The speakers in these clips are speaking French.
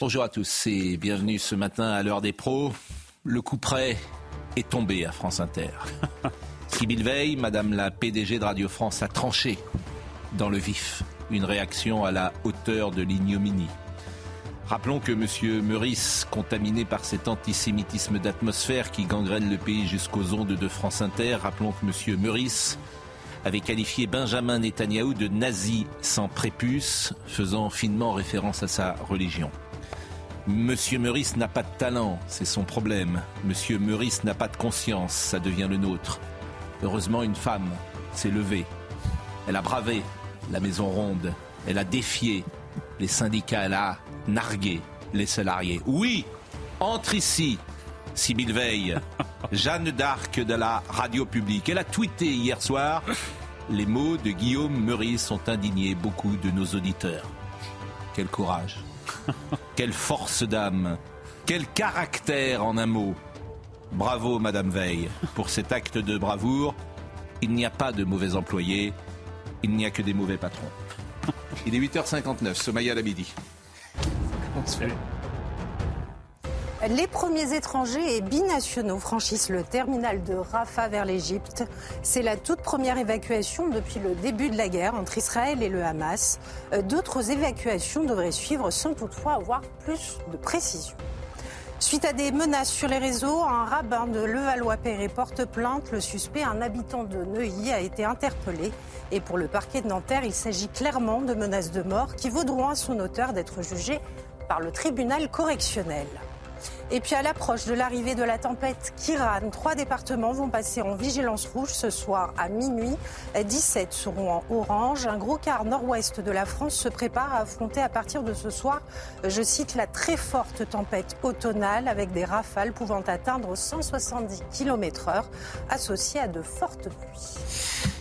Bonjour à tous et bienvenue ce matin à l'heure des pros. Le coup près est tombé à France Inter. Sybille Veil, Madame la PDG de Radio France, a tranché dans le vif une réaction à la hauteur de l'ignominie. Rappelons que M. Meurice, contaminé par cet antisémitisme d'atmosphère qui gangrène le pays jusqu'aux ondes de France Inter, rappelons que M. Meurice avait qualifié Benjamin Netanyahou de nazi sans prépuce, faisant finement référence à sa religion. Monsieur Meurice n'a pas de talent, c'est son problème. Monsieur Meurice n'a pas de conscience, ça devient le nôtre. Heureusement, une femme s'est levée. Elle a bravé la maison ronde. Elle a défié les syndicats. Elle a nargué les salariés. Oui, entre ici, Sybille Veil, Jeanne d'Arc de la radio publique. Elle a tweeté hier soir les mots de Guillaume Meurice ont indigné beaucoup de nos auditeurs. Quel courage, quelle force d'âme, quel caractère en un mot. Bravo, Madame Veil, pour cet acte de bravoure. Il n'y a pas de mauvais employés, il n'y a que des mauvais patrons. Il est 8h59, Somaya la midi. Les premiers étrangers et binationaux franchissent le terminal de Rafah vers l'Égypte. C'est la toute première évacuation depuis le début de la guerre entre Israël et le Hamas. Euh, D'autres évacuations devraient suivre sans toutefois avoir plus de précision. Suite à des menaces sur les réseaux, un rabbin de Levallois-Perret porte plainte. Le suspect, un habitant de Neuilly, a été interpellé. Et pour le parquet de Nanterre, il s'agit clairement de menaces de mort qui vaudront à son auteur d'être jugé par le tribunal correctionnel. Et puis à l'approche de l'arrivée de la tempête Kiran, trois départements vont passer en vigilance rouge ce soir à minuit. 17 seront en orange. Un gros quart nord-ouest de la France se prépare à affronter à partir de ce soir, je cite, la très forte tempête automnale avec des rafales pouvant atteindre 170 km/h associées à de fortes pluies.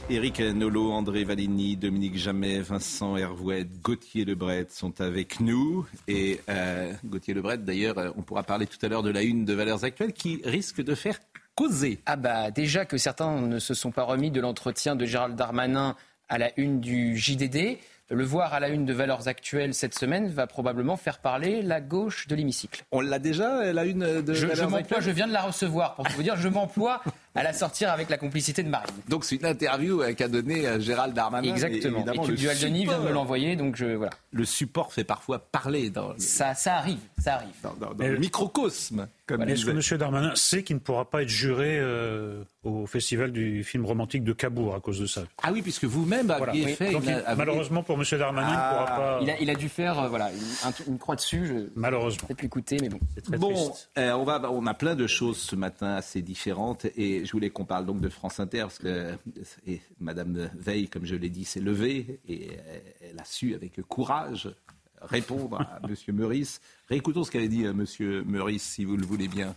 Éric Nolot, André Valigny, Dominique Jamet, Vincent Hervouet, Gauthier Lebret sont avec nous. Et euh, Gauthier Lebret, d'ailleurs, on pourra parler tout à l'heure de la une de Valeurs Actuelles qui risque de faire causer. Ah bah déjà que certains ne se sont pas remis de l'entretien de Gérald Darmanin à la une du JDD. Le voir à la une de Valeurs Actuelles cette semaine va probablement faire parler la gauche de l'hémicycle. On l'a déjà, la une de Je, je Valeurs m'emploie, Actuelles je viens de la recevoir pour tout vous dire, je m'emploie à la sortir avec la complicité de Marine. Donc c'est une interview euh, qu'a donnée euh, Gérald Darmanin. Exactement. Et, évidemment, que le Denis vient de me support- l'envoyer, donc je voilà. Le support fait parfois parler dans, le- Ça, ça arrive, ça arrive. dans- dans- dans le microcosme. Comme Est-ce que M. Darmanin sait qu'il ne pourra pas être juré euh, au festival du film romantique de Cabourg à cause de ça Ah oui, puisque vous-même Voilà. aviez Oui. fait. Donc, il- malheureusement pour M. Darmanin, il ne pourra pas. Il a, il a dû faire euh, voilà une, un- une croix dessus. Je ne Malheureusement. sais plus écouter, mais bon. C'est très Bon, triste. euh, on, va, on a plein de choses ce matin assez différentes et je voulais qu'on parle donc de France Inter parce que et Madame Veil, comme je l'ai dit, s'est levée et elle a su avec courage répondre à Monsieur Meurice. Réécoutons ce qu'avait dit euh, Monsieur Meurice, si vous le voulez bien.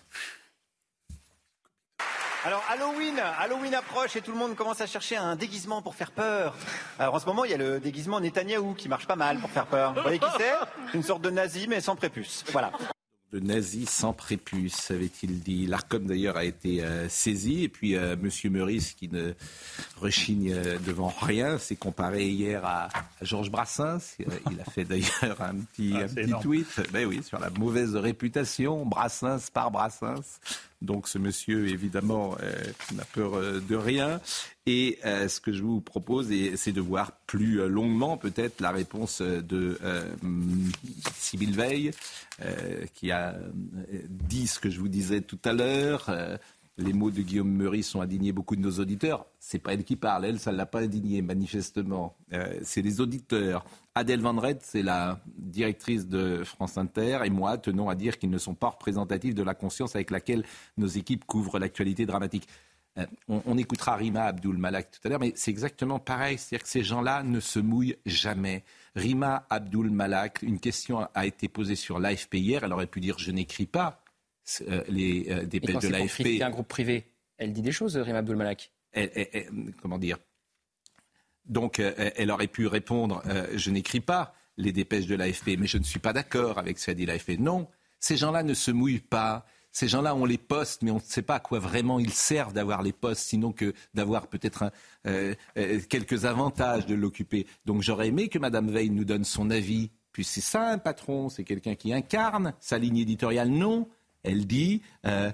Alors Halloween, Halloween approche et tout le monde commence à chercher un déguisement pour faire peur. Alors en ce moment, il y a le déguisement Netanyahou qui marche pas mal pour faire peur. Vous voyez qui C'est? Une sorte de nazi mais sans prépuce. Voilà. De nazi sans prépuce, avait-il dit. L'ARCOM d'ailleurs a été euh, saisi. Et puis euh, Monsieur Meurice, qui ne rechigne euh, devant rien, s'est comparé hier à, à Georges Brassens. Euh, Il a fait d'ailleurs un petit, Ah, un petit tweet ben oui, sur la mauvaise réputation, Brassens par Brassens. Donc ce monsieur, évidemment, euh, n'a peur euh, de rien. Et euh, ce que je vous propose, c'est de voir plus longuement peut-être la réponse de Sybille Veil, qui a dit ce que je vous disais tout à l'heure. Les mots de Guillaume Meurice ont indigné beaucoup de nos auditeurs. C'est pas elle qui parle, elle, ça ne l'a pas indigné, manifestement. Euh, c'est les auditeurs. Adèle Van c'est la directrice de France Inter, et moi tenons à dire qu'ils ne sont pas représentatifs de la conscience avec laquelle nos équipes couvrent l'actualité dramatique. Euh, on, écoutera Rima Abdul Malak tout à l'heure, mais c'est exactement pareil. C'est-à-dire que ces gens-là ne se mouillent jamais. Rima Abdul Malak, une question a été posée sur l'AFP hier. Elle aurait pu dire je n'écris pas les euh, dépêches de l'AFP. Un groupe privé. Elle dit des choses, Rima Abdul Malak. comment dire? Donc, elle aurait pu répondre je n'écris pas les dépêches de l'AFP, mais je ne suis pas d'accord avec ce qu'a dit l'AFP. Non, ces gens-là ne se mouillent pas. Ces gens-là ont les postes, mais on ne sait pas à quoi vraiment ils servent d'avoir les postes, sinon que d'avoir peut-être euh, euh, quelques avantages de l'occuper. Donc j'aurais aimé que Mme Veil nous donne son avis. Puis c'est ça un patron, c'est quelqu'un qui incarne sa ligne éditoriale. Non, elle dit, euh,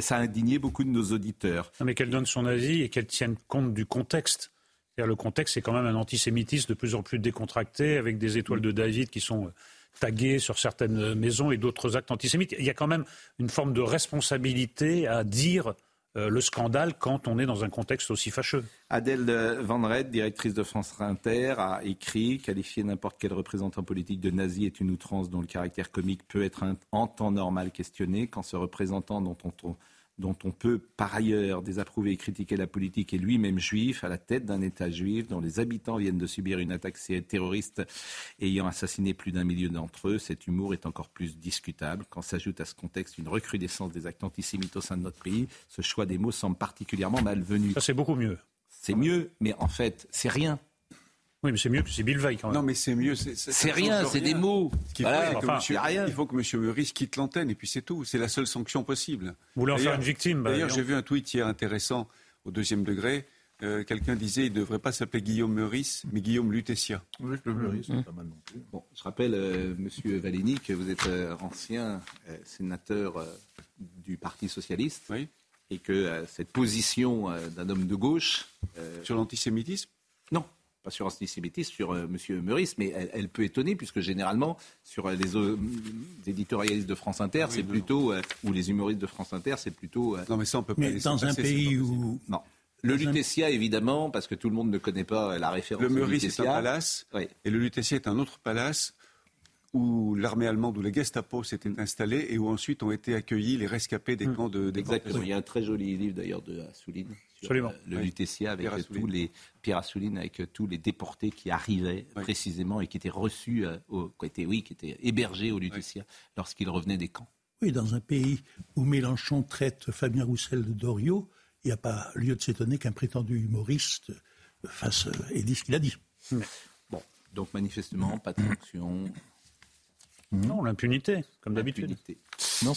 ça a indigné beaucoup de nos auditeurs. Non, mais qu'elle donne son avis et qu'elle tienne compte du contexte. Le contexte, c'est quand même un antisémitisme de plus en plus décontracté, avec des étoiles de David qui sont tagués sur certaines maisons et d'autres actes antisémites. Il y a quand même une forme de responsabilité à dire euh, le scandale quand on est dans un contexte aussi fâcheux. Adèle Van Red, directrice de France Inter, a écrit qualifier n'importe quel représentant politique de nazi est une outrance dont le caractère comique peut être en temps normal questionné quand ce représentant dont on dont on peut par ailleurs désapprouver et critiquer la politique est lui-même juif, à la tête d'un État juif, dont les habitants viennent de subir une attaque terroriste ayant assassiné plus d'un millier d'entre eux. Cet humour est encore plus discutable. Quand s'ajoute à ce contexte une recrudescence des actes antisémites au sein de notre pays, ce choix des mots semble particulièrement malvenu. Ça, c'est beaucoup mieux. C'est mieux, mais en fait, c'est rien. Oui, mais c'est mieux que c'est Bill Veil quand même. Non, mais c'est mieux. C'est rien, c'est des mots. il, faut que M. Meurice quitte l'antenne et puis c'est tout. C'est la seule sanction possible. Vous voulez en faire une victime bah, D'ailleurs, j'ai vu un tweet hier intéressant au deuxième degré. Euh, quelqu'un disait il ne devrait pas s'appeler Guillaume Meurice, mais Guillaume Lutetia. Oui, le Meurice, c'est pas mal non plus. Bon, je rappelle, euh, Monsieur Valény, que vous êtes euh, ancien sénateur du Parti socialiste. Oui. Et que cette position d'un homme de gauche. Sur l'antisémitisme? Non, pas sur antisémitisme, sur euh, M. Meurice, mais elle, peut étonner, puisque généralement, sur euh, euh, les, éditorialistes de France Inter, c'est plutôt, ou les humoristes de France Inter, c'est plutôt... non, mais ça, on peut pas mais dans un pays où... Non. Le Lutetia, évidemment, parce que tout le monde ne connaît pas la référence. Le Meurice est un palace, et le Lutetia est un autre palace où l'armée allemande, où la Gestapo s'était installée et où ensuite ont été accueillis les rescapés des hmm. camps de. Exactement. Il y a un très joli livre d'ailleurs de Assouline sur euh, le Lutetia avec tous les Pierre Assouline avec tous les déportés qui arrivaient précisément et qui étaient reçus, euh, qui étaient, oui, qui étaient hébergés au Lutetia lorsqu'ils revenaient des camps. Oui, dans un pays où Mélenchon traite Fabien Roussel de Doriot, il n'y a pas lieu de s'étonner qu'un prétendu humoriste fasse et dise ce qu'il a dit. Bon, donc manifestement, pas de sanction, non, l'impunité, comme d'habitude. Non,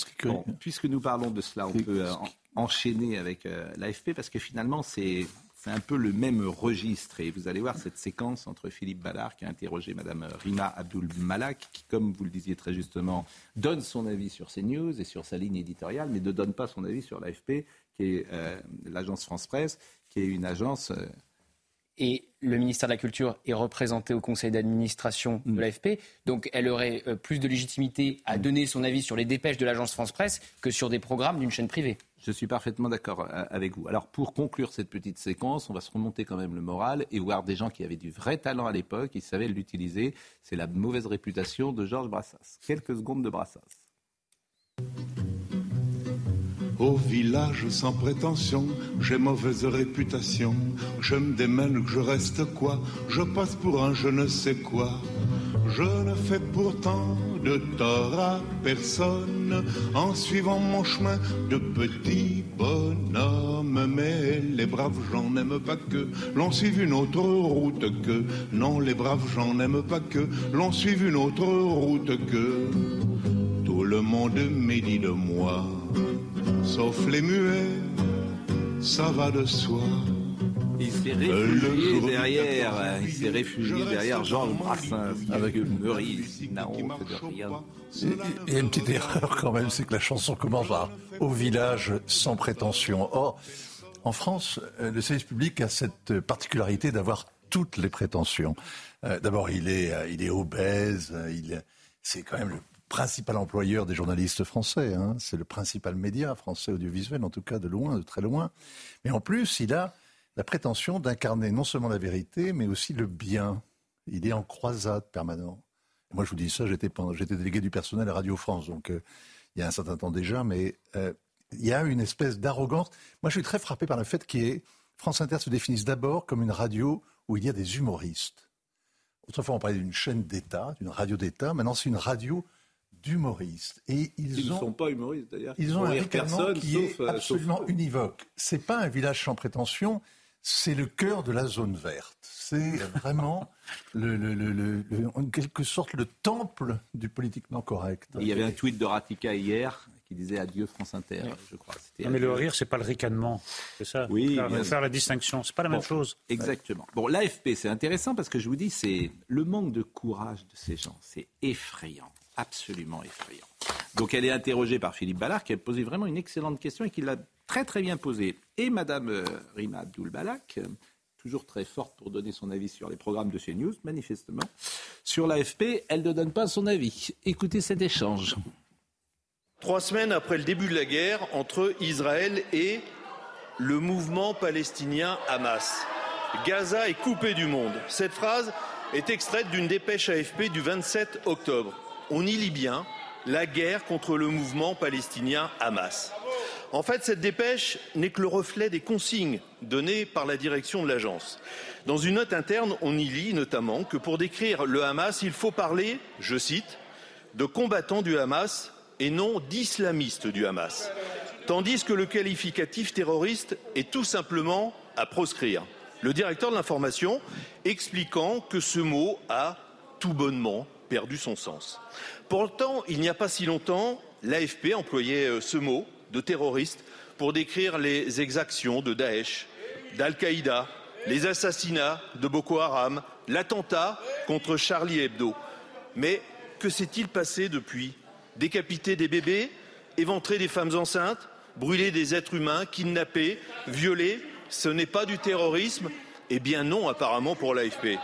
puisque nous parlons de cela, on peut euh, enchaîner avec euh, l'AFP parce que finalement, c'est un peu le même registre. Et vous allez voir cette séquence entre Philippe Ballard, qui a interrogé Mme Rima Abdul Malak, qui, comme vous le disiez très justement, donne son avis sur CNews et sur sa ligne éditoriale, mais ne donne pas son avis sur l'AFP, qui est euh, l'agence France Presse, qui est une agence et le ministère de la Culture est représenté au conseil d'administration de mm. l'AFP. Donc elle aurait euh, plus de légitimité à mm. donner son avis sur les dépêches de l'agence France Presse que sur des programmes d'une chaîne privée. Je suis parfaitement d'accord euh, avec vous. Alors pour conclure cette petite séquence, on va se remonter quand même le moral et voir des gens qui avaient du vrai talent à l'époque, qui savaient l'utiliser. C'est la mauvaise réputation de Georges Brassas. Quelques secondes de Brassas. Au village sans prétention, j'ai mauvaise réputation. Je me démène je reste quoi? Je passe pour un je ne sais quoi. Je ne fais pourtant de tort à personne en suivant mon chemin de petit bonhomme. Mais les braves gens n'aiment pas que l'on suive une autre route que. Non, les braves gens n'aiment pas que l'on suive une autre route que. Tout le monde médit de moi sauf les muets, ça va de soi. Il s'est réfugié derrière, il s'est réfugié derrière Jean Brassens avec Meurice, Naon, Il y a une petite erreur quand même, c'est que la chanson commence par Au village sans prétention. Or, en France, euh, le service public a cette particularité d'avoir toutes les prétentions. Euh, d'abord, il est, euh, il est obèse, il, c'est quand même le principal employeur des journalistes français. Hein. C'est le principal média français audiovisuel, en tout cas de loin, de très loin. Mais en plus, il a la prétention d'incarner non seulement la vérité, mais aussi le bien. Il est en croisade permanente. Moi, je vous dis ça, j'étais, délégué du personnel à Radio France, donc euh, il y a un certain temps déjà, mais euh, il y a une espèce d'arrogance. Moi, je suis très frappé par le fait que France Inter se définisse d'abord comme une radio où il y a des humoristes. Autrefois, on parlait d'une chaîne d'État, d'une radio d'État. Maintenant, c'est une radio d'humoristes. Et ils, ne sont pas humoristes d'ailleurs. Ils ont un ricanement qui est euh, absolument univoque. C'est pas un village sans prétention, c'est le cœur de la zone verte. C'est vraiment, le, en quelque sorte, le temple du politiquement correct. Il y avait un tweet de Ratika hier qui disait adieu France Inter, je crois. Non, mais le rire, c'est pas le ricanement, c'est ça. Oui. Faire, faire la distinction, c'est pas la même chose. Exactement. Bon, l'AFP, c'est intéressant parce que je vous dis, c'est le manque de courage de ces gens, c'est effrayant absolument effrayant. Donc elle est interrogée par Philippe Ballard qui a posé vraiment une excellente question et qui l'a très très bien posée. Et Madame euh, Rima Abdul Balak, euh, toujours très forte pour donner son avis sur les programmes de CNews, manifestement. Sur l'AFP, elle ne donne pas son avis. Écoutez cet échange. Trois semaines après le début de la guerre entre Israël et le mouvement palestinien Hamas, Gaza est coupé du monde. Cette phrase est extraite d'une dépêche AFP du 27 octobre on y lit bien la guerre contre le mouvement palestinien Hamas. En fait, cette dépêche n'est que le reflet des consignes données par la direction de l'agence. Dans une note interne, on y lit notamment que pour décrire le Hamas, il faut parler, je cite, de combattants du Hamas et non d'islamistes du Hamas, tandis que le qualificatif terroriste est tout simplement à proscrire. Le directeur de l'information expliquant que ce mot a tout bonnement perdu son sens. Pourtant, il n'y a pas si longtemps, l'AFP employait euh, ce mot de terroriste pour décrire les exactions de Daesh, d'Al-Qaïda, les assassinats de Boko Haram, l'attentat contre Charlie Hebdo. Mais que s'est-il passé depuis? Décapiter des bébés, éventrer des femmes enceintes, brûler des êtres humains, kidnapper, violer, ce n'est pas du terrorisme? Eh bien non, apparemment, pour l'AFP.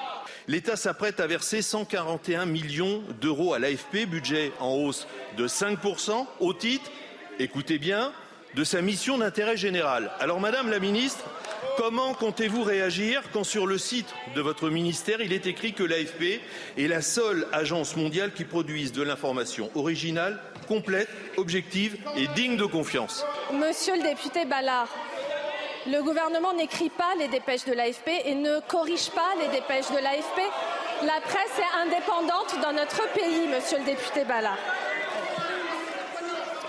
L'État s'apprête à verser 141 millions d'euros à l'AFP, budget en hausse de 5% au titre, écoutez bien, de sa mission d'intérêt général. Alors, Madame la Ministre, comment comptez-vous réagir quand sur le site de votre ministère, il est écrit que l'AFP est la seule agence mondiale qui produise de l'information originale, complète, objective et digne de confiance? Monsieur le député Ballard, le gouvernement n'écrit pas les dépêches de l'AFP et ne corrige pas les dépêches de l'AFP. La presse est indépendante dans notre pays, monsieur le député Bala.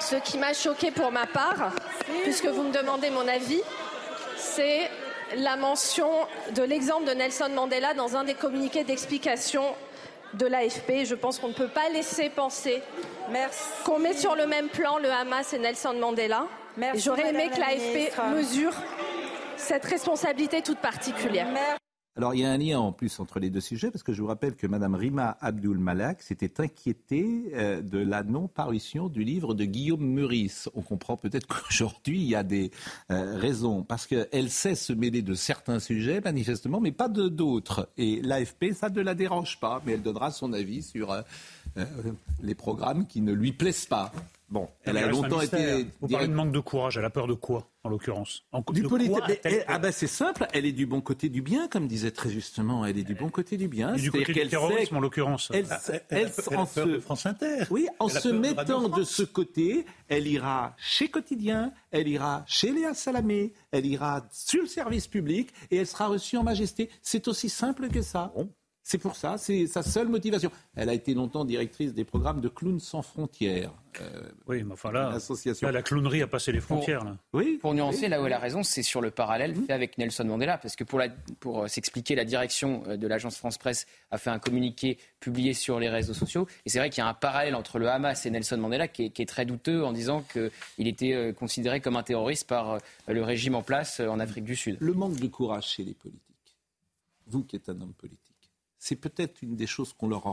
Ce qui m'a choqué pour ma part, puisque vous me demandez mon avis, c'est la mention de l'exemple de Nelson Mandela dans un des communiqués d'explication de l'AFP. Je pense qu'on ne peut pas laisser penser qu'on met sur le même plan le Hamas et Nelson Mandela. J'aurais aimé que l'AFP mesure cette responsabilité toute particulière. Alors il y a un lien en plus entre les deux sujets parce que je vous rappelle que Mme Rima Abdul Malak s'était inquiétée euh, de la non-parution du livre de Guillaume Meurice. On comprend peut-être qu'aujourd'hui il y a des euh, raisons parce qu'elle sait se mêler de certains sujets manifestement mais pas de d'autres. Et l'AFP ça ne la dérange pas mais elle donnera son avis sur euh, les programmes qui ne lui plaisent pas. Bon, elle a longtemps été. Vous parlez de manque de courage. Elle a peur de quoi, en l'occurrence Du politique. Ah ben c'est simple. Elle est du bon côté du bien, comme disait très justement. Elle est du bon côté du bien. Du côté du terrorisme, en l'occurrence. Elle, elle, en se, France Inter. Oui, en se mettant de, ce côté, elle ira chez Quotidien, elle ira chez Léa Salamé, elle ira sur le service public et elle sera reçue en majesté. C'est aussi simple que ça. C'est pour ça, c'est sa seule motivation. Elle a été longtemps directrice des programmes de Clowns sans frontières. Euh, oui, mais enfin là, la clownerie a passé les frontières. Pour, là. Oui, pour nuancer, là où elle a raison, c'est sur le parallèle fait avec Nelson Mandela. Parce que pour, pour euh, s'expliquer, la direction euh, de l'agence France-Presse a fait un communiqué publié sur les réseaux sociaux. Et c'est vrai qu'il y a un parallèle entre le Hamas et Nelson Mandela qui est, très douteux en disant qu'il était considéré comme un terroriste par le régime en place en Afrique du Sud. Le manque de courage chez les politiques. Vous qui êtes un homme politique c'est peut-être une des choses qu'on leur,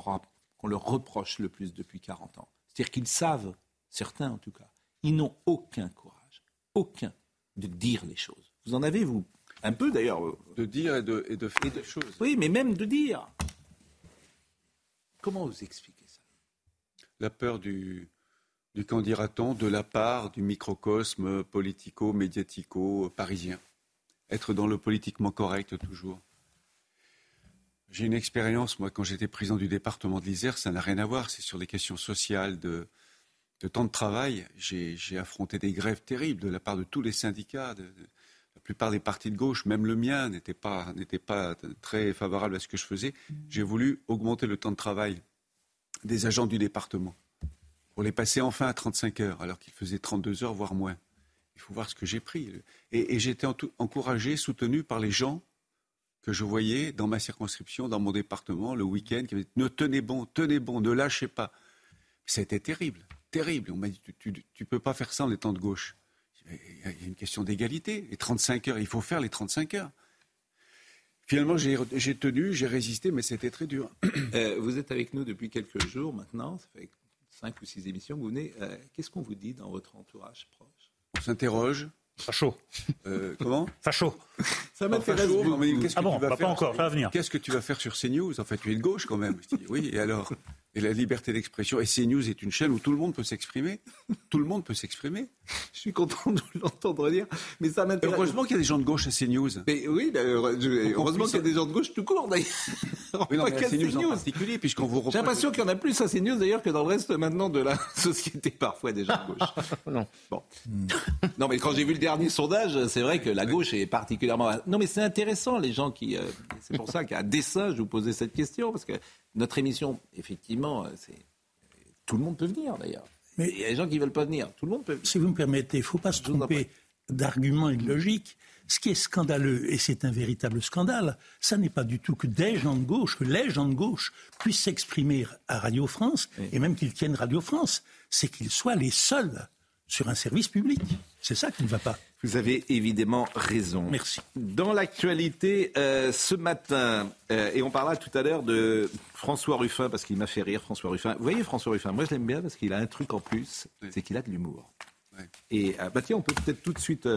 leur reproche le plus depuis 40 ans. C'est-à-dire qu'ils savent, certains en tout cas, ils n'ont aucun courage, aucun, de dire les choses. Vous en avez, vous Un peu d'ailleurs. Euh, de dire et de, et de faire des choses. Oui, mais même de dire. Comment vous expliquez ça? La peur du, du candidaton de la part du microcosme politico-médiatico-parisien. Être dans le politiquement correct toujours. J'ai une expérience, moi, quand j'étais président du département de l'Isère, ça n'a rien à voir. C'est sur les questions sociales de, temps de travail, j'ai affronté des grèves terribles de la part de tous les syndicats. De, la plupart des partis de gauche, même le mien, n'était pas, pas très favorable à ce que je faisais. J'ai voulu augmenter le temps de travail des agents du département pour les passer enfin à 35 heures, alors qu'ils faisaient 32 heures, voire moins. Il faut voir ce que j'ai pris. Et, j'étais encouragé, soutenu par les gens que je voyais dans ma circonscription, dans mon département, le week-end, qui avaient dit Ne tenez bon, tenez bon, ne lâchez pas. C'était terrible, terrible. On m'a dit Tu ne peux pas faire ça en étant de gauche. Il y a une question d'égalité. Les 35 heures, il faut faire les 35 heures. Finalement, j'ai tenu, j'ai résisté, mais c'était très dur. Euh, vous êtes avec nous depuis quelques jours maintenant, ça fait cinq ou six émissions. Vous venez. Euh, qu'est-ce qu'on vous dit dans votre entourage proche? On s'interroge. Facho. Euh, comment? Facho. Ça m'intéresse. ah bon, bah, pas encore, ça va venir. Qu'est-ce que tu vas faire sur CNews En fait, tu es de gauche quand même. oui, et alors et la liberté d'expression. Et CNews est une chaîne où tout le monde peut s'exprimer. Tout le monde peut s'exprimer. Je suis content de l'entendre dire, mais ça m'intéresse. Heureusement qu'il y a des gens de gauche à CNews. Mais oui, heureusement qu'il y a des gens de gauche tout court d'ailleurs. Mais non, mais à CNews, en particulier, puisqu'on vous J'ai l'impression qu'il y en a plus à CNews d'ailleurs que dans le reste maintenant de la société, parfois des gens de gauche. non. Bon. non, mais quand j'ai vu le dernier sondage, c'est vrai que la gauche est particulièrement. Non, mais c'est intéressant, les gens qui. Euh, c'est pour ça qu'à dessein, je vous posais cette question, parce que notre émission, effectivement, euh, c'est tout le monde peut venir d'ailleurs. Mais il y a des gens qui ne veulent pas venir. Tout le monde peut. Si vous me permettez, il ne faut pas se tromper d'arguments illogiques. Ce qui est scandaleux, et c'est un véritable scandale, ça n'est pas du tout que des gens de gauche, que les gens de gauche puissent s'exprimer à Radio France, et même qu'ils tiennent Radio France, c'est qu'ils soient les seuls sur un service public. C'est ça qui ne va pas. Vous avez évidemment raison. Merci. Dans l'actualité, euh, ce matin, euh, et on parlera tout à l'heure de François Ruffin, parce qu'il m'a fait rire, François Ruffin. Vous voyez, François Ruffin, moi je l'aime bien parce qu'il a un truc en plus, c'est qu'il a de l'humour. Et euh, bah tiens, on peut peut-être tout de suite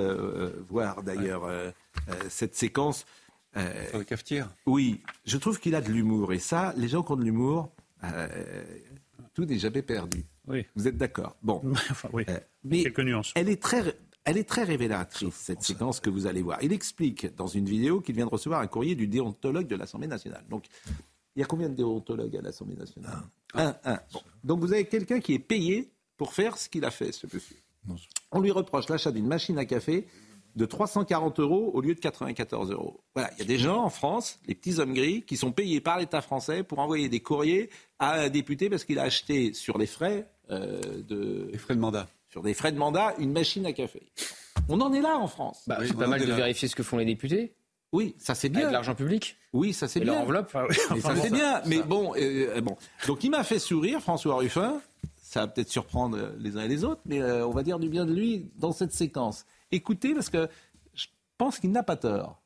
voir d'ailleurs cette séquence. Sur la cafetière Oui, je trouve qu'il a de l'humour. Et ça, les gens qui ont de l'humour, tout n'est jamais perdu. Oui. Vous êtes d'accord? Bon. enfin, oui. mais Quelques nuances. Elle est très elle est très révélatrice, cette séquence que vous allez voir. Il explique dans une vidéo qu'il vient de recevoir un courrier du déontologue de l'Assemblée nationale. Donc, il y a combien de déontologues à l'Assemblée nationale Un. Un, Donc, vous avez quelqu'un qui est payé pour faire ce qu'il a fait, ce monsieur. On lui reproche l'achat d'une machine à café de 340 euros au lieu de 94 euros. Voilà, il y a des gens en France, les petits hommes gris, qui sont payés par l'État français pour envoyer des courriers à un député parce qu'il a acheté sur les frais euh, de... Les frais de mandat sur des frais de mandat une machine à café. On en est là en France. Bah, c'est pas mal de vérifier ce que font les députés. Oui, ça c'est bien. Avec l'argent public Oui, ça c'est bien. Leur enveloppe Ça c'est bien. Mais bon, euh, bon. Donc il m'a fait sourire, François Ruffin. Ça va peut-être surprendre les uns et les autres, mais euh, on va dire du bien de lui dans cette séquence. Écoutez, parce que je pense qu'il n'a pas tort.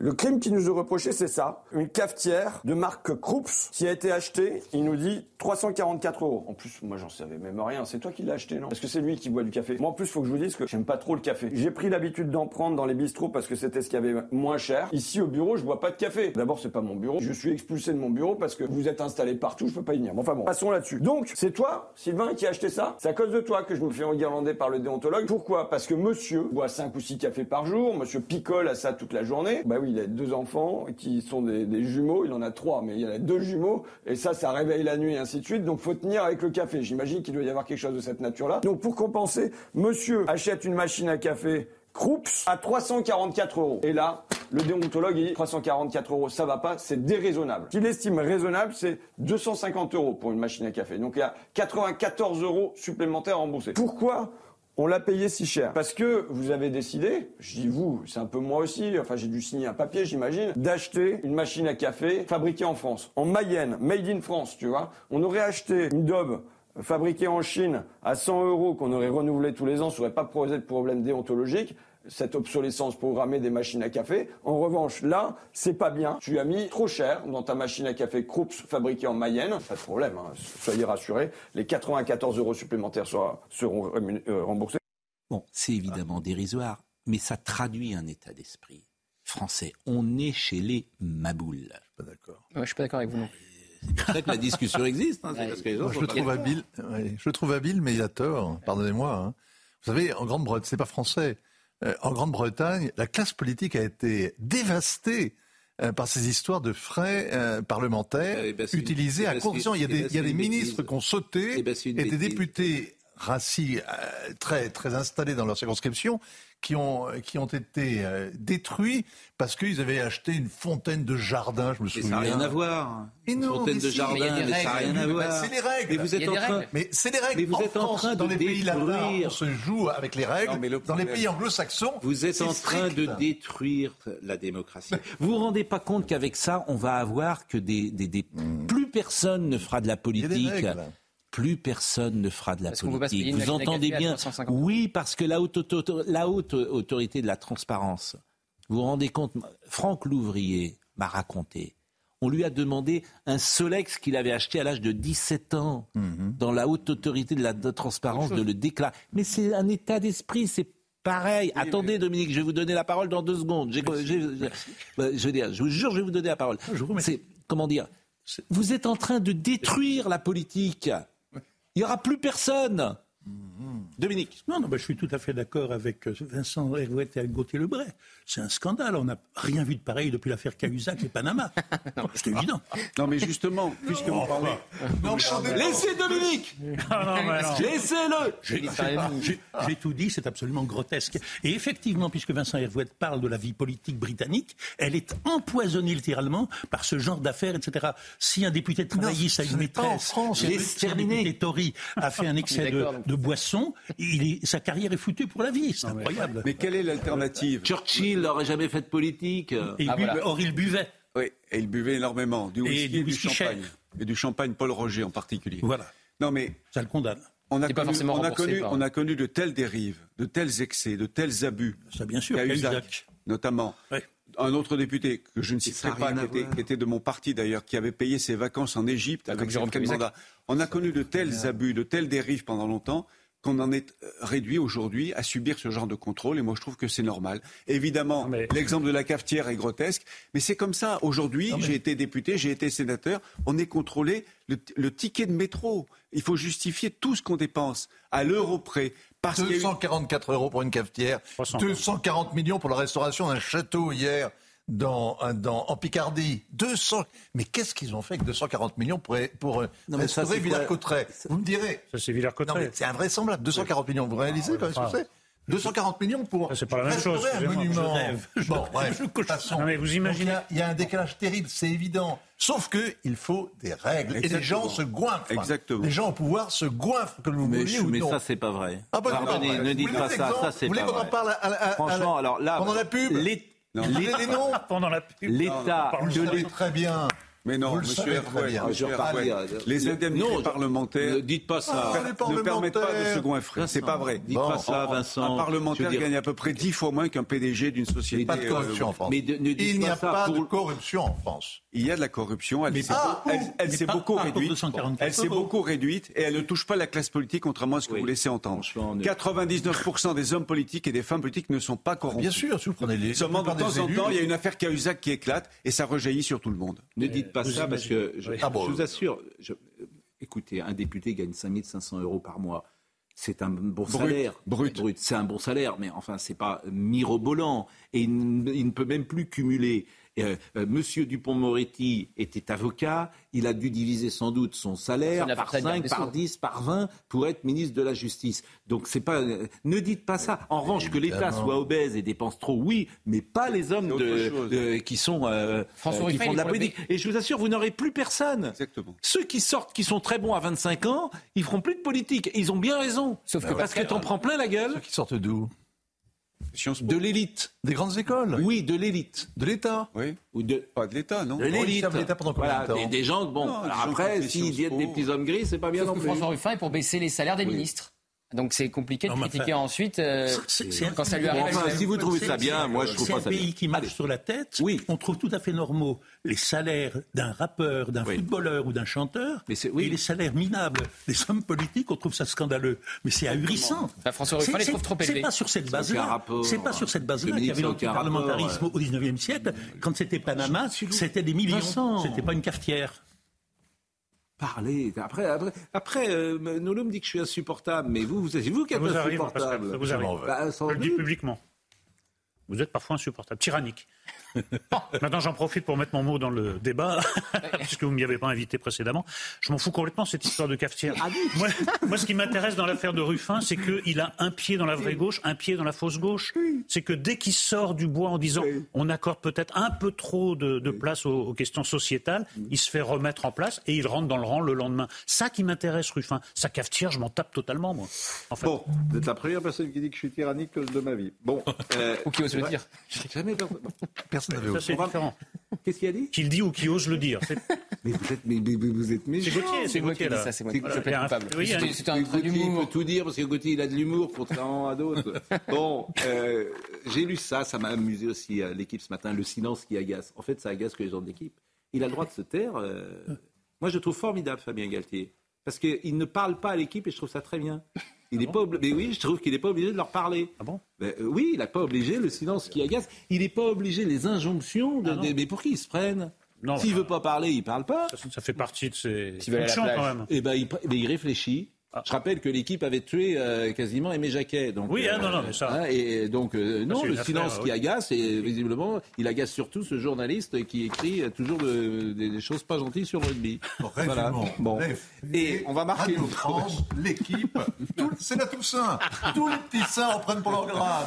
Le crime qui nous est reproché, c'est ça. Une cafetière de marque Krups qui a été achetée, il nous dit 344 euros. En plus, moi, j'en savais même rien. C'est toi qui l'as acheté, non? Parce que c'est lui qui boit du café. Moi, en plus, faut que je vous dise que j'aime pas trop le café. J'ai pris l'habitude d'en prendre dans les bistrots parce que c'était ce qu'il y avait moins cher. Ici, au bureau, je bois pas de café. D'abord, c'est pas mon bureau. Je suis expulsé de mon bureau parce que vous êtes installé partout, je peux pas y venir. enfin bon, passons là-dessus. Donc, c'est toi, Sylvain, qui a acheté ça? C'est à cause de toi que je me fais enguirlander par le déontologue. Pourquoi? Parce que monsieur boit 5 ou 6 cafés par jour. Monsieur picole à ça toute la journée. Bah il a deux enfants qui sont des, jumeaux. Il en a trois, mais il y en a deux jumeaux. Et ça, ça réveille la nuit et ainsi de suite. Donc, faut tenir avec le café. J'imagine qu'il doit y avoir quelque chose de cette nature-là. Donc, pour compenser, monsieur achète une machine à café Krups à 344 euros. Et là, le déontologue dit 344 euros, ça va pas, c'est déraisonnable. Ce qu'il estime raisonnable, c'est 250 euros pour une machine à café. Donc il y a 94 euros supplémentaires remboursés. Pourquoi on l'a payé si cher. Parce que vous avez décidé, je dis vous, c'est un peu moi aussi, enfin j'ai dû signer un papier j'imagine, d'acheter une machine à café fabriquée en France, en Mayenne, made in France, tu vois. On aurait acheté une Dobe fabriquée en Chine à 100 euros qu'on aurait renouvelé tous les ans, ça n'aurait pas posé de problème déontologique cette obsolescence programmée des machines à café. En revanche, là, c'est pas bien. Tu as mis trop cher dans ta machine à café Krups fabriquée en Mayenne. Pas de problème, hein. soyez rassurés. Les 94 euros supplémentaires seront euh, remboursés. Bon, c'est évidemment dérisoire, mais ça traduit un état d'esprit français. On est chez les maboules. Je suis pas d'accord. je suis pas d'accord avec vous. C'est pour ça que la discussion existe. Hein, je, trouve habile, je trouve habile, mais il a tort. Pardonnez-moi. Hein. Vous savez, en Grande-Bretagne, c'est pas français. Euh, en Grande-Bretagne, la classe politique a été dévastée euh, par ces histoires de frais euh, parlementaires Eh ben, une- utilisés à condition. Il y a des, y a ministres qui ont sauté Eh ben, et des députés rassis très, très installés dans leur circonscription qui ont, qui ont été euh, détruits parce qu'ils avaient acheté une fontaine de jardin, je me Mais souviens. ça n'a rien à voir. Mais Une non, fontaine mais de si, jardin, mais mais ça n'a rien à voir. c'est les règles. Mais vous êtes a en train. règles. Mais c'est les règles. Mais vous êtes en France, train dans de les pays latins, détruire. on se joue avec les règles. Non, mais le dans les pays anglo-saxons, Vous êtes en train de détruire la démocratie. Vous vous rendez pas compte qu'avec ça, on va avoir que des, des, des- plus personne ne fera de la Hmm. Il y a des politique. Plus personne ne fera de la politique. Vous entendez bien 350. Oui, parce que la haute, auto- la haute autorité de la transparence. Vous vous rendez compte Franck Louvrier m'a raconté. On lui a demandé un Solex qu'il avait acheté à l'âge de 17 ans Mhm. dans la haute autorité de la de transparence de le déclarer. Mais c'est un état d'esprit, c'est pareil. Attendez, Dominique, je vais vous donner la parole dans deux secondes. J'ai- j'ai- j'ai- je veux dire, je vous jure, je vais vous donner la parole. C'est comment dire Vous êtes en train de détruire la politique. Il n'y aura plus personne. Dominique. Non, non, ben, je suis tout à fait d'accord avec euh, Vincent Herouet et Gauthier Lebray. C'est un scandale. On n'a rien vu de pareil depuis l'affaire Cahuzac et Panama. C'est évident. Non, mais justement, puisque vous parlez. Laissez Dominique non. Laissez-le J'ai tout dit, c'est absolument grotesque. Et effectivement, puisque Vincent Herouet parle de la vie politique britannique, elle est empoisonnée littéralement par ce genre d'affaires, etc. Si un député travailliste a ce une maîtresse, France. si un- député Tory a fait un excès de boisson, il est- sa carrière est foutue pour la vie. C'est incroyable. Mais quelle est l'alternative Churchill n'aurait jamais fait de politique. Et il Ah, bu- voilà. Or, il buvait. Oui, et il buvait énormément, du Et whisky et, du du, whisky champagne. cher. Et du champagne Paul Roger en particulier. Voilà. Non, mais Ça le condamne. on a, connu, forcément on, a connu, par- on a connu de telles dérives, de tels excès, de tels abus. Ça, bien sûr. Cahuzac, notamment. Ouais. Un autre député que je ne citerai a pas, qui était, voir. qui était de mon parti d'ailleurs, qui avait payé ses vacances en Égypte avec comme Jérôme Jérôme Cahuzac. mandat. On a connu de tels abus, de telles dérives pendant longtemps qu'on en est euh, réduit aujourd'hui à subir ce genre de contrôle et moi je trouve que c'est normal. Évidemment, mais- l'exemple de la cafetière est grotesque, mais c'est comme ça. Aujourd'hui, j'ai été député, j'ai été sénateur, on est contrôlé le, le ticket de métro. Il faut justifier tout ce qu'on dépense à l'euro près. Parce qu'il y a eu- 244 euros pour une cafetière, 300. 240 millions pour la restauration d'un château hier dans, dans, en Picardie. 200. Mais qu'est-ce qu'ils ont fait avec 240 millions pour, pour euh, Non, mais restaurer c'est Villers-Cotterêts? Vous me direz. Ça, c'est Non, Villers-Cotterêts. mais c'est invraisemblable. 240 millions. Vous réalisez quand même ce que c'est 240 millions pour Ça, c'est pas la même chose, restaurer un monument. Je Bon, bref, je de toute façon. Non, mais vous imaginez- Il y, y a un décalage terrible, c'est évident. Sauf que il faut des règles. Et les Exactement. gens se goinfrent. Exactement. Les gens au pouvoir se goinfrent, que vous Mais, vouliez ou mais non. ça, c'est pas vrai. Ah bah, Pardonnez, non, ne dites pas des ça. Ça, c'est Vous voulez pas qu'on en vrai. parle à- à- à- Franchement, à- alors là, pendant la pub l'É- Vous voulez les noms Pendant la pub. L'État Vous le de l'État. très bien. Mais non, Vous monsieur les indemnités non, parlementaires Ne dites pas ça. Ah, ne permettent pas de se parlementaires. goinfrer. C'est pas vrai. Dites pas ça, Vincent. Un parlementaire dire- gagne à peu près dix fois moins qu'un PDG d'une société. Pas de corruption euh, en France. Mais de- ne dites Il n'y a pas pour- de corruption en France. Il y a de la corruption, elle s'est beaucoup réduite. 244 Elle s'est beaucoup réduite et elle ne touche pas la classe politique, contrairement à ce que Oui. vous laissez entendre. Franchement, ne- 99% des hommes politiques et des femmes politiques ne sont pas corrompus. Bien sûr, si vous prenez les. Seulement de temps en temps, il y a une affaire Cahuzac qui éclate et ça rejaillit sur tout le monde. Ne dites pas vous ça parce que je, imaginez. Ah bon, je vous assure. je- écoutez, un député gagne 5500 euros par mois. C'est un bon Brut, salaire. brut. C'est un bon salaire, mais enfin, c'est pas mirobolant. Et il, ne- il ne peut même plus cumuler. Euh, euh, Monsieur Dupont-Moretti était avocat. Il a dû diviser sans doute son salaire par retraite 5, des par Sceaux. 10, par 20 pour être ministre de la Justice. Donc c'est pas. euh, ne dites pas ça. En revanche, que l'État soit obèse et dépense trop, oui, mais pas les hommes de, de- qui sont euh, François euh, qui Ruffin, font de la politique. Et je vous assure, vous n'aurez plus personne. Exactement. Ceux qui sortent, qui sont très bons à 25 ans, ils feront plus de politique. Ils ont bien raison. Sauf que parce que t'en prends plein la gueule Ceux qui sortent d'où? Sciences Po. de l'élite. Des grandes écoles Oui, de l'élite. De l'État Oui. Ou de, Pas de l'État, non de l'élite. servent l'État pendant combien de Voilà, temps des, des gens, bon, Non, des gens après, s'ils viennent des petits hommes gris, c'est pas bien Sauf non plus. François Ruffin est pour baisser les salaires des ministres. Donc c'est compliqué de Non, critiquer enfin, ensuite euh, c'est- c'est un- quand ça lui arrive. enfin, si vous trouvez C'est- ça bien, c'est- moi je trouve c'est pas un ça pays bien. qui marche Allez. sur la tête. Oui. On trouve tout à fait normaux les salaires d'un rappeur, d'un Oui. footballeur ou d'un chanteur, Mais c'est- oui. et les salaires minables des hommes politiques. On trouve ça scandaleux, mais c'est ahurissant. Enfin, François Ruffin C'est- les c'est- trouve trop C'est élevés. pas sur cette aucun base-là. C'est pas sur cette base-là qu'il y avait c'est l'antiparlementarisme au 19e siècle. Quand c'était Panama, c'était des millions. C'était pas une cafetière. Parlez. Après, après, après euh, me dit que je suis insupportable, mais vous, vous c'est vous qui êtes arrive, insupportable. Pascal, ça vous arrive. Bah, Je le dis publiquement. Vous êtes parfois insupportable, tyrannique. Maintenant, j'en profite pour mettre mon mot dans le débat, puisque vous ne m'y avez pas invité précédemment. Je m'en fous complètement cette histoire de cafetière. Ah moi, moi, ce qui m'intéresse dans l'affaire de Ruffin, c'est qu'il a un pied dans la vraie gauche, un pied dans la fausse gauche. C'est que dès qu'il sort du bois en disant on accorde peut-être un peu trop de, de place aux, aux questions sociétales, il se fait remettre en place et il rentre dans le rang le lendemain. Ça qui m'intéresse, Ruffin. Sa cafetière, je m'en tape totalement, moi. En fait. Bon, vous êtes la première personne qui dit que je suis tyrannique de ma vie. Bon. Euh, Ou qui ose le dire. Jamais personne. Personne n'avait Ça, osé. c'est différent. Qu'est-ce qu'il a dit Qu'il dit ou qui ose le dire. C'est mais vous êtes, mais, mais- mais vous êtes c'est méchant. Gauthier, c'est Gauthier, ai dit là. ça, c'est moi C'est qui il y a un- coupable. oui, trait Gauthier, peut tout dire parce que Gauthier, il a de l'humour, contrairement à d'autres. Bon, euh, j'ai lu ça, ça m'a amusé aussi, euh, l'équipe ce matin, le silence qui agace. En fait, ça agace que les gens de l'équipe. Il a le droit de se taire. euh. Moi, je trouve formidable Fabien Galtier. Parce qu'il ne parle pas à l'équipe et je trouve ça très bien. Il n'est pas obli- Mais oui, je trouve qu'il n'est pas obligé de leur parler. Ah bon Ben, euh, Oui, il n'est pas obligé, le silence qui agace. Il n'est pas obligé, les injonctions. De, Ah mais pour qui ils se prennent? Non, S'il bah, veut pas parler, il parle pas. ça, ça fait partie de ses fonctions, quand même. Eh ben, il, mais il réfléchit. Ah. Je rappelle que l'équipe avait tué euh, quasiment Aimé Jacquet. Donc, Oui, ah, non, non, mais ça- hein, et donc, euh, non, le silence affaire, qui oui. agace, et visiblement, il agace surtout ce journaliste qui écrit toujours de- des, des choses pas gentilles sur le rugby. Voilà. Résumons. Bon. Bref. Et on va marquer Radio France, l'équipe, tout- c'est la Toussaint. Tous les petits saints en prennent pour leur grade.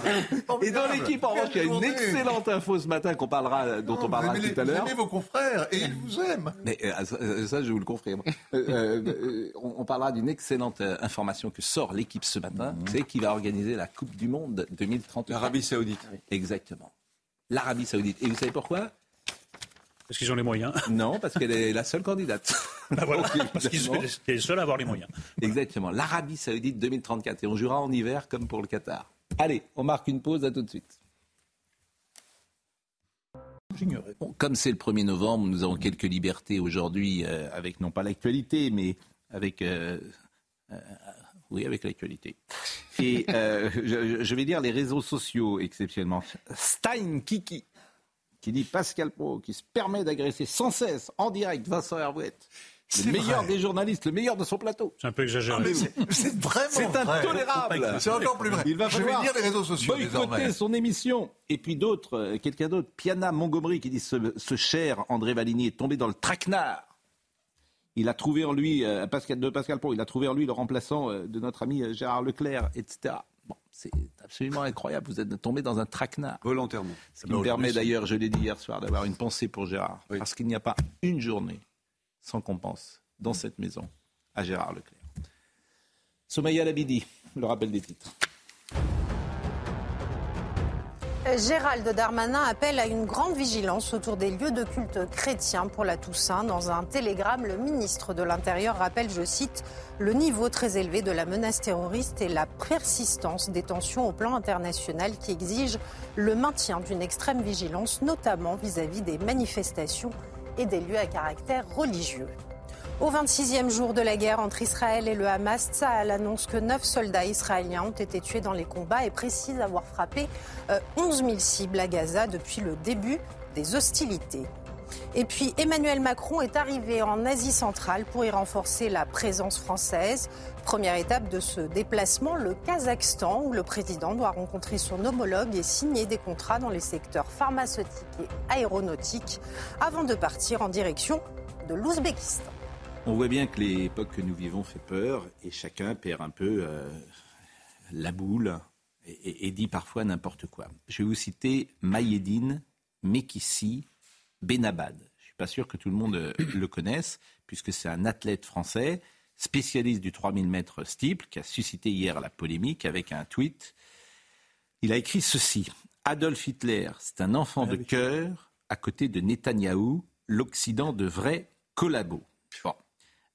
Et dans l'équipe, en revanche, il y a une excellente info ce matin qu'on parlera, dont Non, on parlera vous aimez, tout à les- vous l'heure. aimez vos confrères et ils vous aiment. Mais euh, ça, ça, je vous le confirme. Euh, euh, euh, on, on parlera d'une excellente euh, information que sort l'équipe ce matin, c'est qu'il va organiser la Coupe du Monde 2030. L'Arabie Saoudite. Exactement. L'Arabie Saoudite. Et vous savez pourquoi? Parce qu'ils ont les moyens. Non, parce qu'elle est la seule candidate. Bah voilà, Donc, parce qu'ils sont les seuls à avoir les moyens. Exactement. L'Arabie Saoudite 2034. Et on jouera en hiver comme pour le Qatar. Allez, on marque une pause, à tout de suite. Bon, comme c'est le 1er novembre, nous avons quelques libertés aujourd'hui, euh, avec non pas l'actualité, mais avec. euh, oui, avec l'actualité. Et euh, je, je vais dire les réseaux sociaux exceptionnellement. Stein Kiki, qui dit Pascal Pro, qui se permet d'agresser sans cesse en direct Vincent Herouette, le meilleur vrai. des journalistes, le meilleur de son plateau. C'est un peu exagéré. Mais c'est vraiment C'est intolérable. C'est encore plus vrai. Il va Je vais falloir lire les réseaux sociaux boycotter désormais. son émission. Et puis d'autres, euh, quelqu'un d'autre, Piana Montgomery, qui dit ce, ce cher André Valigny est tombé dans le traquenard. Il a trouvé en lui, euh, Pascal, de Pascal Pro, il a trouvé en lui le remplaçant euh, de notre ami euh, Gérard Leclerc, etc. Bon, c'est absolument incroyable. Vous êtes tombé dans un traquenard. Volontairement. Ce qui me Non, permet d'ailleurs, je l'ai dit hier soir, d'avoir une pensée pour Gérard. Oui. Parce qu'il n'y a pas une journée sans qu'on pense dans cette maison à Gérard Leclerc. Somaya Labidi, le rappel des titres. Gérald Darmanin appelle à une grande vigilance autour des lieux de culte chrétiens pour la Toussaint. Dans un télégramme, le ministre de l'Intérieur rappelle, je cite, le niveau très élevé de la menace terroriste et la persistance des tensions au plan international qui exigent le maintien d'une extrême vigilance, notamment vis-à-vis des manifestations et des lieux à caractère religieux. Au 26e jour de la guerre entre Israël et le Hamas, Tsahal annonce que 9 soldats israéliens ont été tués dans les combats et précise avoir frappé euh, 11 000 cibles à Gaza depuis le début des hostilités. Et puis Emmanuel Macron est arrivé en Asie centrale pour y renforcer la présence française. Première étape de ce déplacement, le Kazakhstan, où le président doit rencontrer son homologue et signer des contrats dans les secteurs pharmaceutiques et aéronautiques avant de partir en direction de l'Ouzbékistan. On voit bien que l'époque que nous vivons fait peur et chacun perd un peu euh, la boule et, et- et dit parfois n'importe quoi. Je vais vous citer Mayedine Mekissi Benabad. Je ne suis pas sûr que tout le monde euh, le connaisse, puisque c'est un athlète français, spécialiste du 3000 mètres steeple, qui a suscité hier la polémique avec un tweet. Il a écrit ceci. Adolf Hitler, c'est un enfant de cœur à côté de Netanyahou, l'Occident devrait collabo. Bon.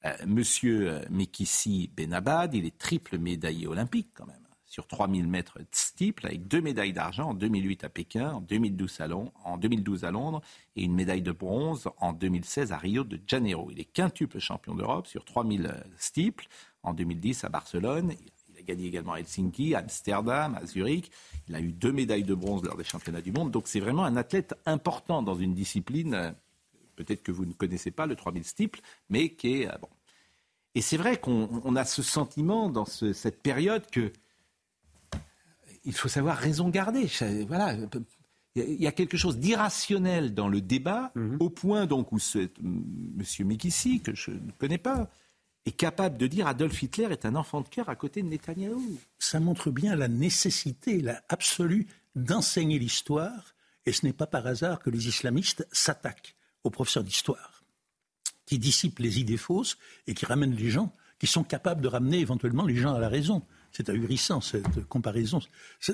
Euh, Monsieur euh, Mekissi Benabad, il est triple médaillé olympique quand même, sur 3000 mètres de steeple, avec deux médailles d'argent en 2008 à Pékin, en 2012 à, Londres, en 2012 à Londres, et une médaille de bronze en 2016 à Rio de Janeiro. Il est quintuple champion d'Europe sur 3000 steeple, en 2010 à Barcelone. Il a gagné également à Helsinki, à Amsterdam, à Zurich. Il a eu deux médailles de bronze lors des championnats du monde. Donc c'est vraiment un athlète important dans une discipline, euh, peut-être que vous ne connaissez pas, le 3000 steeple, mais qui est... euh. Et c'est vrai qu'on on a ce sentiment dans ce- cette période que il faut savoir raison garder. Voilà, Il y a quelque chose d'irrationnel dans le débat, Mhm. au point donc où ce, M. Mikissi, que je ne connais pas, est capable de dire Adolf Hitler est un enfant de cœur à côté de Netanyahou. Ça montre bien la nécessité, la absolue, d'enseigner l'histoire. Et ce n'est pas par hasard que les islamistes s'attaquent aux professeurs d'histoire, qui dissipent les idées fausses et qui ramènent les gens, qui sont capables de ramener éventuellement les gens à la raison. C'est ahurissant cette comparaison. Ça,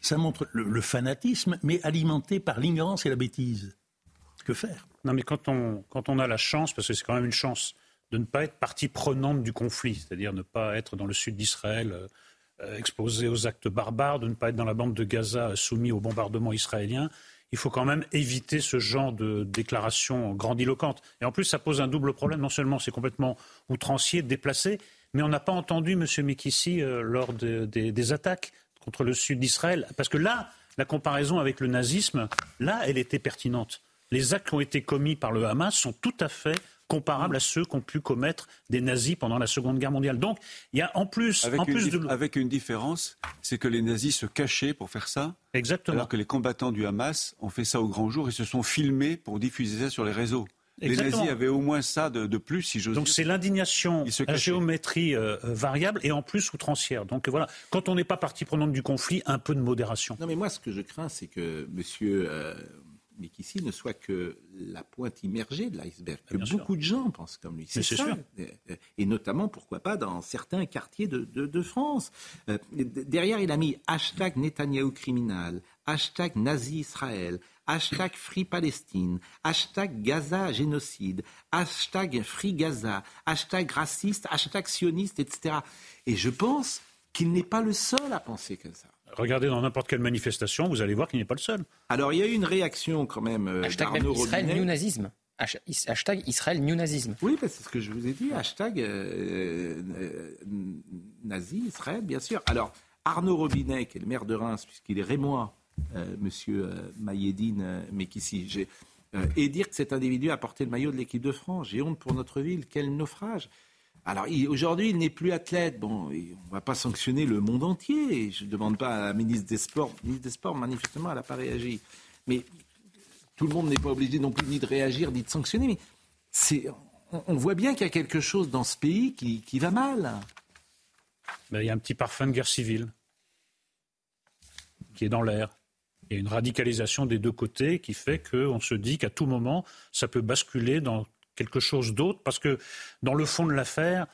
ça- montre le, fanatisme, mais alimenté par l'ignorance et la bêtise. Que faire? Non, mais quand on, quand on a la chance, parce que c'est quand même une chance, de ne pas être partie prenante du conflit, c'est-à-dire ne pas être dans le sud d'Israël euh, exposé aux actes barbares, de ne pas être dans la bande de Gaza soumis au bombardement israélien, il faut quand même éviter ce genre de déclarations grandiloquentes. Et en plus, ça pose un double problème. Non seulement c'est complètement outrancier, déplacé, mais on n'a pas entendu M. Mekissi euh, lors de- des, des attaques contre le sud d'Israël. Parce que là, la comparaison avec le nazisme, là, elle était pertinente. Les actes qui ont été commis par le Hamas sont tout à fait comparables à ceux qu'ont pu commettre des nazis pendant la Seconde Guerre mondiale. Donc, il y a en plus, Avec, en une, plus dif- de... avec une différence, c'est que les nazis se cachaient pour faire ça. Exactement. Alors que les combattants du Hamas ont fait ça au grand jour et se sont filmés pour diffuser ça sur les réseaux. Les nazis avaient au moins ça de, de plus, si j'ose Donc dire. c'est l'indignation cachaient. géométrie euh, euh, variable et en plus outrancière. Donc voilà, quand on n'est pas partie prenante du conflit, un peu de modération. Non, mais moi, ce que je crains, c'est que M. Euh, Mikissi ne soit que la pointe immergée de l'iceberg. Que Bien sûr. beaucoup de gens pensent comme lui. Mais c'est ça. sûr. Euh, Et notamment, pourquoi pas, dans certains quartiers de, de- de France. Euh, derrière, il a mis hashtag Netanyahou criminal, hashtag Nazi Israël, hashtag Free Palestine, hashtag Gaza génocide, hashtag Free Gaza, hashtag raciste, hashtag sioniste, etc. Et je pense qu'il n'est pas le seul à penser comme ça. Regardez dans n'importe quelle manifestation, vous allez voir qu'il n'est pas le seul. Alors, il y a eu une réaction quand même euh, Hashtag d'Arnaud Israël. New Nazisme. Hashtag Israël New Nazisme. Oui, bah, c'est ce que je vous ai dit. Hashtag euh, euh, nazi, Israël, bien sûr. Alors, Arnaud Robinet, qui est le maire de Reims, puisqu'il est rémois, euh, monsieur euh, Mayedine euh, Mekissi, j'ai- euh, et dire que cet individu a porté le maillot de l'équipe de France. J'ai honte pour notre ville. Quel naufrage. Alors, aujourd'hui, il n'est plus athlète. Bon, on ne va pas sanctionner le monde entier. Je ne demande pas à la ministre des Sports. La ministre des Sports, manifestement, elle n'a pas réagi. Mais tout le monde n'est pas obligé non plus ni de réagir, ni de sanctionner. Mais on, voit bien qu'il y a quelque chose dans ce pays qui, va mal. Il y a un petit parfum de guerre civile qui est dans l'air. Il y a une radicalisation des deux côtés qui fait qu'on se dit qu'à tout moment, ça peut basculer dans quelque chose d'autre, parce que dans le fond de l'affaire,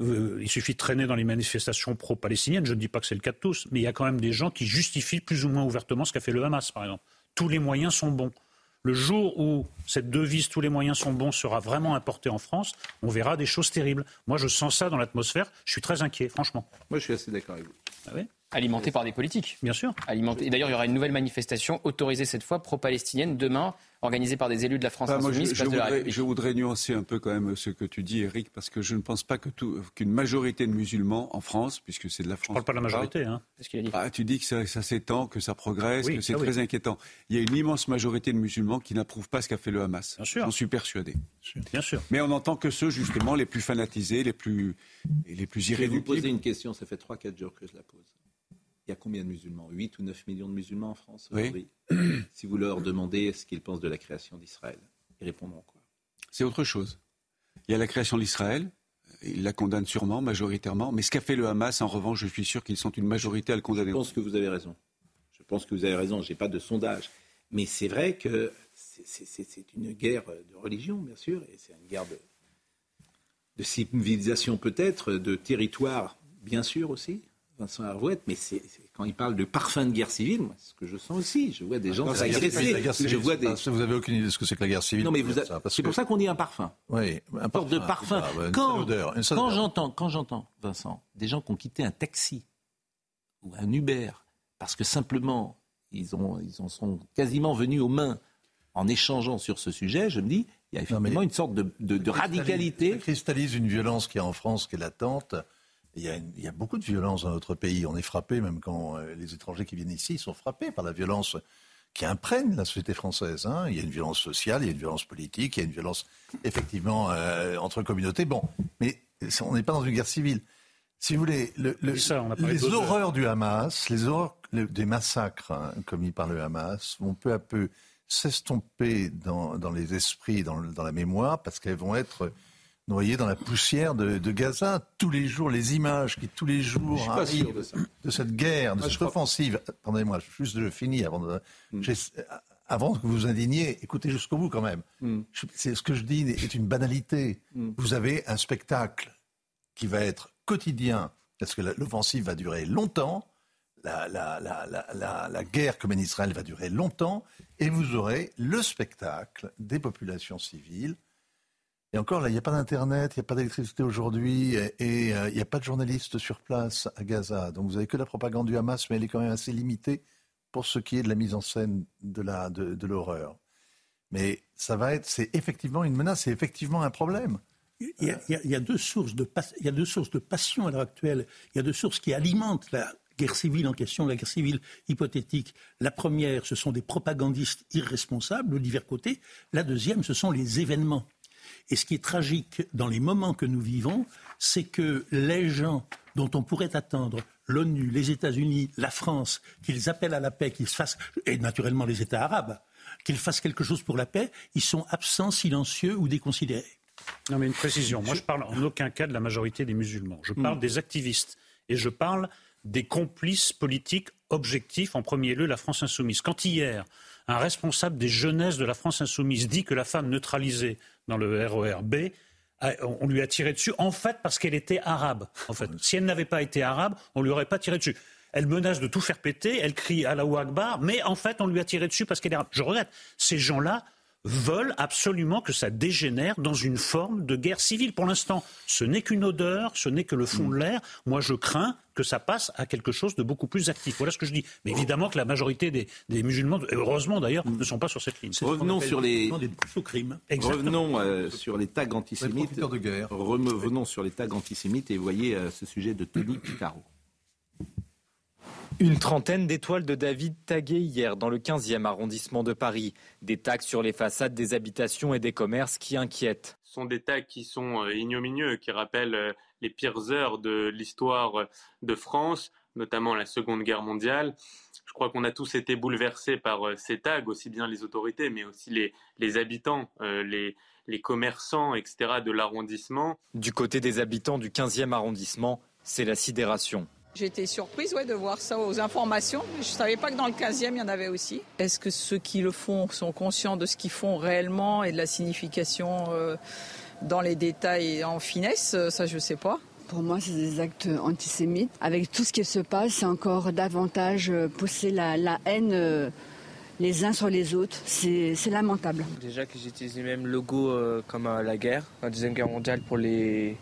euh, il suffit de traîner dans les manifestations pro-palestiniennes, je ne dis pas que c'est le cas de tous, mais il y a quand même des gens qui justifient plus ou moins ouvertement ce qu'a fait le Hamas, par exemple. Tous les moyens sont bons. Le jour où cette devise tous les moyens sont bons sera vraiment importée en France, on verra des choses terribles. Moi, je sens ça dans l'atmosphère. Je suis très inquiet, franchement. Moi, je suis assez d'accord avec vous. Ah oui Alimenté par des politiques. Bien sûr. Alimenté. Et d'ailleurs, il y aura une nouvelle manifestation autorisée cette fois pro-palestinienne demain, organisée par des élus de la France Enfin, moi, je, insoumise, je place de la voudrais, République. je voudrais nuancer un peu quand même ce que tu dis, Eric, parce que je ne pense pas que tout- qu'une majorité de musulmans en France, puisque c'est de la France. Je ne parle pas de la majorité. Hein. C'est ce qu'il a dit. Ah, tu dis que ça, ça s'étend, que ça progresse, Oui, que c'est ah oui. très inquiétant. Il y a une immense majorité de musulmans qui n'approuvent pas ce qu'a fait le Hamas. Bien sûr. J'en suis persuadé. Bien sûr. Mais on n'entend que ceux, justement, les plus fanatisés, les plus, les plus Je vais vous irréductibles. poser une question, ça fait 3-4 jours que je la pose. Il y a combien de musulmans? 8 ou 9 millions de musulmans en France Oui. aujourd'hui? Si vous leur demandez ce qu'ils pensent de la création d'Israël, ils répondront quoi? C'est autre chose. Il y a la création d'Israël. Ils la condamnent sûrement, majoritairement. Mais ce qu'a fait le Hamas, en revanche, je suis sûr qu'ils sont une majorité à le condamner. Je pense que vous avez raison. Je pense que vous avez raison. Je n'ai pas de sondage. Mais c'est vrai que c'est- une guerre de religion, bien sûr, et c'est une guerre de, de civilisation peut-être, de territoire, bien sûr aussi. Vincent Arouette, mais c'est c'est- quand il parle de parfum de guerre civile, moi, c'est ce que je sens aussi. Je vois des gens guerre civile, s'agresser. Je vois des. vous avez aucune idée de ce que c'est que la guerre civile. Non, mais vous pour a- ça, parce c'est pour ça qu'on dit un parfum. Oui, un Une sorte de parfum, parfum. bah, une quand odeur, une quand j'entends, quand j'entends, Vincent, des gens qui ont quitté un taxi ou un Uber parce que simplement ils, ont, ils en sont quasiment venus aux mains en échangeant sur ce sujet, je me dis, il y a effectivement une sorte de, de- de radicalité. Ça cristallise une violence qui est en France, qui est latente. Il y, a une- il y a beaucoup de violence dans notre pays. On est frappé, même quand euh, les étrangers qui viennent ici sont frappés par la violence qui imprègne la société française. hein. Il y a une violence sociale, il y a une violence politique, il y a une violence effectivement euh, entre communautés. Bon, mais on n'est pas dans une guerre civile. Si vous voulez, les horreurs du Hamas, les horreurs des massacres hein, commis par le Hamas vont peu à peu s'estomper dans, les esprits, dans, la mémoire, parce qu'elles vont être noyées dans la poussière de, Gaza. Tous les jours, les images qui tous les jours arrivent de, cette guerre, de cette offensive. Attendez-moi, juste je finis avant de... Hmm. Avant que vous vous indigniez, écoutez jusqu'au bout quand même. Hmm. C'est ce que je dis est une banalité. Hmm. Vous avez un spectacle qui va être quotidien, parce que l'offensive va durer longtemps, la, la, guerre que mène Israël va durer longtemps, et vous aurez le spectacle des populations civiles. Et encore, là, il n'y a pas d'Internet, il n'y a pas d'électricité aujourd'hui, et euh, il n'y a pas de journalistes sur place à Gaza. Donc vous n'avez que la propagande du Hamas, mais elle est quand même assez limitée pour ce qui est de la mise en scène de, l'horreur. Mais ça va être, c'est effectivement une menace, c'est effectivement un problème. Il y a deux sources de passion à l'heure actuelle. Il y a deux sources qui alimentent la guerre civile en question, la guerre civile hypothétique. La première, ce sont des propagandistes irresponsables de divers côtés. La deuxième, ce sont les événements. Et ce qui est tragique dans les moments que nous vivons, c'est que les gens dont on pourrait attendre l'ONU, les États-Unis, la France, qu'ils appellent à la paix, qu'ils fassent, et naturellement les États arabes, qu'ils fassent quelque chose pour la paix, ils sont absents, silencieux ou déconsidérés. Non, mais une précision. Moi, je parle en aucun cas de la majorité des musulmans. Je parle hmm. des activistes. Et je parle des complices politiques objectifs, en premier lieu la France insoumise. Quand hier, un responsable des jeunesses de la France insoumise dit que la femme neutralisée dans le RERB on lui a tiré dessus, en fait, parce qu'elle était arabe. En fait. Si elle n'avait pas été arabe, on lui aurait pas tiré dessus. Elle menace de tout faire péter, elle crie Allahu Akbar, mais en fait, on lui a tiré dessus parce qu'elle est arabe. Je regrette. Ces gens-là veulent absolument que ça dégénère dans une forme de guerre civile. Pour l'instant, ce n'est qu'une odeur, ce n'est que le fond de mm. l'air. Moi, je crains que ça passe à quelque chose de beaucoup plus actif. Voilà ce que je dis. Mais évidemment que la majorité des, musulmans, heureusement d'ailleurs, mm. ne sont pas sur cette ligne. Revenons sur les crimes. Revenons euh, sur les tags antisémites. Revenons sur les tags antisémites et voyez euh, ce sujet de Tony Picaro. Une trentaine d'étoiles de David taguées hier dans le 15e arrondissement de Paris. Des tags sur les façades des habitations et des commerces qui inquiètent. Ce sont des tags qui sont euh, ignominieux, qui rappellent euh, les pires heures de l'histoire euh, de France, notamment la Seconde Guerre mondiale. Je crois qu'on a tous été bouleversés par ces tags, aussi bien les autorités, mais aussi les, les habitants, les, les commerçants, etc. de l'arrondissement. Du côté des habitants du 15e arrondissement, c'est la sidération. J'ai été surprise ouais, de voir ça aux informations. Je ne savais pas que dans le 15e, il y en avait aussi. Est-ce que ceux qui le font sont conscients de ce qu'ils font réellement et de la signification euh, dans les détails et en finesse? Ça, je ne sais pas. Pour moi, c'est des actes antisémites. Avec tout ce qui se passe, c'est encore davantage euh, pousser la, haine euh, les uns sur les autres. C'est lamentable. Déjà que j'utilise le même logo comme à la guerre, la Deuxième Guerre mondiale pour les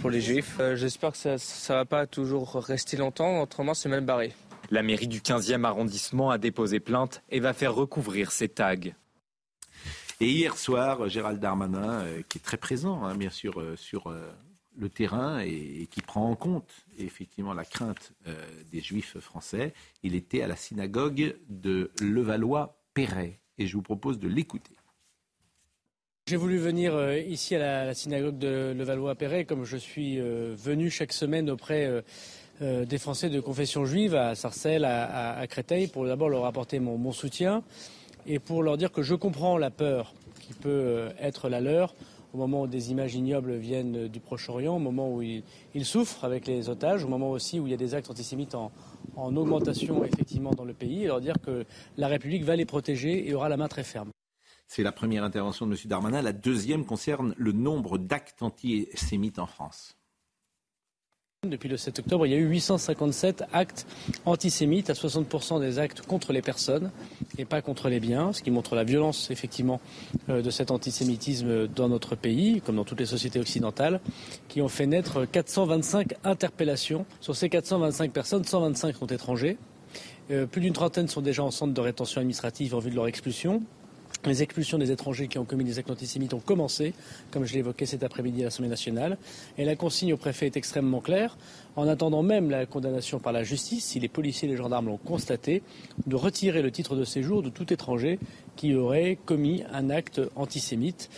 pour les juifs. Euh, j'espère que ça ne va pas toujours rester longtemps, autrement c'est même barré. La mairie du 15e arrondissement a déposé plainte et va faire recouvrir ces tags. Et hier soir, Gérald Darmanin, euh, qui est très présent, hein, bien sûr, euh, sur le terrain et, qui prend en compte effectivement la crainte des juifs français, il était à la synagogue de Levallois-Perret. Et je vous propose de l'écouter. J'ai voulu venir euh, ici à la, synagogue de Levallois-Perret, comme je suis euh, venu chaque semaine auprès euh, des Français de confession juive à Sarcelles, à, Créteil, pour d'abord leur apporter mon, soutien et pour leur dire que je comprends la peur qui peut être la leur au moment où des images ignobles viennent du Proche-Orient, au moment où ils, souffrent avec les otages, au moment aussi où il y a des actes antisémites en, en augmentation effectivement dans le pays, et leur dire que la République va les protéger et aura la main très ferme. C'est la première intervention de M. Darmanin. La deuxième concerne le nombre d'actes antisémites en France. Depuis le 7 octobre, il y a eu 857 actes antisémites, à 60% des actes contre les personnes et pas contre les biens, ce qui montre la violence effectivement euh, de cet antisémitisme dans notre pays, comme dans toutes les sociétés occidentales, qui ont fait naître 425 interpellations. Sur ces 425 personnes, 125 sont étrangers. Euh, plus d'une trentaine sont déjà en centre de rétention administrative en vue de leur expulsion. Les expulsions des étrangers qui ont commis des actes antisémites ont commencé, comme je l'évoquais cet après-midi à l'Assemblée nationale. Et la consigne au préfet est extrêmement claire. En attendant même la condamnation par la justice, si les policiers et les gendarmes l'ont constaté, de retirer le titre de séjour de tout étranger qui aurait commis un acte antisémite.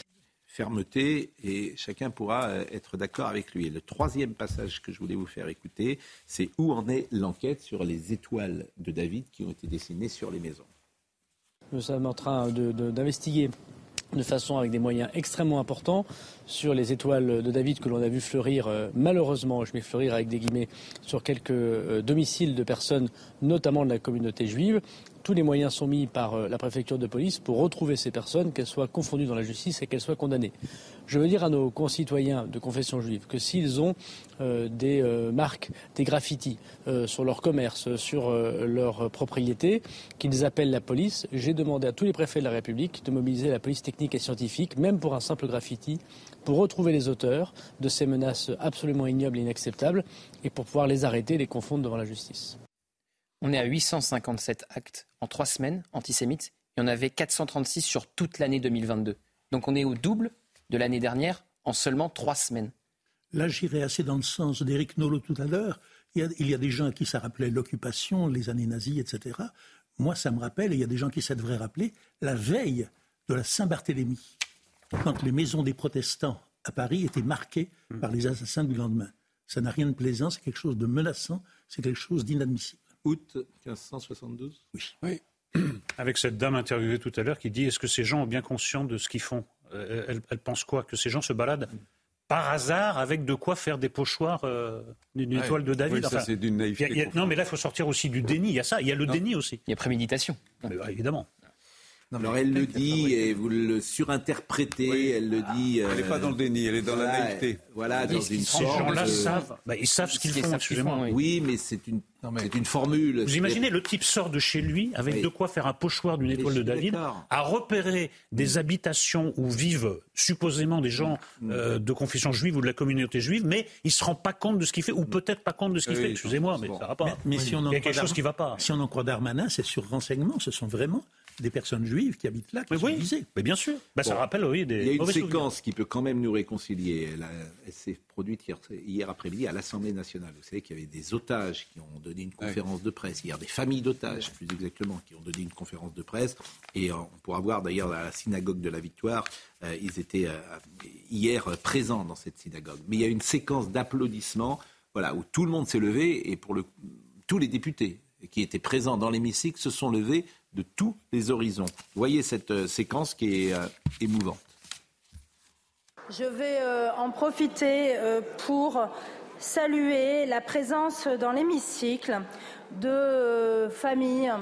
fermeté et chacun pourra euh, être d'accord avec lui. Et le troisième passage que je voulais vous faire écouter, c'est où en est l'enquête sur les étoiles de David qui ont été dessinées sur les maisons. Nous sommes en train d'investiguer de façon avec des moyens extrêmement importants sur les étoiles de David que l'on a vu fleurir, euh, malheureusement, je mets fleurir avec des guillemets, sur quelques euh, domiciles de personnes, notamment de la communauté juive tous les moyens sont mis par euh, la préfecture de police pour retrouver ces personnes, qu'elles soient confondues dans la justice et qu'elles soient condamnées. Je veux dire à nos concitoyens de confession juive que s'ils ont euh, des euh, marques, des graffitis sur leur commerce, sur leur propriété, qu'ils appellent la police. J'ai demandé à tous les préfets de la République de mobiliser la police technique et scientifique, même pour un simple graffiti, pour retrouver les auteurs de ces menaces absolument ignobles et inacceptables et pour pouvoir les arrêter et les confondre devant la justice. On est à 857 actes en trois semaines antisémites. Il y en avait 436 sur toute l'année 2022. Donc on est au double de l'année dernière en seulement trois semaines. Là, j'irai assez dans le sens d'Éric Nolot tout à l'heure. Il, y, a, des gens à qui ça rappelait l'occupation, les années nazies, etc. Moi, ça me rappelle, et il y a des gens qui ça devrait rappeler, la veille de la Saint-Barthélemy, quand les maisons des protestants à Paris étaient marquées hmm. par les assassins du lendemain. Ça n'a rien de plaisant, c'est quelque chose de menaçant, c'est quelque chose d'inadmissible août 1572 Oui. Avec cette dame interviewée tout à l'heure qui dit est-ce que ces gens ont bien conscience de ce qu'ils font? Euh, elle, pense quoi? Que ces gens se baladent par hasard avec de quoi faire des pochoirs euh, d'une étoile de David. ça, c'est d'une naïveté. non, mais là, il faut sortir aussi du déni. Il y a ça, il y a le déni aussi. Il y a préméditation. évidemment. Alors elle le dit et vous le surinterprétez, elle le dit. elle n'est pas dans le déni, elle est dans la naïveté. Voilà, dans une Ces gens-là savent, bah, ils savent ce qu'ils font, excusez-moi. Oui, mais c'est une, c'est une formule. Vous imaginez, le type sort de chez lui avec de quoi faire un pochoir d'une étoile de David, à repérer des habitations où vivent supposément des gens mm. euh, de confession juive ou de la communauté juive, mais il ne se rend pas compte de ce qu'il fait, ou peut-être pas compte de ce qu'il fait. Excusez-moi, mais ça va pas. Mais, si on il y a quelque chose qui ne va pas. Si on en croit Darmanin, c'est sur renseignement, ce sont vraiment des personnes juives qui habitent là, qui mais sont oui, Mais bien sûr. Bah, ça rappelle, oui, des. Il y a une séquence qui peut quand même nous réconcilier. Elle, s'est produite hier, après-midi à l'Assemblée nationale. Vous savez qu'il y avait des otages qui ont donné une conférence de presse hier, des familles d'otages, plus exactement, qui ont donné une conférence de presse. Et on pourra voir d'ailleurs à la synagogue de la Victoire, euh, ils étaient euh, hier présents dans cette synagogue. Mais il y a une séquence d'applaudissements, voilà, où tout le monde s'est levé et pour le, tous les députés qui étaient présents dans l'hémicycle se sont levés de tous les horizons. Voyez cette euh, séquence qui est euh, émouvante. Je vais euh, en profiter pour saluer la présence dans l'hémicycle de familles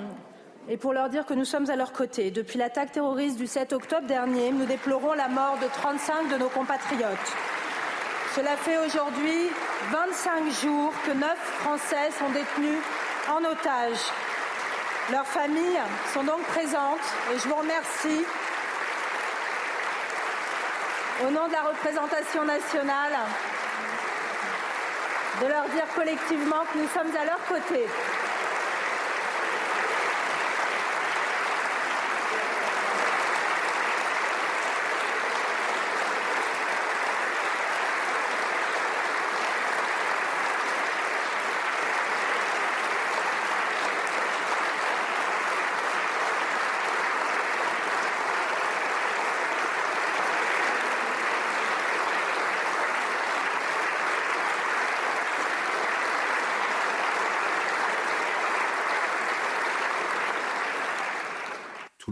et pour leur dire que nous sommes à leur côté. Depuis l'attaque terroriste du 7 octobre dernier, nous déplorons la mort de 35 de nos compatriotes. Cela fait aujourd'hui 25 jours que 9 Français sont détenus en otage leurs familles sont donc présentes et je vous remercie au nom de la représentation nationale de leur dire collectivement que nous sommes à leur côté.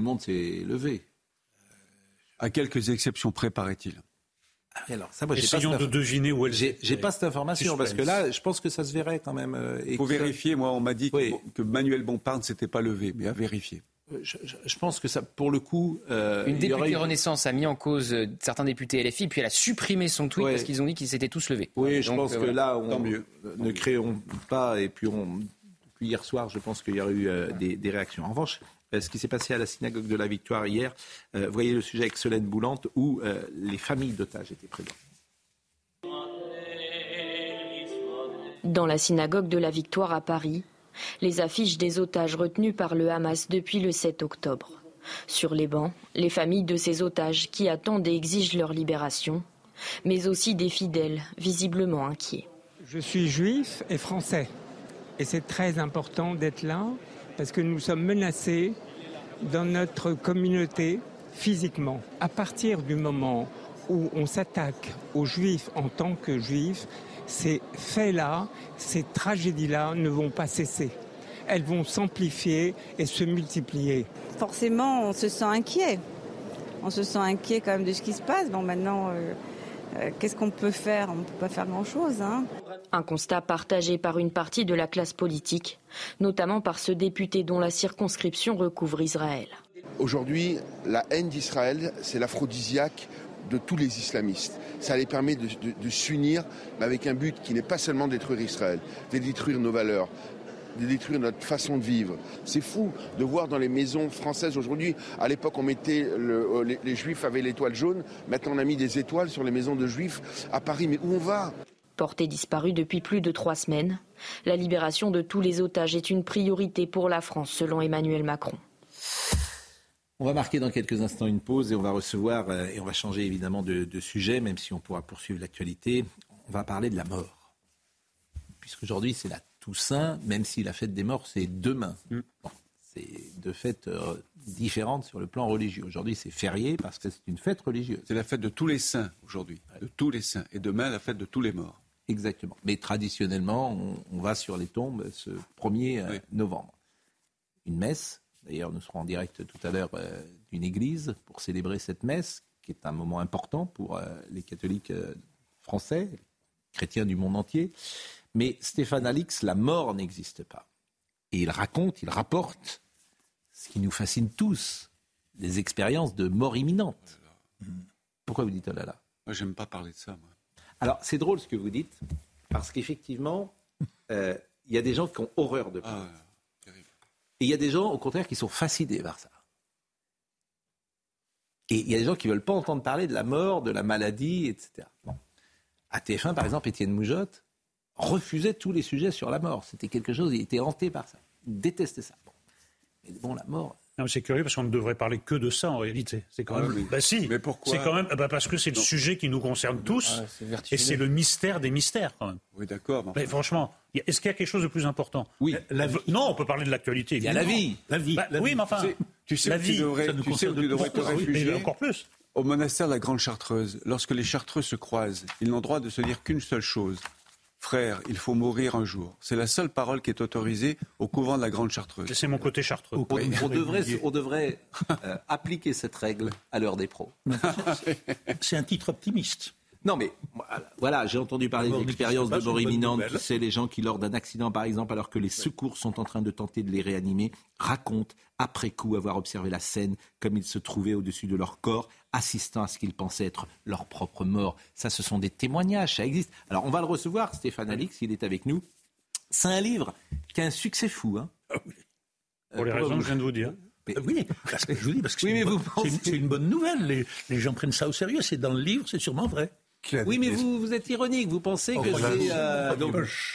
Le monde s'est levé. À quelques exceptions près, paraît-il. Ah, alors, ça, moi, Essayons de deviner où elle J'ai pas cette information parce que là, je pense que ça se verrait quand même. Euh, Il faut vérifier. Moi, on m'a dit que, Manuel Bompard ne s'était pas levé, mais à vérifier. Euh, je, pense que ça, pour le coup, euh, une députée Renaissance a mis en cause certains députés LFI, puis elle a supprimé son tweet parce qu'ils ont dit qu'ils s'étaient tous levés. Oui, je pense que là, on, mieux. ne créons pas. Et puis, on, hier soir, je pense qu'il y aurait eu des, des, réactions. En revanche, euh, ce qui s'est passé à la synagogue de la Victoire hier. Euh, vous voyez le sujet avec Solène Boulante où euh, les familles d'otages étaient présentes. Dans la synagogue de la Victoire à Paris, les affiches des otages retenus par le Hamas depuis le 7 octobre. Sur les bancs, les familles de ces otages qui attendent et exigent leur libération, mais aussi des fidèles visiblement inquiets. Je suis juif et français, et c'est très important d'être là parce que nous sommes menacés dans notre communauté physiquement. À partir du moment où on s'attaque aux juifs en tant que juifs, ces faits-là, ces tragédies-là ne vont pas cesser. Elles vont s'amplifier et se multiplier. Forcément, on se sent inquiet. On se sent inquiet quand même de ce qui se passe. Bon, maintenant, euh, qu'est-ce qu'on peut faire? On ne peut pas faire grand-chose. Hein. Un constat partagé par une partie de la classe politique, notamment par ce député dont la circonscription recouvre Israël. Aujourd'hui, la haine d'Israël, c'est l'aphrodisiaque de tous les islamistes. Ça les permet de, de s'unir, mais avec un but qui n'est pas seulement de détruire Israël, de détruire nos valeurs, de détruire notre façon de vivre. C'est fou de voir dans les maisons françaises aujourd'hui, à l'époque on mettait le, les, les, juifs avaient l'étoile jaune, maintenant on a mis des étoiles sur les maisons de juifs à Paris. Mais où on va? Porté disparu depuis plus de trois semaines, la libération de tous les otages est une priorité pour la France, selon Emmanuel Macron. On va marquer dans quelques instants une pause et on va recevoir, euh, et on va changer évidemment de, de sujet, même si on pourra poursuivre l'actualité. On va parler de la mort. Puisqu'aujourd'hui, c'est la Toussaint, même si la fête des morts, c'est demain. Mm. Bon, c'est deux fêtes euh, différentes sur le plan religieux. Aujourd'hui, c'est férié parce que c'est une fête religieuse. C'est la fête de tous les saints aujourd'hui, de tous les saints. Et demain, la fête de tous les morts. Exactement. Mais traditionnellement, on, on va sur les tombes ce 1er euh, oui. novembre. Une messe. D'ailleurs, nous serons en direct tout à l'heure euh, d'une église pour célébrer cette messe, qui est un moment important pour euh, les catholiques français, chrétiens du monde entier. Mais Stéphane Alix, la mort n'existe pas. Et il raconte, il rapporte ce qui nous fascine tous, des expériences de mort imminente. Pourquoi vous dites oh là là? Moi, j'aime pas parler de ça. Moi. Alors, c'est drôle ce que vous dites, parce qu'effectivement, euh, il y a des gens qui ont horreur de ça. Ah, et il y a des gens, au contraire, qui sont fascinés par ça. Et il y a des gens qui ne veulent pas entendre parler de la mort, de la maladie, etc. Bon. À TF1, par exemple, Étienne Moujotte, refusait tous les sujets sur la mort. C'était quelque chose, il était hanté par ça. Il détestait ça. Bon, mais bon la mort. C'est curieux parce qu'on ne devrait parler que de ça en réalité. C'est quand Ah, même. mais- Bah si. mais pourquoi C'est quand même. bah parce que c'est le sujet qui nous concerne tous. Ah, c'est et c'est le mystère des mystères quand même. Oui, d'accord. mais Mais franchement, est-ce qu'il y a quelque chose de plus important? Oui. La vie. Non, on peut parler de l'actualité. Il y a la vie. La vie. Bah, la oui, vie. mais enfin. Tu sais- tu sais la où tu vie. devrais- ça nous tu sais où concerne tu devrais te Ah réfugier encore plus. Au monastère de la Grande Chartreuse, lorsque les Chartreux se croisent, ils n'ont droit de se dire qu'une seule chose. Frère, il faut mourir un jour. C'est la seule parole qui est autorisée au couvent de la Grande Chartreuse. C'est mon côté chartreux. On, on devrait, on devrait euh, appliquer cette règle à l'heure des pros. C'est un titre optimiste. Non, mais voilà, j'ai entendu parler n'existe pas, de mort imminente. Tu sais, les gens qui, lors d'un accident, par exemple, alors que les secours sont en train de tenter de les réanimer, racontent après coup avoir observé la scène comme ils se trouvaient au-dessus de leur corps, assistant à ce qu'ils pensaient être leur propre mort. Ça, ce sont des témoignages, ça existe. Alors, on va le recevoir, Stéphane Alix, il est avec nous. C'est un livre qui a un succès fou. Hein. Pour les Euh, raisons que je viens de vous dire. Ah Oui, parce que je vous dis, parce que Oui, c'est mais une, vous bonne- pensez- c'est une- c'est une bonne nouvelle. Les, les gens prennent ça au sérieux. C'est dans le livre, c'est sûrement vrai. Oui, mais vous, vous êtes ironique. Vous pensez Oh, que c'est euh,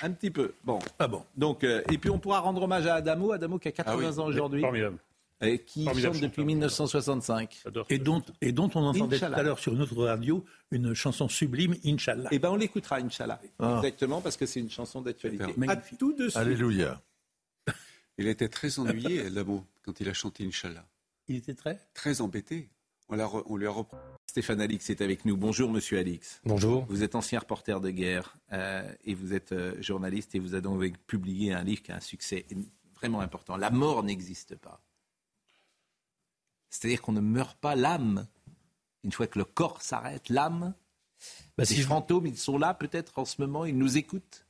Un petit peu. Bon. Ah bon. Donc, euh, et puis on pourra rendre hommage à Adamo, Adamo qui a 80 ans aujourd'hui, Formidable. et qui Formidable chante depuis 1965. Et dont, et dont on entendait Inch'Allah. tout à l'heure sur une autre radio une chanson sublime, Inch'Allah. Eh ben, on l'écoutera, Inch'Allah. Ah. Exactement, parce que c'est une chanson d'actualité. À tout de suite. Alléluia. Il était très ennuyé, Adamo, quand il a chanté Inch'Allah. Il était très Très embêté. On, l'a re- on lui a repris. Stéphane Alix est avec nous. Bonjour, monsieur Alix. Bonjour. Vous êtes ancien reporter de guerre euh, et vous êtes euh, journaliste et vous avez donc publié un livre qui a un succès vraiment important. La mort n'existe pas. C'est-à-dire qu'on ne meurt pas l'âme. Une fois que le corps s'arrête, l'âme, Bah, si fantômes, ils sont là peut-être en ce moment, ils nous écoutent.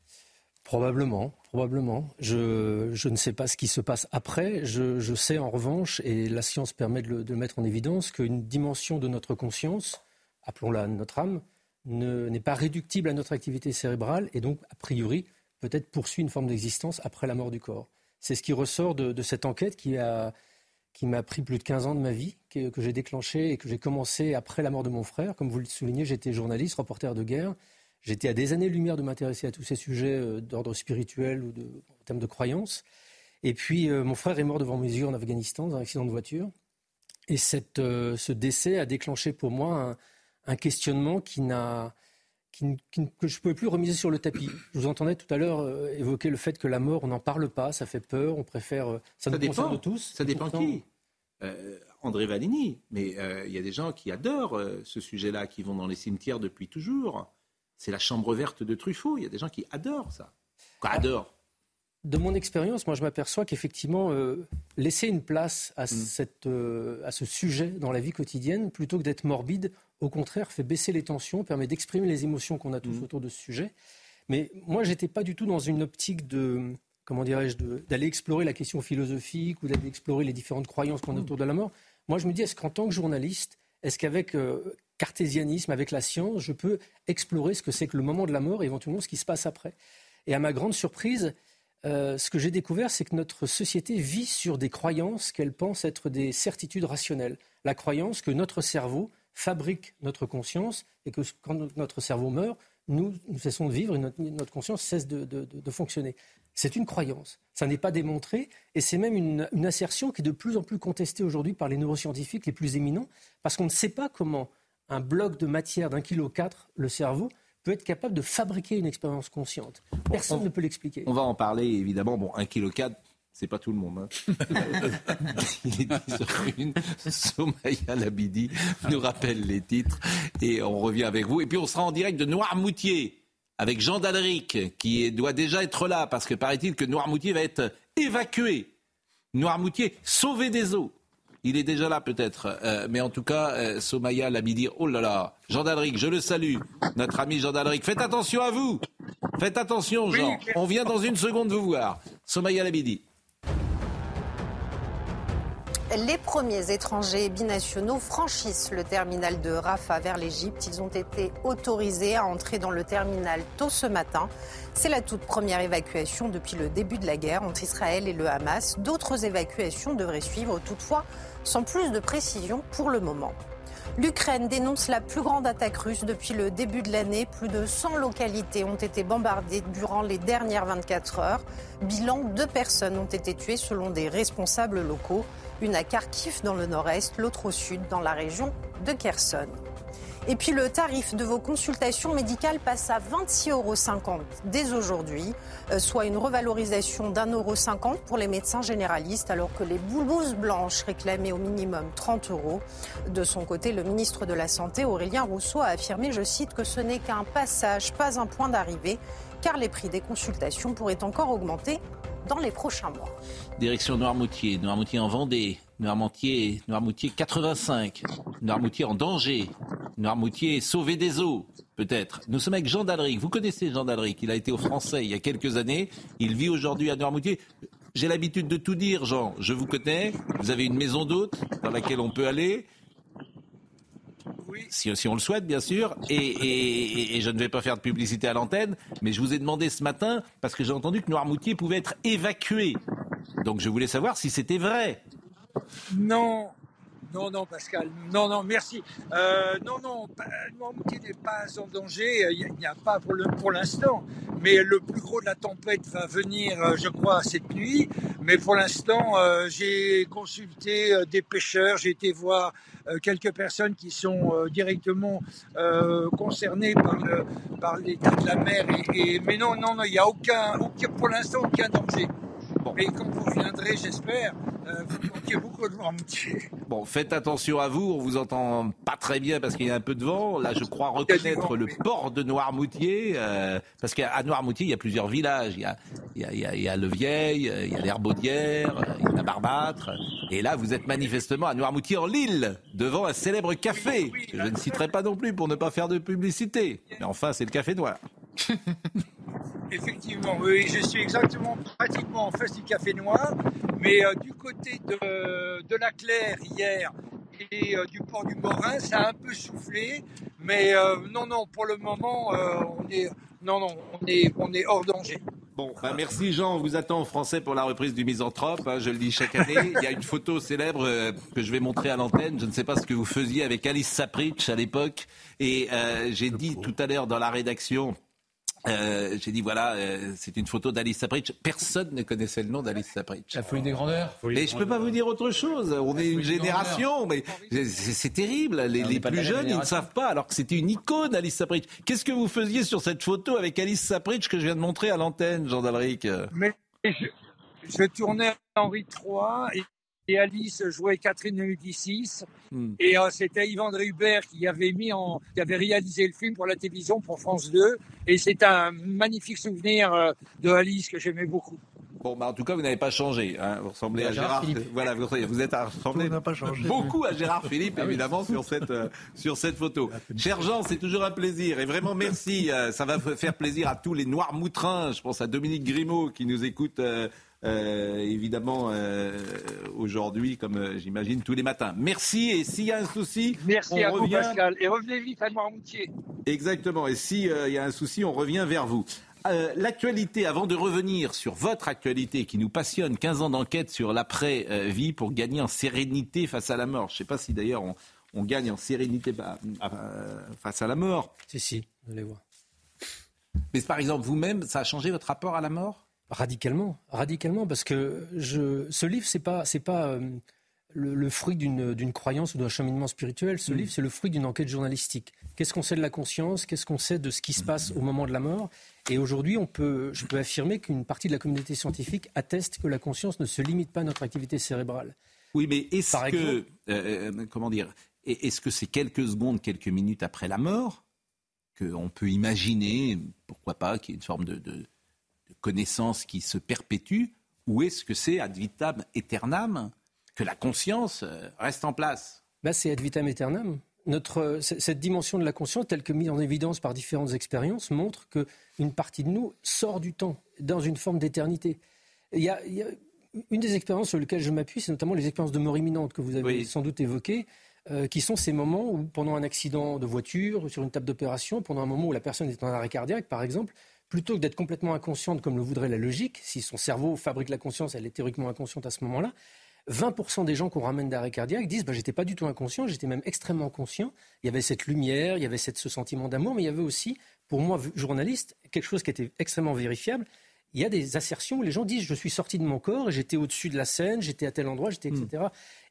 Probablement, probablement. Je, ne sais pas ce qui se passe après. Je, sais en revanche, et la science permet de le, mettre en évidence, qu'une dimension de notre conscience, appelons-la notre âme, ne- n'est pas réductible à notre activité cérébrale et donc, a priori, peut-être poursuit une forme d'existence après la mort du corps. C'est ce qui ressort de, cette enquête qui m'a pris plus de 15 ans de ma vie, que, que j'ai déclenché et que j'ai commencé après la mort de mon frère. Comme vous le soulignez, j'étais journaliste, reporter de guerre. J'étais à des années-lumière de m'intéresser à tous ces sujets euh, d'ordre spirituel ou de, en termes de croyance. Et puis, euh, mon frère est mort devant mes yeux en Afghanistan dans un accident de voiture. Et cette, euh, ce décès a déclenché pour moi un, un questionnement qui n'a, qui, qui que je ne pouvais plus remiser sur le tapis. Je vous entendais tout à l'heure euh, évoquer le fait que la mort, on n'en parle pas, ça fait peur, on préfère. ça, dépend. tous. Ça dépend pourtant- qui. André Valigny, mais il y a des gens qui adorent ce sujet-là, qui vont dans les cimetières depuis toujours. C'est la chambre verte de Truffaut. Il y a des gens qui adorent ça. Quoi, adorent de mon expérience, moi, je m'aperçois qu'effectivement, euh, laisser une place à, mm. cette, euh, à ce sujet dans la vie quotidienne, plutôt que d'être morbide, au contraire, fait baisser les tensions, permet d'exprimer les émotions qu'on a tous mm. autour de ce sujet. Mais moi, j'étais pas du tout dans une optique de, comment dirais-je, d'aller explorer la question philosophique ou d'aller explorer les différentes croyances qu'on a mm. autour de la mort. Moi, je me dis, est-ce qu'en tant que journaliste, est-ce qu'avec euh, cartésianisme, avec la science, je peux explorer ce que c'est que le moment de la mort et éventuellement ce qui se passe après Et à ma grande surprise, euh, ce que j'ai découvert, c'est que notre société vit sur des croyances qu'elle pense être des certitudes rationnelles. La croyance que notre cerveau fabrique notre conscience et que quand notre cerveau meurt, nous, cessons de vivre et notre, conscience cesse de, fonctionner. C'est une croyance. Ça n'est pas démontré et c'est même une, une, assertion qui est de plus en plus contestée aujourd'hui par les neuroscientifiques les plus éminents parce qu'on ne sait pas comment un bloc de matière d'un kilo 4, le cerveau, peut être capable de fabriquer une expérience consciente. Personne ne peut l'expliquer. On va en parler évidemment. Bon, 1,4 kg, c'est pas tout le monde. Hein. Il est 10 sur une. Somaya Labidi nous rappelle les titres et on revient avec vous. Et puis on sera en direct de Noirmoutier avec Jean Dalric qui doit déjà être là parce que paraît-il que Noirmoutier va être évacué. Noirmoutier sauvé des eaux. Il est déjà là peut-être, euh, mais en tout cas, euh, Somaya l'a mis dire, oh là là, Jean Dalric, je le salue, notre ami Jean Dalric, faites attention à vous, faites attention Jean, on vient dans une seconde vous voir. Somaya Labidi. Les premiers étrangers binationaux franchissent le terminal de Rafah vers l'Égypte. Ils ont été autorisés à entrer dans le terminal tôt ce matin. C'est la toute première évacuation depuis le début de la guerre entre Israël et le Hamas. D'autres évacuations devraient suivre toutefois sans plus de précision pour le moment. L'Ukraine dénonce la plus grande attaque russe depuis le début de l'année. Plus de 100 localités ont été bombardées durant les dernières 24 heures. Bilan, deux personnes ont été tuées selon des responsables locaux. Une à Kharkiv dans le nord-est, l'autre au sud dans la région de Kherson. Et puis le tarif de vos consultations médicales passe à 26,50 euros dès aujourd'hui, euh, soit une revalorisation d'un euro cinquante pour les médecins généralistes, alors que les boulouses blanches réclamaient au minimum 30 euros. De son côté, le ministre de la Santé, Aurélien Rousseau, a affirmé, je cite, que ce n'est qu'un passage, pas un point d'arrivée, car les prix des consultations pourraient encore augmenter dans les prochains mois. Direction Noirmoutier, Noirmoutier en Vendée, Noirmoutier, Noirmoutier 85, Noirmoutier en danger, Noirmoutier sauvé des eaux, peut-être. Nous sommes avec Jean Dalric. Vous connaissez Jean Dalric, il a été au Français il y a quelques années, il vit aujourd'hui à Noirmoutier. J'ai l'habitude de tout dire, Jean. Je vous connais. Vous avez une maison d'hôte dans laquelle on peut aller. Oui. Si, on le souhaite, bien sûr. Et, et, je ne vais pas faire de publicité à l'antenne, mais je vous ai demandé ce matin, parce que j'ai entendu que Noirmoutier pouvait être évacué. Donc je voulais savoir si c'était vrai. Non, non, non, Pascal. Non, non, merci. Euh, non, non, Noirmoutier n'est pas en danger. Il n'y a, pas pour l'instant. mais le plus gros de la tempête va venir, euh, je crois, cette nuit. Mais pour l'instant, euh, j'ai consulté des pêcheurs. J'ai été voir quelques personnes qui sont directement concernées par, l'état de la mer. Mais non, non, non, il n'y a aucun, aucun, pour l'instant, aucun danger. Mais quand vous viendrez, j'espère, euh, vous manquez beaucoup de Noirmoutier. Bon, faites attention à vous, on vous entend pas très bien parce qu'il y a un peu de vent. Là, je crois reconnaître le port de Noirmoutier, euh, parce qu'à Noirmoutier, il y a plusieurs villages. Il y a, il y a, il y a, Le Vieil, il y a l'Herbaudière, il y a la Barbâtre. Et là, vous êtes manifestement à Noirmoutier en Lille, devant un célèbre café, que je ne citerai pas non plus pour ne pas faire de publicité. Mais enfin, c'est le Café Noir. Effectivement, oui, je suis exactement pratiquement en face du Café Noir, mais euh, du côté de, de, la Claire hier et euh, du port du Morin, ça a un peu soufflé, mais euh, non, non, pour le moment, on est, non, non, on est, on est hors danger. Bon, bah, merci Jean, on vous attend en français pour la reprise du Misanthrope, hein, je le dis chaque année. Il y a une photo célèbre que je vais montrer à l'antenne, je ne sais pas ce que vous faisiez avec Alice Sapritch à l'époque, et j'ai dit tout à l'heure dans la rédaction euh, j'ai dit voilà, euh, c'est une photo d'Alice Sapritch. Personne ne connaissait le nom d'Alice Sapritch. La folie des grandeurs. Mais je peux pas vous dire autre chose. On est une génération, mais c'est terrible. Les, plus jeunes, ils ne savent pas, alors que c'était une icône, Alice Sapritch. Qu'est-ce que vous faisiez sur cette photo avec Alice Sapritch que je viens de montrer à l'antenne, Jean Dalric? Mais je, tournais Henri III et et Alice jouait Catherine de Médicis. Hmm. Et euh, c'était Yvan Hubert qui avait mis en, qui avait réalisé le film pour la télévision, pour France 2. Et c'est un magnifique souvenir euh, de Alice que j'aimais beaucoup. Bon, bah, en tout cas, vous n'avez pas changé. hein. Vous ressemblez à, À Gérard. Philippe. Voilà, vous, vous êtes à ressembler beaucoup à Gérard Philippe, évidemment, sur cette, euh, sur cette photo. Cher Jean, c'est toujours un plaisir. Et vraiment, merci. Euh, ça va faire plaisir à tous les Noirs moutrins. Je pense à Dominique Grimaud qui nous écoute. Euh, évidemment euh, aujourd'hui, comme euh, j'imagine tous les matins. Merci et s'il y a un souci, Merci on à vous, revient. Pascal. Et revenez vite à Noirmoutier. Exactement. Et s'il y a un souci, on revient vers vous. Euh, L'actualité, avant de revenir sur votre actualité qui nous passionne, 15 ans d'enquête sur l'après-vie pour gagner en sérénité face à la mort. Je ne sais pas si d'ailleurs on, on gagne en sérénité bah, euh, face à la mort. Si, si, je les vois. Mais par exemple, vous-même, ça a changé votre rapport à la mort? Radicalement, radicalement, parce que je, ce livre, c'est pas, c'est pas euh, le, le fruit d'une d'une croyance ou d'un cheminement spirituel. Ce Mm. livre, c'est le fruit d'une enquête journalistique. Qu'est-ce qu'on sait de la conscience? Qu'est-ce qu'on sait de ce qui se passe au moment de la mort? Et aujourd'hui, on peut, je peux affirmer qu'une partie de la communauté scientifique atteste que la conscience ne se limite pas à notre activité cérébrale. Oui, mais est-ce que, euh, euh, comment dire, est- est-ce que c'est quelques secondes, quelques minutes après la mort qu'on peut imaginer, pourquoi pas, qu'il y ait une forme de connaissance qui se perpétue, ou est-ce que c'est ad vitam aeternam que la conscience euh, reste en place? Bah, c'est ad vitam aeternam. Notre, cette dimension de la conscience, telle que mise en évidence par différentes expériences, montre qu'une partie de nous sort du temps, dans une forme d'éternité. Il y a, il y a- une des expériences sur lesquelles je m'appuie, c'est notamment les expériences de mort imminente que vous avez Oui. sans doute évoquées, euh, qui sont ces moments où, pendant un accident de voiture, sur une table d'opération, pendant un moment où la personne est en arrêt cardiaque, par exemple, plutôt que d'être complètement inconsciente comme le voudrait la logique, si son cerveau fabrique la conscience, elle est théoriquement inconsciente à ce moment-là, 20% des gens qu'on ramène d'arrêt cardiaque disent bah, j'étais pas du tout inconscient, j'étais même extrêmement conscient. Il y avait cette lumière, il y avait cette, ce sentiment d'amour, mais il y avait aussi, pour moi, journaliste, quelque chose qui était extrêmement vérifiable. Il y a des assertions où les gens disent je suis sorti de mon corps, j'étais au-dessus de la scène, j'étais à tel endroit, j'étais etc.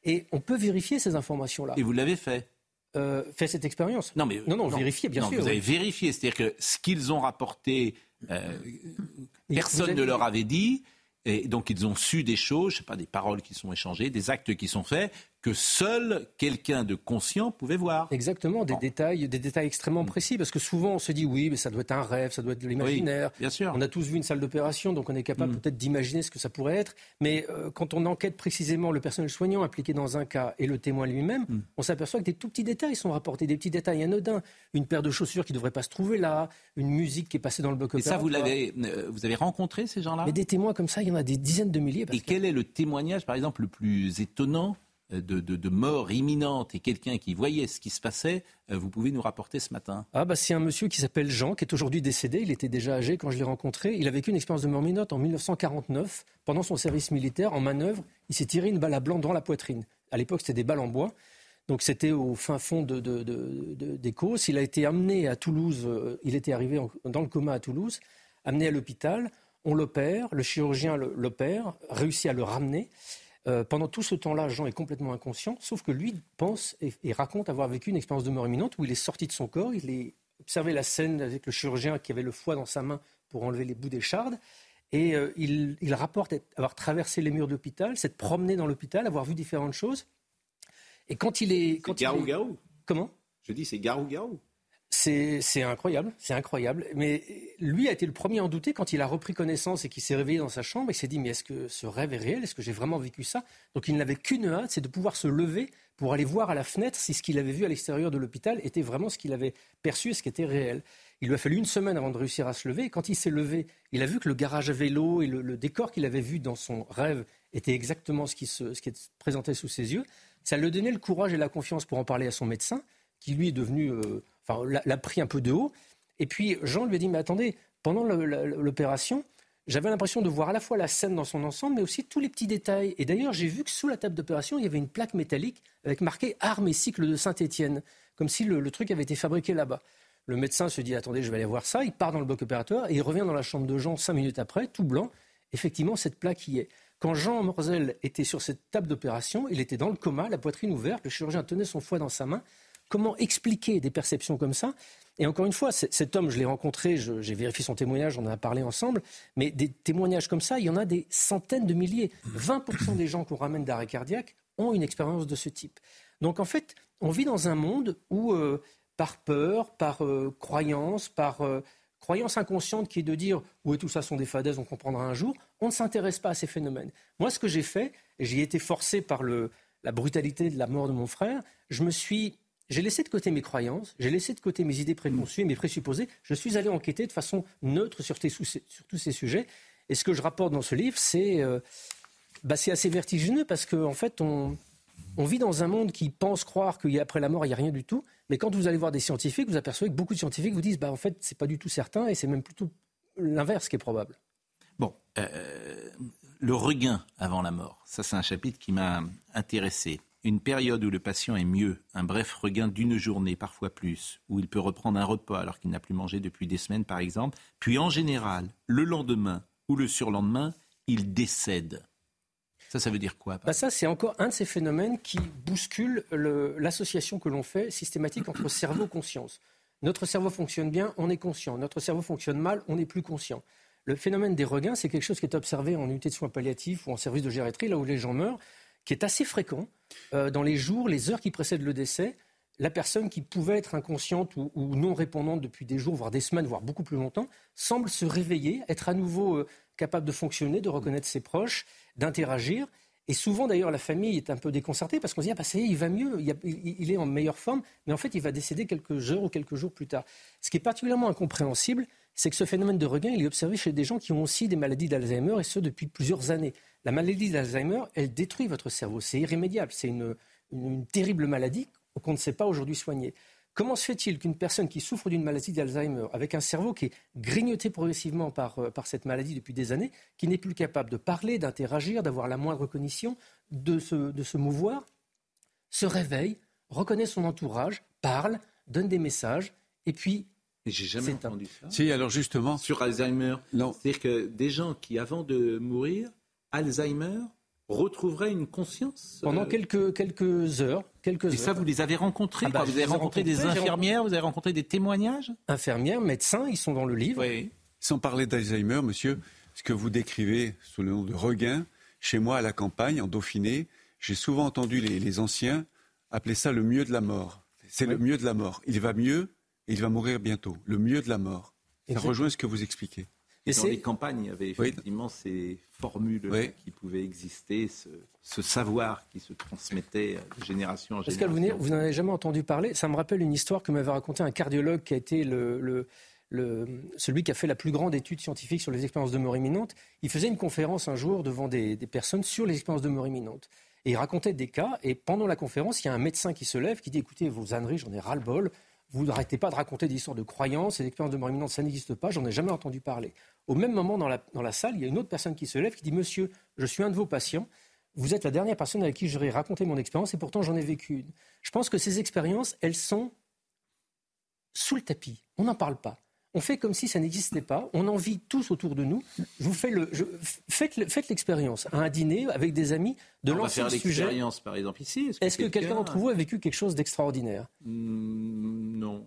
Et on peut vérifier ces informations-là. Et vous l'avez fait? Euh, fait cette expérience Non, mais non, non, vérifier bien non, sûr. Vous avez vérifié, c'est-à-dire que ce qu'ils ont rapporté, euh, Mais personne ne leur avait dit. Et donc ils ont su des choses, je sais pas, des paroles qui sont échangées, des actes qui sont faits, que seul quelqu'un de conscient pouvait voir. Exactement, des détails, des détails extrêmement précis, parce que souvent on se dit oui, mais ça doit être un rêve, ça doit être de l'imaginaire. bien sûr. On a tous vu une salle d'opération, donc on est capable Mm. peut-être d'imaginer ce que ça pourrait être. Mais euh, quand on enquête précisément le personnel soignant impliqué dans un cas et le témoin lui-même, Mm. on s'aperçoit que des tout petits détails sont rapportés, des petits détails anodins. Une paire de chaussures qui ne devrait pas se trouver là, une musique qui est passée dans le bloc Et ça, vous l'avez, euh, vous avez rencontré ces gens-là? Mais des témoins comme ça, il y en a des dizaines de milliers. Et quel est le témoignage, par exemple, le plus étonnant de, de- mort imminente et quelqu'un qui voyait ce qui se passait, euh, vous pouvez nous rapporter ce matin Ah bah c'est un monsieur qui s'appelle Jean, qui est aujourd'hui décédé. Il était déjà âgé quand je l'ai rencontré. Il a vécu une expérience de mort imminente en 1949. Pendant son service militaire, en manœuvre, il s'est tiré une balle à blanc dans la poitrine. À l'époque, c'était des balles en bois. Donc c'était au fin fond de, de, de- de- des Causses. Il a été amené à Toulouse. euh, il était arrivé dans le coma à Toulouse, amené à l'hôpital. On l'opère. Le chirurgien l'opère, réussit à le ramener. Euh, pendant tout ce temps-là, Jean est complètement inconscient, sauf que lui pense et, et raconte avoir vécu une expérience de mort imminente où il est sorti de son corps, il est observé la scène avec le chirurgien qui avait le foie dans sa main pour enlever les bouts d'écharde, et euh, il, il rapporte être- avoir traversé les murs d'hôpital, s'être promené dans l'hôpital, avoir vu différentes choses. Et quand il est... Quand il est- garou-garou. Comment? Je dis, c'est garou-garou. C'est incroyable, c'est incroyable. Mais lui a été le premier à en douter quand il a repris connaissance et qu'il s'est réveillé dans sa chambre. Il s'est dit mais est-ce que ce rêve est réel? Est-ce que j'ai vraiment vécu ça? Donc il n'avait qu'une hâte, c'est de pouvoir se lever pour aller voir à la fenêtre si ce qu'il avait vu à l'extérieur de l'hôpital était vraiment ce qu'il avait perçu et ce qui était réel. Il lui a fallu une semaine avant de réussir à se lever. Et quand il s'est levé, il a vu que le garage à vélo et le, décor qu'il avait vu dans son rêve était exactement ce qui se ce qui se présentait sous ses yeux. Ça lui donnait le courage et la confiance pour en parler à son médecin, qui lui est devenu, euh, enfin, l'a- pris un peu de haut. Et puis Jean lui a dit, mais attendez, pendant l'opération, j'avais l'impression de voir à la fois la scène dans son ensemble, mais aussi tous les petits détails. Et d'ailleurs, j'ai vu que sous la table d'opération, il y avait une plaque métallique avec marqué Armes et cycle de Saint-Étienne, comme si le, le truc avait été fabriqué là-bas. Le médecin se dit, attendez, je vais aller voir ça. Il part dans le bloc opératoire et il revient dans la chambre de Jean cinq minutes après, tout blanc. Effectivement, cette plaque y est. Quand Jean Morzel était sur cette table d'opération, il était dans le coma, la poitrine ouverte, le chirurgien tenait son foie dans sa main. Comment expliquer des perceptions comme ça et encore une fois, cet homme, je l'ai rencontré, j'ai vérifié son témoignage, on en a parlé ensemble, mais des témoignages comme ça, il y en a des centaines de milliers. 20% des gens qu'on ramène d'arrêt cardiaque ont une expérience de ce type. Donc en fait, on vit dans un monde où, euh, par peur, par euh, croyance, par euh, croyance inconsciente qui est de dire oui, tout ça sont des fadaises, on comprendra un jour, on ne s'intéresse pas à ces phénomènes. Moi, ce que j'ai fait, j'y ai été forcé par la brutalité de la mort de mon frère, je me suis j'ai laissé de côté mes croyances, j'ai laissé de côté mes idées préconçues, mes présupposés. Je suis allé enquêter de façon neutre sur, tous ces sujets. Et ce que je rapporte dans ce livre, c'est bah, assez vertigineux parce qu'en en fait, on, on vit dans un monde qui pense croire qu'après la mort, il n'y a rien du tout. Mais quand vous allez voir des scientifiques, vous apercevez que beaucoup de scientifiques vous disent, bah, en fait, c'est pas du tout certain et c'est même plutôt l'inverse qui est probable. Bon, euh, le regain avant la mort, ça c'est un chapitre qui m'a intéressé. Une période où le patient est mieux, un bref regain d'une journée, parfois plus, où il peut reprendre un repas alors qu'il n'a plus mangé depuis des semaines par exemple, puis en général, le lendemain ou le surlendemain, il décède. Ça, ça veut dire quoi bah Ça, c'est encore un de ces phénomènes qui bousculent l'association que l'on fait systématique entre cerveau et conscience. Notre cerveau fonctionne bien, on est conscient. Notre cerveau fonctionne mal, on n'est plus conscient. Le phénomène des regains, c'est quelque chose qui est observé en unité de soins palliatifs ou en service de gériatrie, là où les gens meurent, qui est assez fréquent euh, dans les jours, les heures qui précèdent le décès. La personne qui pouvait être inconsciente ou, non répondante depuis des jours, voire des semaines, voire beaucoup plus longtemps, semble se réveiller, être à nouveau euh, capable de fonctionner, de reconnaître ses proches d'interagir. Et souvent, d'ailleurs, la famille est un peu déconcertée parce qu'on se dit, ah bah, ça y est, il va mieux, il, est en meilleure forme, mais en fait, il va décéder quelques heures ou quelques jours plus tard. Ce qui est particulièrement incompréhensible, c'est que ce phénomène de regain, il est observé chez des gens qui ont aussi des maladies d'Alzheimer, et ce, depuis plusieurs années. La maladie d'Alzheimer, elle détruit votre cerveau, c'est irrémédiable, c'est une terrible maladie qu'on ne sait pas aujourd'hui soigner. Comment se fait-il qu'une personne qui souffre d'une maladie d'Alzheimer, avec un cerveau qui est grignoté progressivement par, euh, par cette maladie depuis des années, qui n'est plus capable de parler, d'interagir, d'avoir la moindre cognition, de se, de se mouvoir, se réveille, reconnaît son entourage, parle, donne des messages, et puis j'ai jamais entendu ça. Si, alors justement. Sur Alzheimer. Non. C'est-à-dire que des gens qui, avant de mourir, Alzheimer, retrouverait une conscience Pendant euh, quelques, quelques heures. Quelques et ça, vous les avez rencontrés ah bah, Vous avez rencontré des infirmières Vous avez rencontré des témoignages? Infirmières, médecins, ils sont dans le livre. Oui. Sans parler d'Alzheimer, monsieur, ce que vous décrivez sous le nom de regain, chez moi à la campagne, en Dauphiné, j'ai souvent entendu les, anciens appeler ça le mieux de la mort. C'est le mieux de la mort. Il va mieux et il va mourir bientôt. Le mieux de la mort. Ça rejoint ce que vous expliquez. Et dans les campagnes, il y avait effectivement ces formules qui pouvaient exister, ce, savoir qui se transmettait de génération en génération. Pascal, vous, vous n'en avez jamais entendu parler Ça me rappelle une histoire que m'avait raconté un cardiologue qui a été le, celui qui a fait la plus grande étude scientifique sur les expériences de mort imminente. Il faisait une conférence un jour devant des, des personnes sur les expériences de mort imminente. Et il racontait des cas, et pendant la conférence, il y a un médecin qui se lève, qui dit, écoutez, vos âneries, j'en ai ras-le-bol, vous n'arrêtez pas de raconter des histoires de croyances, des expériences de mort imminente, ça n'existe pas, j'en ai jamais entendu parler. Au même moment, dans la, dans la, salle, il y a une autre personne qui se lève, qui dit Monsieur, je suis un de vos patients, vous êtes la dernière personne avec qui j'aurais raconté mon expérience, et pourtant j'en ai vécu une. Je pense que ces expériences, elles sont sous le tapis, on n'en parle pas on fait comme si ça n'existait pas, on en vit tous autour de nous. Je vous fais le, faites, l'expérience à un dîner avec des amis de lancer le sujet. l'expérience, par exemple, ici. Est-ce que, quelqu'un d'entre vous a vécu quelque chose d'extraordinaire? Hmm, Non.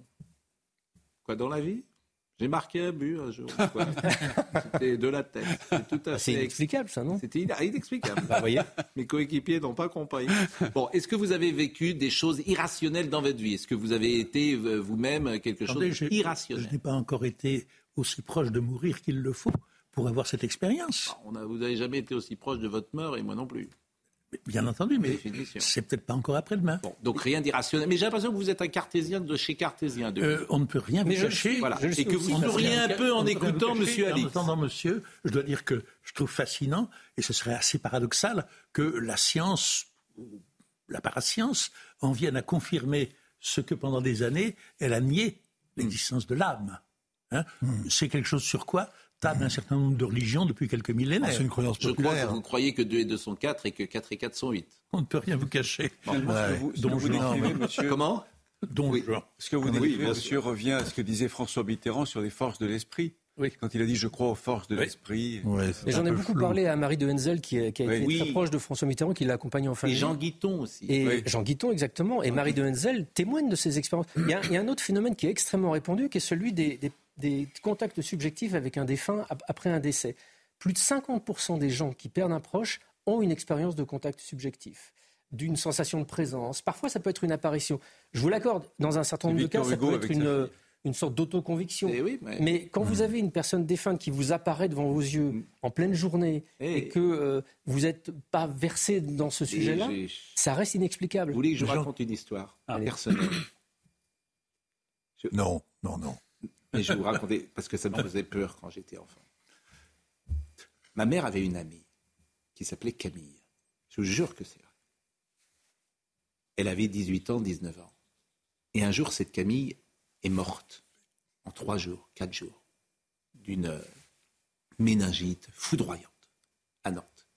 Quoi, dans la vie? J'ai marqué un but un jour. C'était de la tête. C'est inexplicable, ça, non? C'était inexplicable. Bah, voyez. Mes coéquipiers n'ont pas compris. Bon, est-ce que vous avez vécu des choses irrationnelles dans votre vie? Est-ce que vous avez été euh, vous-même quelque chose d'irrationnel? Je n'ai pas encore été aussi proche de mourir qu'il le faut pour avoir cette expérience. Ah, vous n'avez jamais été aussi proche de votre mort et moi non plus. Bien entendu, mais c'est peut-être pas encore après-demain. donc rien d'irrationnel. Mais j'ai l'impression que vous êtes un cartésien de chez cartésien. Euh, on ne peut rien vous cacher. et que vous souriez un peu en écoutant Monsieur Alix. En entendant Monsieur, je dois dire que je trouve fascinant, et ce serait assez paradoxal, que la science, la parascience, en vienne à confirmer ce que pendant des années, elle a nié, l'existence de l'âme. Hein? Hmm. C'est quelque chose sur quoi table un certain nombre de religions depuis quelques millénaires. c'est une croyance populaire. Je crois que vous croyez que 2 et 2 sont 4 et que 4 et 4 sont 8. On ne peut rien vous cacher. Donc, vous décrivez, monsieur... Comment? Donc, Ce que vous décrivez, monsieur, revient à ce que disait François Mitterrand sur les forces de l'esprit. Quand il a dit je crois aux forces de l'esprit. Et j'en ai beaucoup parlé à Marie de Henzel, qui, a, qui a été Oui. très proche de François Mitterrand, qui l'a accompagné en famille. Et Jean Guiton aussi. Et Oui. Jean Guiton, exactement. Et Marie de Henzel témoigne de ces expériences. Il y, a, il y a un autre phénomène qui est extrêmement répandu, qui est celui des, des- des contacts subjectifs avec un défunt ap- après un décès. Plus de 50% des gens qui perdent un proche ont une expérience de contact subjectif d'une sensation de présence. Parfois, ça peut être une apparition. Je vous l'accorde, dans un certain nombre de cas, ça peut être une, une sorte d'autoconviction. Eh oui, mais- mais... quand vous avez une personne défunte qui vous apparaît devant vos yeux Mm. en pleine journée Eh. et que euh, vous n'êtes pas versé dans ce sujet-là, j'ai- ça reste inexplicable. Vous voulez que je raconte une histoire Allez. personnelle? Non, non, non. Mais je vous raconter, parce que ça me faisait peur quand j'étais enfant. Ma mère avait une amie qui s'appelait Camille. Je vous jure que c'est vrai. Elle avait 18 ans, 19 ans. Et un jour, cette Camille est morte en trois jours, quatre jours, d'une euh, méningite foudroyante à Nantes.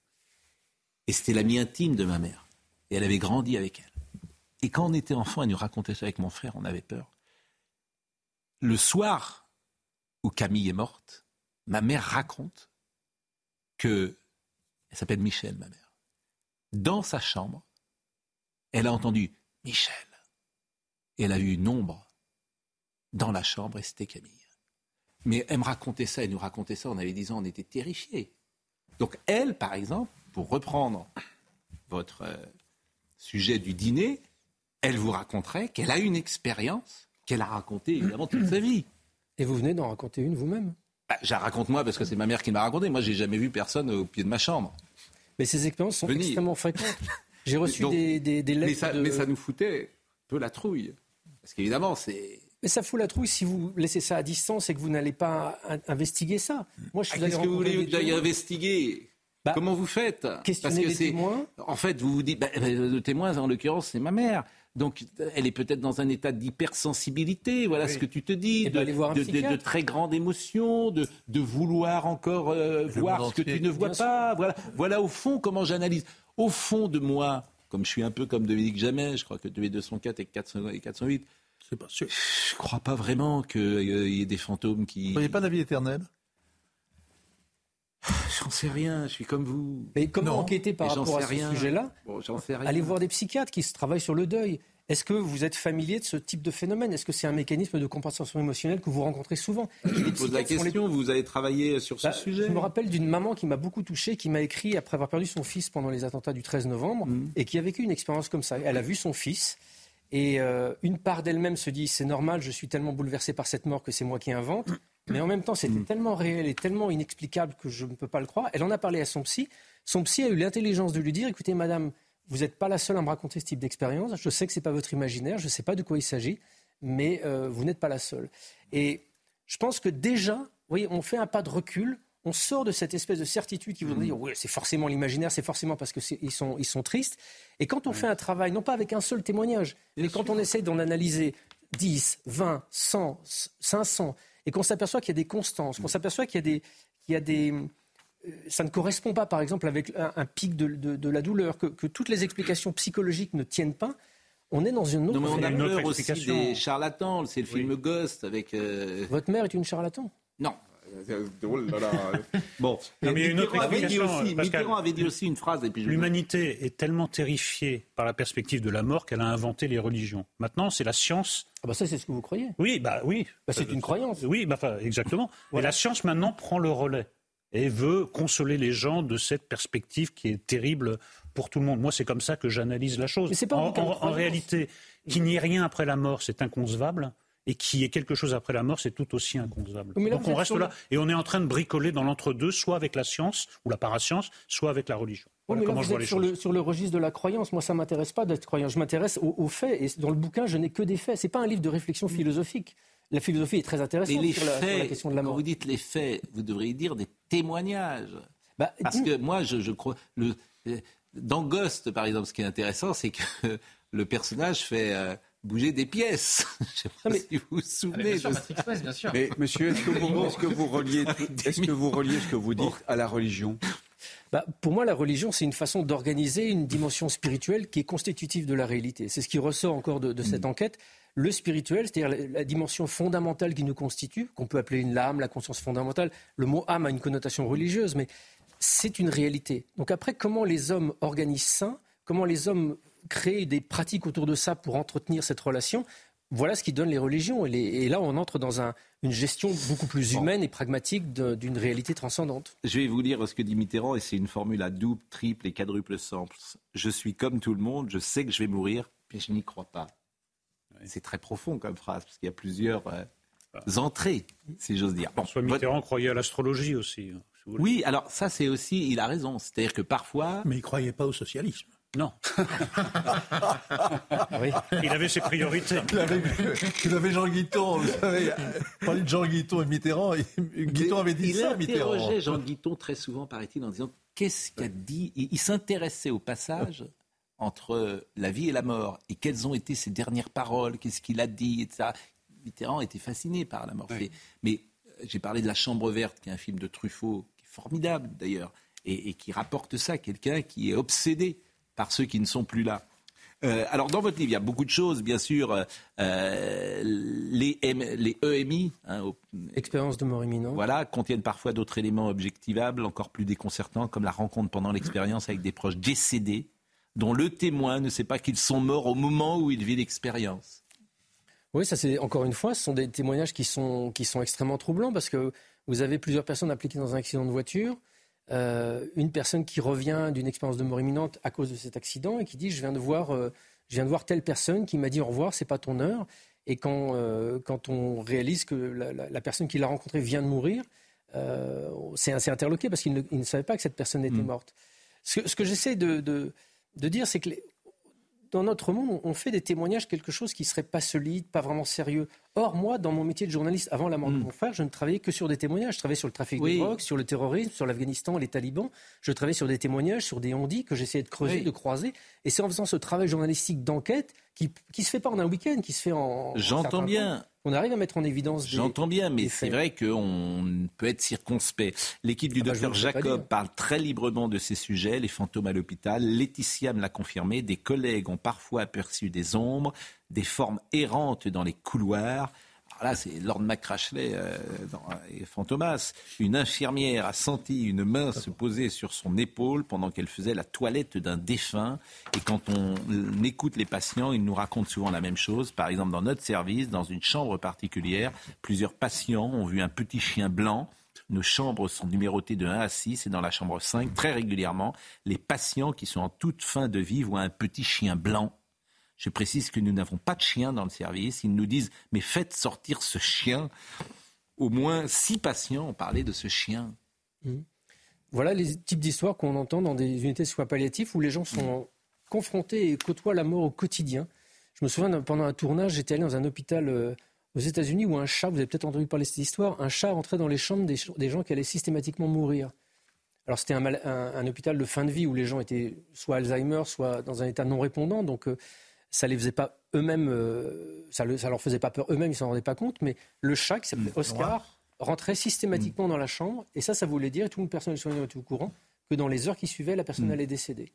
Et c'était l'amie intime de ma mère. Et elle avait grandi avec elle. Et quand on était enfant, elle nous racontait ça avec mon frère, on avait peur. Le soir où Camille est morte, ma mère raconte que, elle s'appelle Michel, ma mère, dans sa chambre, elle a entendu Michel. Et elle a vu une ombre dans la chambre et c'était Camille. Mais elle me racontait ça, elle nous racontait ça, on avait 10 ans, on était terrifiés. Donc elle, par exemple, pour reprendre votre euh, sujet du dîner, elle vous raconterait qu'elle a une expérience qu'elle a racontée évidemment toute sa vie. Et vous venez d'en raconter une vous-même Bah, je la raconte moi parce que c'est ma mère qui m'a raconté. Moi, j'ai jamais vu personne au pied de ma chambre. Mais ces expériences sont Venir. extrêmement fréquentes. J'ai reçu Donc, des, des, des lettres mais, ça, de- mais ça nous foutait un peu la trouille. Parce qu'évidemment, c'est. Mais ça fout la trouille si vous laissez ça à distance et que vous n'allez pas in- investiguer ça. Moi, je suis Ah, Qu'est-ce que vous voulez témoins. investiguer? Comment vous faites? Questionner Parce que les témoins. En fait, vous vous dites, bah, bah, le témoin, en l'occurrence, c'est ma mère. Donc, elle est peut-être dans un état d'hypersensibilité. Voilà Oui. ce que tu te dis. De, de- de- très grande émotion, de, de vouloir encore euh, voir ce que tu ne vois pas. Voilà, voilà au fond comment j'analyse. Au fond de moi, comme je suis un peu comme Dominique Jamais, je crois que tu es 204 et 400 et 408. C'est pas sûr. Je crois pas vraiment qu'il y ait des fantômes qui. Vous voyez pas d'avis éternel J'en sais rien, je suis comme vous. Mais comment Non, enquêter par rapport à ce sujet-là Bon, j'en sais rien. Allez voir des psychiatres qui se travaillent sur le deuil. Est-ce que vous êtes familier de ce type de phénomène? Est-ce que c'est un mécanisme de compensation émotionnelle que vous rencontrez souvent? Je pose la les- question, vous avez travaillé sur ce Bah, sujet? Je me rappelle d'une maman qui m'a beaucoup touché, qui m'a écrit après avoir perdu son fils pendant les attentats du 13 novembre, Mm. et qui a vécu une expérience comme ça. Elle a vu son fils, et euh, une part d'elle-même se dit c'est normal, je suis tellement bouleversée par cette mort que c'est moi qui invente. Mais en même temps, c'était Mm. tellement réel et tellement inexplicable que je ne peux pas le croire. Elle en a parlé à son psy. Son psy a eu l'intelligence de lui dire écoutez, madame, vous n'êtes pas la seule à me raconter ce type d'expérience. Je sais que ce n'est pas votre imaginaire, je ne sais pas de quoi il s'agit, mais euh, vous n'êtes pas la seule. Et je pense que déjà, vous voyez, on fait un pas de recul. On sort de cette espèce de certitude qui voudrait dire oui, c'est forcément l'imaginaire, c'est forcément parce qu'ils sont, ils sont tristes. Et quand on fait un travail, non pas avec un seul témoignage, mais quand on essaye d'en analyser 10, 20, 100, 500, et qu'on s'aperçoit qu'il y a des constances, qu'on s'aperçoit qu'il y a des. qu'il y a des euh, ça ne correspond pas, par exemple, avec un, un pic de, de- de la douleur, que, que toutes les explications psychologiques ne tiennent pas. On est dans une autre. Non, mais on a phénomène. peur aussi des charlatans. C'est le film Ghost avec. euh, Votre mère est une charlatan? Non. Oh là là. Bon, Non, mais il y a une autre Mitterrand, avait dit aussi, Pascal. Mitterrand avait dit aussi une phrase. Je- L'humanité est tellement terrifiée par la perspective de la mort qu'elle a inventé les religions. Maintenant, c'est la science. Ah bah ça, c'est ce que vous croyez. Oui, bah oui. Bah, c'est une croyance. Oui, bah, enfin, exactement. Et la science maintenant prend le relais et veut consoler les gens de cette perspective qui est terrible pour tout le monde. Moi, c'est comme ça que j'analyse la chose. Mais c'est pas un en, en- en réalité, qu'il n'y ait rien après la mort, c'est inconcevable. Et qu'il y ait quelque chose après la mort, c'est tout aussi inconcevable. Là, Donc on reste sur là. Et on est en train de bricoler dans l'entre-deux, soit avec la science ou la parascience, soit avec la religion. Oui, Voilà mais là, comment vous je vois êtes les sur choses. le, sur le registre de la croyance. Moi, ça m'intéresse pas d'être croyant. Je m'intéresse aux, aux faits. Et dans le bouquin, je n'ai que des faits. C'est pas un livre de réflexion philosophique. La philosophie est très intéressante Mais les sur, la, sur la faits, question de la quand mort. vous dites les faits, vous devriez dire des témoignages. Bah, Parce que moi, je, je crois. Le, euh, dans Ghost, par exemple, ce qui est intéressant, c'est que le personnage fait euh, bouger des pièces. Je ne sais pas si vous vous souvenez. bien sûr, de bien sûr. Mais monsieur, est-ce que vous, est-ce que vous reliez, est-ce que vous reliez ce que vous dites à la religion? Bah, pour moi, la religion, c'est une façon d'organiser une dimension spirituelle qui est constitutive de la réalité. C'est ce qui ressort encore de, de cette enquête. le spirituel, c'est-à-dire la, dimension fondamentale qui nous constitue, qu'on peut appeler une âme, la conscience fondamentale. Le mot âme a une connotation religieuse, mais c'est une réalité. Donc après, comment les hommes organisent ça? Comment les hommes créent des pratiques autour de ça pour entretenir cette relation voilà ce qui donne les religions. Et, là, on entre dans une gestion beaucoup plus humaine et pragmatique d'une réalité transcendante. Je vais vous lire ce que dit Mitterrand, et c'est une formule à double, triple et quadruple sens. Je suis comme tout le monde, je sais que je vais mourir, mais je n'y crois pas. C'est très profond comme phrase, parce qu'il y a plusieurs euh, entrées, si j'ose dire. François Mitterrand croyait à l'astrologie aussi. Hein, oui, alors ça, c'est aussi, il a raison. C'est-à-dire que parfois. Mais il ne croyait pas au socialisme. Non. Il avait ses priorités. Il avait, Jean Guiton, vous savez, de Jean Guiton et Mitterrand. Guiton avait dit ça, Mitterrand. Il interrogeait Jean Guiton très souvent, paraît-il, en disant qu'est-ce qu'a dit? Il, s'intéressait au passage entre la vie et la mort et quelles ont été ses dernières paroles, qu'est-ce qu'il a dit, etc. Mitterrand était fasciné par la mort. Mais euh, j'ai parlé de La Chambre verte, qui est un film de Truffaut, qui est formidable d'ailleurs, et, et qui rapporte ça, quelqu'un qui est obsédé par ceux qui ne sont plus là. Euh, alors, dans votre livre, il y a beaucoup de choses, bien sûr. Euh, euh, les, les, EMI. Hein, Expérience de mort imminente. Voilà, contiennent parfois d'autres éléments objectivables, encore plus déconcertants, comme la rencontre pendant l'expérience avec des proches décédés, dont le témoin ne sait pas qu'ils sont morts au moment où il vit l'expérience. Oui, ça c'est encore une fois, ce sont des témoignages qui sont, qui sont extrêmement troublants parce que vous avez plusieurs personnes impliquées dans un accident de voiture. Euh, une personne qui revient d'une expérience de mort imminente à cause de cet accident et qui dit je viens de voir, euh, je viens de voir telle personne qui m'a dit au revoir, c'est pas ton heure. Et quand, euh, quand on réalise que la, personne qui l'a rencontré vient de mourir, c'est assez interloqué parce qu'il ne, savait pas que cette personne était mm. morte. Ce, que j'essaie de, de, de, dire, c'est que les, dans notre monde, on fait des témoignages quelque chose qui serait pas solide, pas vraiment sérieux. Or, moi, dans mon métier de journaliste, avant la mort de hmm. mon frère, je ne travaillais que sur des témoignages. Je travaillais sur le trafic de drogue, sur le terrorisme, sur l'Afghanistan, les talibans. Je travaillais sur des témoignages, sur des ondits que j'essayais de creuser, de croiser. Et c'est en faisant ce travail journalistique d'enquête qui ne se fait pas en un week-end, qui se fait en. J'entends bien on arrive à mettre en évidence. J'entends bien, mais c'est vrai qu'on peut être circonspect. L'équipe du ah bah, docteur Jacob parle très librement de ces sujets, les fantômes à l'hôpital. Laetitia me l'a confirmé. Des collègues ont parfois aperçu des ombres, des formes errantes dans les couloirs là, c'est Lord McCrashley euh, et Fantomas. Une infirmière a senti une main se poser sur son épaule pendant qu'elle faisait la toilette d'un défunt. Et quand on écoute les patients, ils nous racontent souvent la même chose. Par exemple, dans notre service, dans une chambre particulière, plusieurs patients ont vu un petit chien blanc. Nos chambres sont numérotées de 1 à 6 et dans la chambre 5, très régulièrement, les patients qui sont en toute fin de vie voient un petit chien blanc je précise que nous n'avons pas de chien dans le service. Ils nous disent, mais faites sortir ce chien. Au moins six patients ont parlé de ce chien. Mmh. Voilà les types d'histoires qu'on entend dans des unités de soins palliatifs où les gens sont confrontés et côtoient la mort au quotidien. Je me souviens, pendant un tournage, j'étais allé dans un hôpital euh, aux États-Unis où un chat, vous avez peut-être entendu parler de cette histoire, un chat rentrait dans les chambres des, gens qui allaient systématiquement mourir. Alors c'était un, hôpital de fin de vie où les gens étaient soit Alzheimer, soit dans un état non répondant. Donc euh, ça les faisait pas eux-mêmes, euh, ça, ne leur faisait pas peur eux-mêmes, ils s'en rendaient pas compte, mais le chat qui s'appelait mmh. Oscar rentrait systématiquement mmh. dans la chambre, et ça, ça voulait dire, et tout le personnel soignant était au courant, que dans les heures qui suivaient, la personne mmh. allait décéder.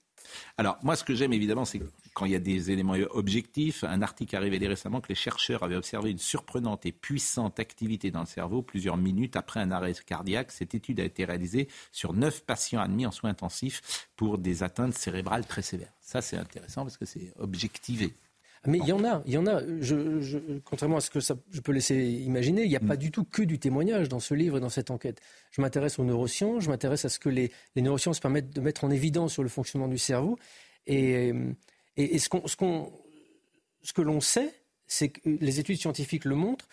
Alors, moi, ce que j'aime évidemment, c'est quand il y a des éléments objectifs. Un article a révélé récemment que les chercheurs avaient observé une surprenante et puissante activité dans le cerveau plusieurs minutes après un arrêt cardiaque. Cette étude a été réalisée sur neuf patients admis en soins intensifs pour des atteintes cérébrales très sévères. Ça, c'est intéressant parce que c'est objectivé. Mais il y en a, il y en a. contrairement à ce que ça, je peux laisser imaginer, il n'y a pas mm. du tout que du témoignage dans ce livre et dans cette enquête. Je m'intéresse aux neurosciences, je m'intéresse à ce que les, neurosciences permettent de mettre en évidence sur le fonctionnement du cerveau. Et, et, ce, ce que l'on sait, c'est que les études scientifiques le montrent,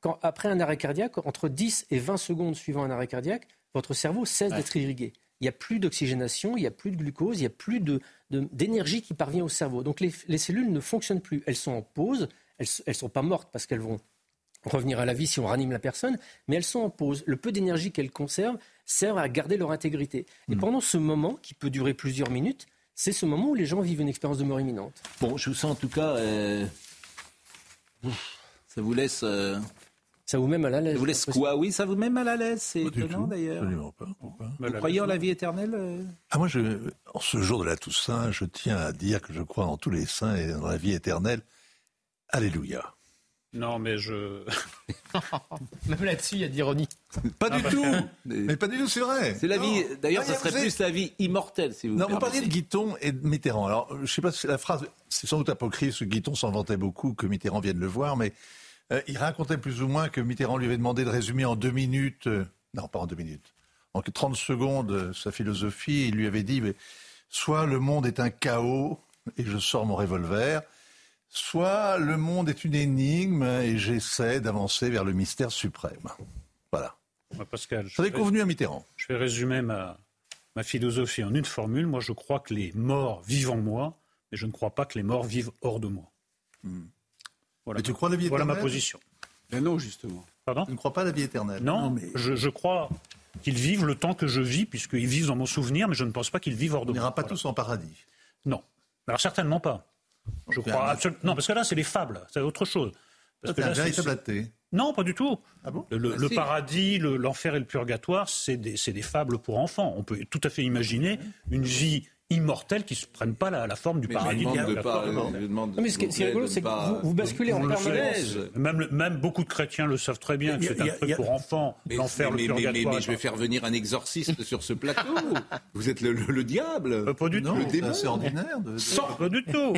quand, après un arrêt cardiaque, entre 10 et 20 secondes suivant un arrêt cardiaque, votre cerveau cesse d'être irrigué il n'y a plus d'oxygénation, il n'y a plus de glucose, il n'y a plus d'énergie qui parvient au cerveau. Donc les, cellules ne fonctionnent plus. Elles sont en pause, elles ne sont pas mortes parce qu'elles vont revenir à la vie si on ranime la personne, mais elles sont en pause. Le peu d'énergie qu'elles conservent sert à garder leur intégrité. Et hmm. pendant ce moment, qui peut durer plusieurs minutes, c'est ce moment où les gens vivent une expérience de mort imminente. Bon, je vous sens en tout cas... Euh, ça vous laisse... Euh, ça vous met mal à l'aise. Vous laisse quoi Oui, ça vous met mal à l'aise. C'est étonnant d'ailleurs. Vous croyez en la vie éternelle euh Ah moi, je, en ce jour de la Toussaint, je tiens à dire que je crois en tous les saints et dans la vie éternelle. Alléluia. Non, mais je. Même là-dessus, il y a d'ironie. Pas Non, du tout. que- Mais pas du tout, c'est vrai. C'est la vie. D'ailleurs, ça serait vous plus la vie immortelle, si vous Non, vous parliez de Guiton et de Mitterrand. Alors, je sais pas si la phrase, c'est sans doute apocryphe, que Guiton s'en vantait beaucoup, que Mitterrand vienne le voir, mais euh, il racontait plus ou moins que Mitterrand lui avait demandé de résumer en deux minutes, euh, non, pas en deux minutes, en 30 secondes euh, sa philosophie. Il lui avait dit, mais, soit le monde est un chaos et je sors mon revolver, soit le monde est une énigme et j'essaie d'avancer vers le mystère suprême. Voilà. Ouais, Pascal, je vais- convenu à Mitterrand. Je vais résumer ma, ma philosophie en une formule. Moi, je crois que les morts vivent en moi, mais je ne crois pas que les morts vivent hors de moi. Voilà, Mais tu crois à la vie voilà ma éternelle position. Ben non, justement. Pardon Tu ne crois pas à la vie éternelle Non, je, je crois qu'ils vivent le temps que je vis, puisqu'ils vivent dans mon souvenir, mais je ne pense pas qu'ils vivent hors de On moi. n'ira pas Voilà. tous en paradis. Non. Alors certainement pas. Je Donc, crois absolument. Non, parce que là, c'est les fables, c'est autre chose. Parce C'est un là, c'est-. Non, pas du tout. Ah bon Le, le- Ah, le si. paradis, le- l'enfer et le purgatoire, c'est des, c'est des fables pour enfants. On peut tout à fait imaginer une vie immortelle qui ne prenne pas la, la forme du Mais paradis. demande de purgatoire. pas- je demande, Non, mais ce qui est- rigolo, c'est que vous- vous basculez en le permanence. Même, le- même beaucoup de chrétiens le savent très bien que c'est un a- truc pour enfants. Mais, L'enfer, mais- le mais- mais- purgatoire. mais je vais faire venir un exorciste sur ce plateau. Vous êtes le, le- le diable. Euh, pas du Non, tout. c'est démon. assez ordinaire. De, de- Sans- Pas du tout.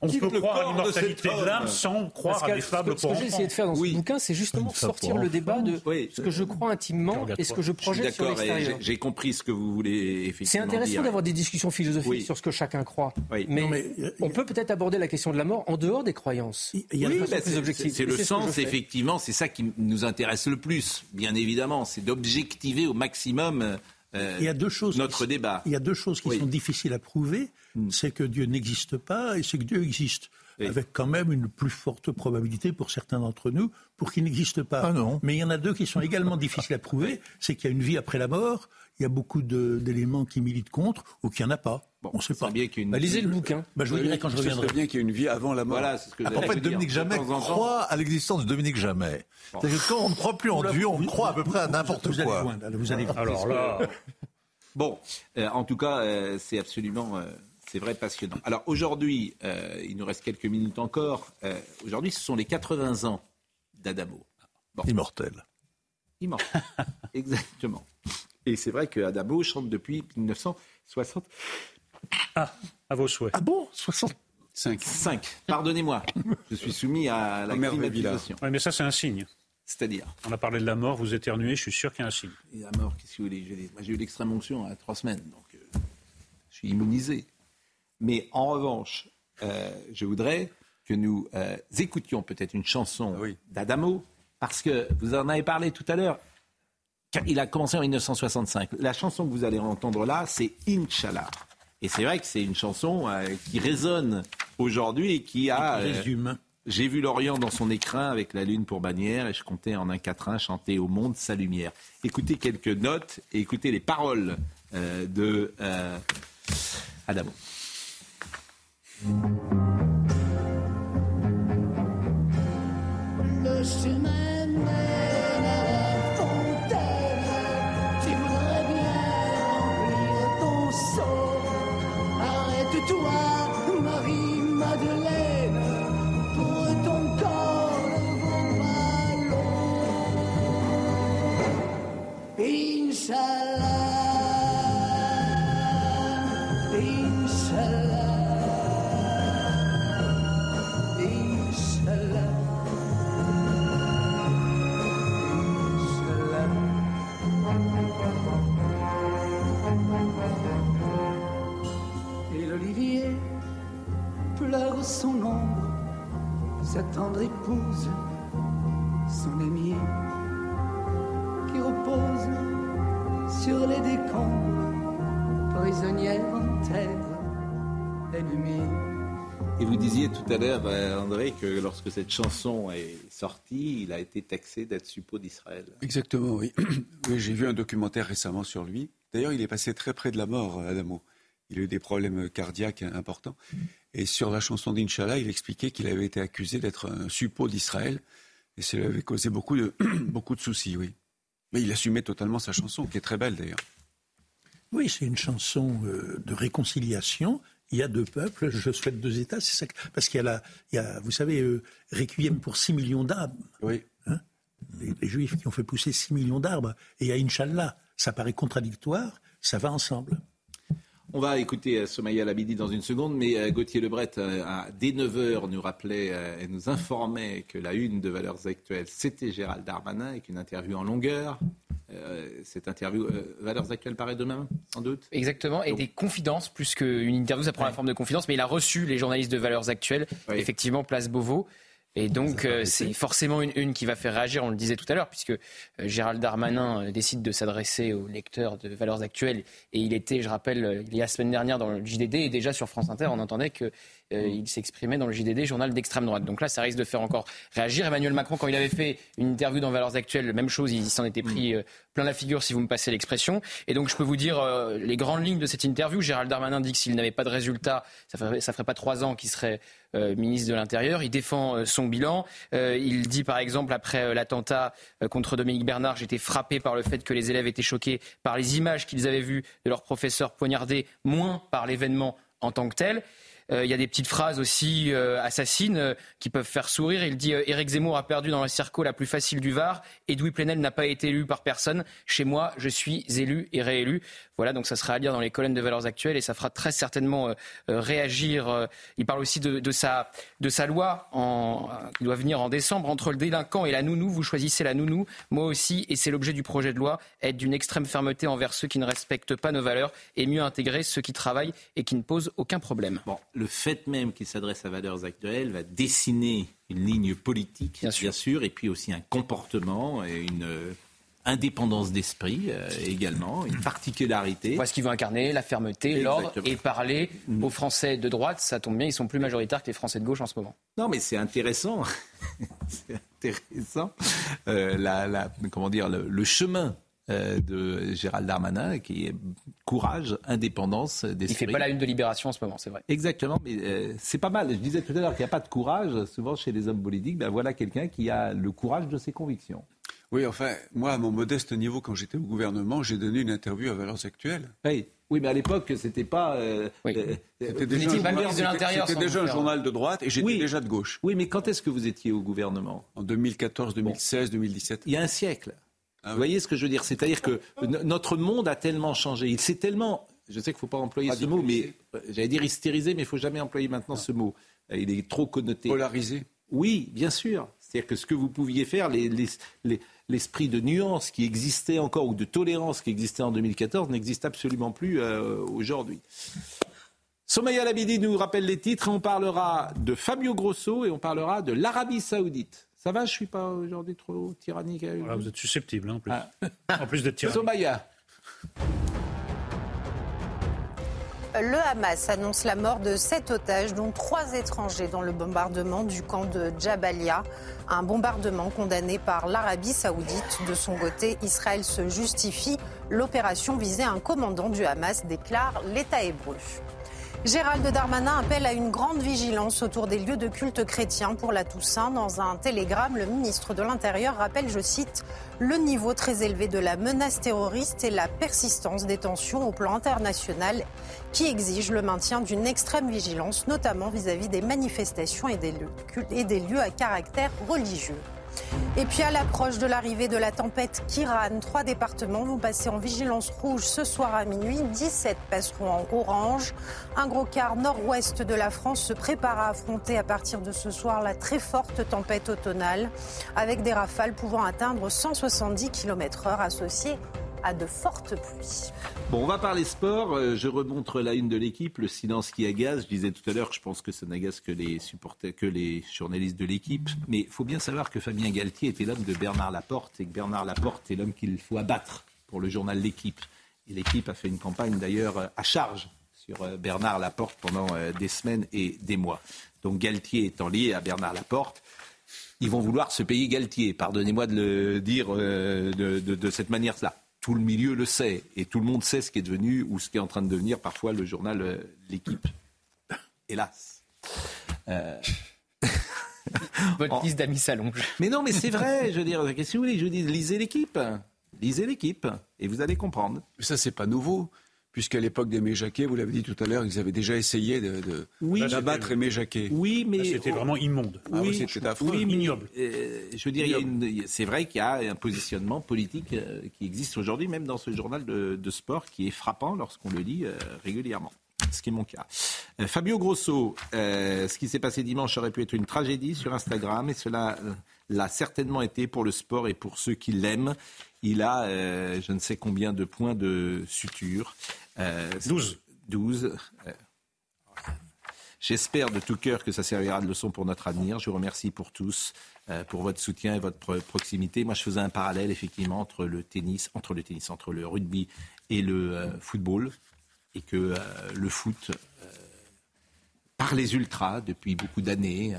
On peut le croire à l'immortalité de l'âme sans croire à des fables ce que, pour ce que j'ai enfants. essayé de faire dans ce bouquin, c'est justement sortir le débat de ce que je crois intimement et ce que je projette sur l'extérieur. j'ai- compris ce que vous voulez effectivement C'est intéressant d'avoir des discussions philosophiques Oui. sur ce que chacun croit. Oui. Mais, Non, mais, euh, on peut peut-être aborder la question de la mort en dehors des croyances. Il y a Oui, bah, c'est- le sens, effectivement, c'est ça qui nous intéresse le plus, bien évidemment, c'est d'objectiver au maximum euh, Il y a deux choses. notre qui- débat. Il y a deux choses qui Oui. Hmm. sont difficiles à prouver. C'est que Dieu n'existe pas et c'est que Dieu existe. Oui. Avec quand même une plus forte probabilité pour certains d'entre nous pour qu'il n'existe pas. Ah non. Mais il y en a deux qui sont également difficiles à prouver. C'est qu'il y a une vie après la mort. Il y a beaucoup d'éléments qui militent contre ou qu'il n'y en a pas. Bon, on ne sait pas. bien une- Bah, lisez le bouquin. Bah, je vous dirai quand je Ce reviendrai. serait bien qu'il y ait une vie avant la mort. Voilà, c'est ce que Ah, en fait. Dominique Jamais croit à l'existence de Dominique Jamais. C'est-à-dire que quand on ne croit plus en Dieu, on croit à peu près à n'importe Vous allez quoi. loin, là, vous allez Alors là, Bon, euh, en tout cas, euh, c'est absolument, euh, c'est vrai, passionnant. Alors aujourd'hui, euh, il nous reste quelques minutes encore. Euh, aujourd'hui, ce sont les 80 ans d'Adamo. Immortel. Immortel. Exactement. Et c'est vrai que Adamo chante depuis 1960. ah, à vos souhaits. Ah bon 60 Cinq. 5. Pardonnez-moi. Je suis soumis à la climatisation. Oui, mais ça, c'est un signe. C'est-à-dire On a parlé de la mort, vous éternuez, je suis sûr qu'il y a un signe. Et la mort, qu'est-ce que vous voulez J'ai- Moi, j'ai eu l'extrême onction à trois semaines, donc euh, je suis immunisé. Mais en revanche, euh, je voudrais que nous euh, écoutions peut-être une chanson Oui. d'Adamo, parce que vous en avez parlé tout à l'heure. Il a commencé en 1965. La chanson que vous allez entendre là, c'est Inch'Allah. Et c'est vrai que c'est une chanson euh, qui résonne aujourd'hui et qui a... euh, Résume. j'ai vu l'Orient dans son écrin avec la lune pour bannière et je comptais en un quatrain chanter au monde sa lumière. Écoutez quelques notes et écoutez les paroles euh, de euh, Adamo. Le chemin son ombre, sa tendre épouse, son ami, qui repose sur les décombres, prisonnière en terre ennemie. Et vous disiez tout à l'heure, euh, André, que lorsque cette chanson est sortie, il a été taxé d'être suppôt d'Israël. Exactement, oui. oui J'ai vu un documentaire récemment sur lui. D'ailleurs, il est passé très près de la mort, Adamo. Il a eu des problèmes cardiaques importants. Et sur la chanson d'Inch'Allah, il expliquait qu'il avait été accusé d'être un suppôt d'Israël. Et lui avait causé beaucoup de, beaucoup de soucis, oui. Mais il assumait totalement sa chanson, qui est très belle d'ailleurs. Oui, c'est une chanson euh, de réconciliation. il y a deux peuples, je souhaite deux États. C'est ça. que- Parce qu'il y a, la, il y a, vous savez, euh, Requiem pour 6 millions d'âmes. Oui. Hein les, les Juifs qui ont fait pousser 6 millions d'arbres. Et il y a Inch'Allah. Ça paraît contradictoire, ça va ensemble. On va écouter euh, Somaya Labidi dans une seconde, mais euh, Gauthier Lebret, euh, à- dès 9h, nous rappelait et nous informait que la une de Valeurs Actuelles, c'était Gérald Darmanin, avec une interview en longueur. Euh, cette interview, euh, Valeurs Actuelles paraît demain, sans doute? Exactement, et des confidences, plus qu'une interview, ça prend la forme de confidence, mais il a reçu les journalistes de Valeurs Actuelles, effectivement, place Beauvau. Et donc, euh, c'est forcément une, une qui va faire réagir, on le disait tout à l'heure, puisque euh, Gérald Darmanin euh, décide de s'adresser aux lecteurs de Valeurs Actuelles. Et il était, je rappelle, il y a la semaine dernière dans le JDD, et déjà sur France Inter, on entendait que euh, il s'exprimait dans le JDD, journal d'extrême droite. Donc là, ça risque de faire encore réagir. Emmanuel Macron, quand il avait fait une interview dans Valeurs Actuelles, même chose, il s'en était pris euh, plein la figure, si vous me passez l'expression. Et donc, je peux vous dire euh, les grandes lignes de cette interview. Gérald Darmanin dit que s'il n'avait pas de résultat, ça ferait, ça ferait pas trois ans qu'il serait euh, ministre de l'Intérieur. Il défend euh, son bilan. Il dit, par exemple, après l'attentat contre Dominique Bernard, j'étais frappé par le fait que les élèves étaient choqués par les images qu'ils avaient vues de leur professeur poignardé, moins par l'événement en tant que tel. Euh, Il y a des petites phrases aussi euh, assassines euh, qui peuvent faire sourire. Il dit Éric Zemmour a perdu dans la circo la plus facile du Var. Edoui Plenel n'a pas été élu par personne. Chez moi, je suis élu et réélu. Voilà, donc ça sera à lire dans les colonnes de Valeurs Actuelles et ça fera très certainement réagir. il parle aussi de, sa, de sa loi qui doit venir en décembre. Entre le délinquant et la nounou, vous choisissez la nounou. Moi aussi, et c'est l'objet du projet de loi, être d'une extrême fermeté envers ceux qui ne respectent pas nos valeurs et mieux intégrer ceux qui travaillent et qui ne posent aucun problème. Fait même qu'il s'adresse à Valeurs Actuelles va dessiner une ligne politique, bien sûr, et puis aussi un comportement et une euh, indépendance d'esprit euh, également, une particularité. Voilà ce qu'il veut incarner, la fermeté, l'ordre et parler aux Français de droite. Ça tombe bien, ils sont plus majoritaires que les Français de gauche en ce moment. Non, mais c'est intéressant. c'est intéressant. Euh, la, la- comment dire, le, le chemin de Gérald Darmanin, qui est courage, indépendance Il d'esprit. fait pas la une de Libération en ce moment, c'est vrai. Exactement, mais euh, c'est pas mal. Je disais tout à l'heure qu'il n'y a pas de courage, souvent chez les hommes politiques. Ben voilà quelqu'un qui a le courage de ses convictions. Oui, enfin, moi, à mon modeste niveau, quand j'étais au gouvernement, j'ai donné une interview à Valeurs Actuelles. Oui, oui mais à l'époque, c'était pas. euh, euh, C'était déjà, un pas journal- ministre de l'Intérieur c'était sans déjà vous un faire- journal de droite et j'étais Oui. déjà de gauche. Oui, mais quand est-ce que vous étiez au gouvernement? En 2014, 2016, 2017. Il y a un siècle. Ah vous voyez ce que je veux dire? C'est-à-dire que no- notre monde a tellement changé. Il s'est tellement. Je sais qu'il ne faut pas employer ce mot, mais euh, j'allais dire hystérisé, mais il ne faut jamais employer maintenant ce mot. Euh, Il est trop connoté. Polarisé Oui, bien sûr. C'est-à-dire que ce que vous pouviez faire, les- les- les- l'esprit de nuance qui existait encore, ou de tolérance qui existait en 2014, n'existe absolument plus euh, aujourd'hui. Somaya Labidi nous rappelle les titres. On parlera de Fabio Grosso et on parlera de l'Arabie Saoudite. Ça va, je suis pas aujourd'hui trop tyrannique avec Voilà, vous êtes susceptible, hein, en plus. Ah. en plus d'être tyrannique. Somaya. Le Hamas annonce la mort de sept otages, dont trois étrangers dans le bombardement du camp de Jabalia. Un bombardement condamné par l'Arabie saoudite. De son côté, Israël se justifie. L'opération visait un commandant du Hamas, déclare l'État hébreu. Gérald Darmanin appelle à une grande vigilance autour des lieux de culte chrétiens pour la Toussaint. Dans un télégramme, le ministre de l'Intérieur rappelle, je cite, le niveau très élevé de la menace terroriste et la persistance des tensions au plan international qui exigent le maintien d'une extrême vigilance, notamment vis-à-vis des manifestations et des lieux à caractère religieux. Et puis à l'approche de l'arrivée de la tempête Kiran, trois départements vont passer en vigilance rouge ce soir à minuit. 17 passeront en orange. Un gros quart nord-ouest de la France se prépare à affronter à partir de ce soir la très forte tempête automnale, avec des rafales pouvant atteindre 170 km/h associées à de fortes pluies. Bon, on va parler sport. Euh, Je remontre la une de l'équipe, le silence qui agace. Je disais tout à l'heure que je pense que ça n'agace que les supporters, que les journalistes de l'équipe. Mais il faut bien savoir que Fabien Galtier était l'homme de Bernard Laporte et que Bernard Laporte est l'homme qu'il faut abattre pour le journal L'équipe. Et l'équipe a fait une campagne d'ailleurs euh, à charge sur euh, Bernard Laporte pendant des semaines et des mois. Donc Galtier étant lié à Bernard Laporte, ils vont vouloir se payer Galtier. Pardonnez-moi de le dire de- de cette manière-là. Tout le milieu le sait et tout le monde sait ce qui est devenu ou ce qui est en train de devenir parfois le journal euh, L'équipe. Hélas. Euh, Votre liste d'amis s'allonge. Mais non, mais c'est vrai. Je veux dire, qu'est-ce que vous voulez? Je vous dis, lisez l'équipe. Lisez l'équipe et vous allez comprendre. Ça, c'est pas nouveau. Puisqu'à l'époque d'Aimé Jacquet, vous l'avez dit tout à l'heure, ils avaient déjà essayé de, de- Oui. d'abattre Aimé Jacquet. Oui, mais c'était vraiment immonde. Ah oui, Oui, c'était affreux. Oui, mais, euh, je veux dire, il y a une- il y a- c'est vrai qu'il y a un positionnement politique euh, qui existe aujourd'hui, même dans ce journal de, de sport, qui est frappant lorsqu'on le lit euh, régulièrement. Ce qui est mon cas. Euh, Fabio Grosso, euh, ce qui s'est passé dimanche aurait pu être une tragédie sur Instagram, et cela euh, l'a certainement été pour le sport et pour ceux qui l'aiment. Il a euh, je ne sais combien de points de suture. Euh, 12. 12. Euh, J'espère de tout cœur que ça servira de leçon pour notre avenir. Je vous remercie pour tous, euh, pour votre soutien et votre pro- proximité. Moi, je faisais un parallèle effectivement entre le tennis, entre le tennis, entre le rugby et le euh, football, et que euh, le foot, par les ultras depuis beaucoup d'années,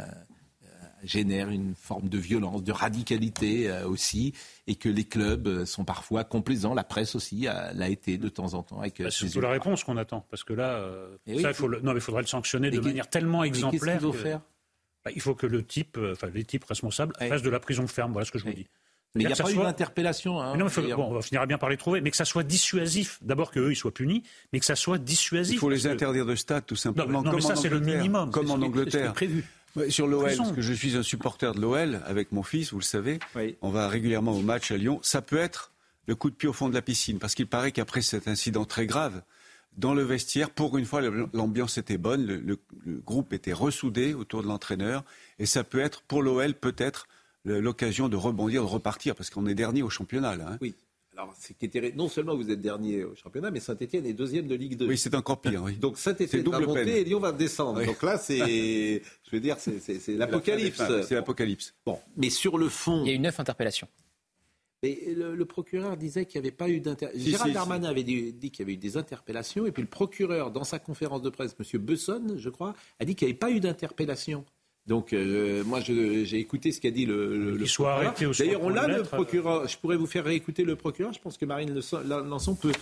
génère une forme de violence, de radicalité euh, aussi, et que les clubs euh, sont parfois complaisants. La presse aussi euh, l'a été de temps en temps avec Bah, ces c'est la ultras. réponse qu'on attend. Parce que là, euh, Eh oui, ça, il faut le- non, mais il faudrait le sanctionner de manière tellement mais qu'est-ce qu'il exemplaire. faut que- faire Bah, il faut que le type, enfin les types responsables, fassent de la prison ferme. Voilà ce que je vous dis. Mais il n'y a pas que eu soit- d'interpellation. hein, non, mais faut- bon, on finira bien par les trouver, mais que ça soit dissuasif. D'abord qu'eux, ils soient punis, mais que ça soit dissuasif. Il faut les que- interdire de stade, tout simplement. Non, mais- non, mais comme ça, c'est le minimum. Comme en Angleterre. prévu. Ouais, Sur l'OL, parce que je suis un supporter de l'OL avec mon fils, vous le savez. On va régulièrement au match à Lyon. Ça peut être le coup de pied au fond de la piscine, parce qu'il paraît qu'après cet incident très grave, dans le vestiaire, pour une fois, l'ambiance était bonne, le, le- le groupe était ressoudé autour de l'entraîneur, et ça peut être, pour l'OL, peut-être l'occasion de rebondir, de repartir, parce qu'on est dernier au championnat. Là, hein. Oui. Alors, c'est qui. Non seulement vous êtes dernier au championnat, mais Saint-Etienne est deuxième de Ligue 2. Oui, c'est encore pire. Oui. Donc Saint-Etienne va double monter peine. et Lyon va descendre. Oui. Donc là, c'est, je veux dire, c'est, c'est- c'est l'apocalypse. c'est l'apocalypse. Bon, mais sur le fond. Il y a eu neuf interpellations. Mais le, le procureur disait qu'il n'y avait pas eu d'interpellation. Si, Gérald si, Darmanin avait dit, dit qu'il y avait eu des interpellations, et puis le procureur, dans sa conférence de presse, M. Besson, je crois, a dit qu'il n'y avait pas eu d'interpellation. Donc, euh, moi, j'ai écouté ce qu'a dit le, le, le soit procureur. D'ailleurs, on l'a, le procureur. Je pourrais vous faire réécouter le procureur. Je pense que Marine Le- Lançon peut,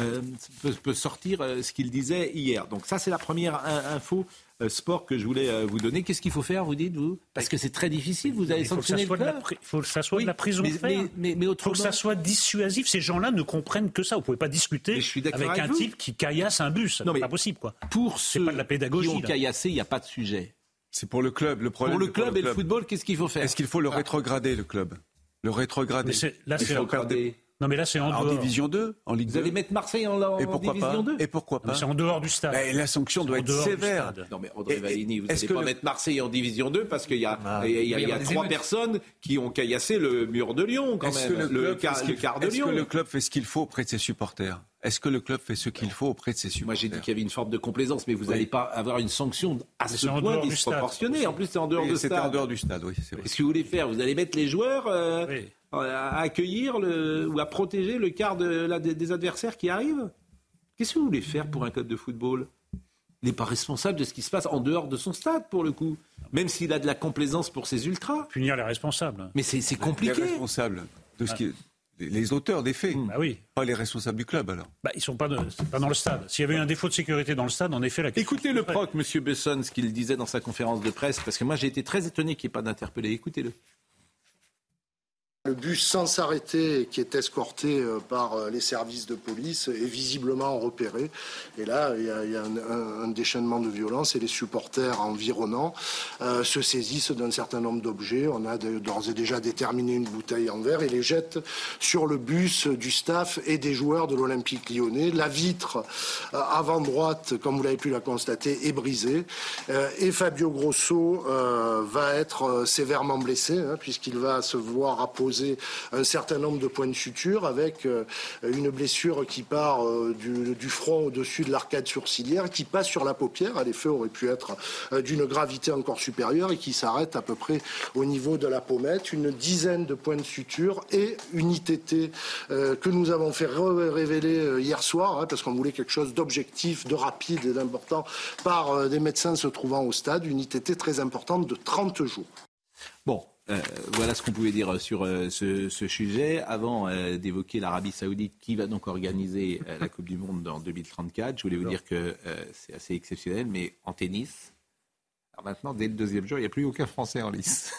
euh, peut, peut sortir euh, ce qu'il disait hier. Donc, ça, c'est la première in- info sport que je voulais vous donner. Qu'est-ce qu'il faut faire, vous dites, vous? Parce que c'est très difficile. Vous avez Il faut que ça sanctionné soit le club. il faut que ça soit de la prison mais, ferme. mais, mais, mais Il faut autrement... que ça soit dissuasif. Ces gens-là ne comprennent que ça. Vous pouvez pas discuter avec avec un vous. type qui caillasse un bus. Non, C'est pas possible, quoi. Pour ceux pas de la pédagogie. qui ont là. caillassé, il n'y a pas de sujet. C'est pour le club. Le problème Pour le club et le football, qu'est-ce qu'il faut faire Est-ce qu'il faut le rétrograder, le club? Le rétrograder. Mais là, c'est Non, mais là, c'est en en division 2, en Ligue Vous 2. allez mettre Marseille en, en Et pourquoi division pas 2 Et pourquoi pas C'est en dehors du stade. Mais la sanction doit être sévère. Non mais André Valigny, vous est-ce n'allez que pas le- mettre Marseille en division 2 parce qu'il y a, Ah. il y a, y y trois personnes qui ont caillassé le mur de Lyon quand Est-ce même. que le le, club quart, le de est-ce Lyon. que le club fait ce qu'il faut auprès de ses supporters? Est-ce que le club fait ce qu'il faut auprès de ses supporters Moi j'ai dit qu'il y avait une forme de complaisance, mais vous Oui. n'allez pas avoir une sanction à Mais ce point du stade. disproportionnée. En plus c'est en dehors Oui, de C'était stade. en dehors du stade, oui, c'est vrai. Qu'est-ce que vous voulez faire Vous allez mettre les joueurs euh, Oui. à accueillir le, ou à protéger le quart de la- des, adversaires qui arrivent Qu'est-ce que vous voulez faire pour un club de football? Il n'est pas responsable de ce qui se passe en dehors de son stade, pour le coup. Même s'il a de la complaisance pour ses ultras. Punir les responsables. Mais c'est c'est Les compliqué. responsables de ce qui les auteurs des faits, Bah oui. pas les responsables du club alors. Bah, ils sont pas, de- c'est pas dans le stade. S'il y avait eu un défaut de sécurité dans le stade, en effet, la question Écoutez le proc, Monsieur Besson, ce qu'il disait dans sa conférence de presse, parce que moi j'ai été très étonné qu'il n'y ait pas d'interpellé. Écoutez-le. Le bus sans s'arrêter, qui est escorté euh, par euh, les services de police, est visiblement repéré. Et là, il y a, un, déchaînement de violence et les supporters environnants euh, se saisissent d'un certain nombre d'objets. On a d'ores et déjà déterminé une bouteille en verre et les jettent sur le bus du staff et des joueurs de l'Olympique lyonnais. La vitre avant droite, comme vous l'avez pu la constater, est brisée. Et Fabio Grosso va être sévèrement blessé, hein, puisqu'il va se voir apposer un certain nombre de points de suture avec euh, une blessure qui part euh, du, front au-dessus de l'arcade sourcilière, qui passe sur la paupière. L'effet aurait pu être euh, d'une gravité encore supérieure et qui s'arrête à peu près au niveau de la pommette. Une dizaine de points de suture et une ITT que nous avons fait révéler hier soir, hein, parce qu'on voulait quelque chose d'objectif, de rapide et d'important par des médecins se trouvant au stade. Une ITT très importante de 30 jours. Bon, euh, voilà ce qu'on pouvait dire sur euh, ce, ce sujet. Avant euh, d'évoquer l'Arabie Saoudite qui va donc organiser euh, la Coupe du Monde en 2034, je voulais vous dire que euh, c'est assez exceptionnel, mais en tennis, alors maintenant, dès le deuxième jour, il n'y a plus aucun Français en lice.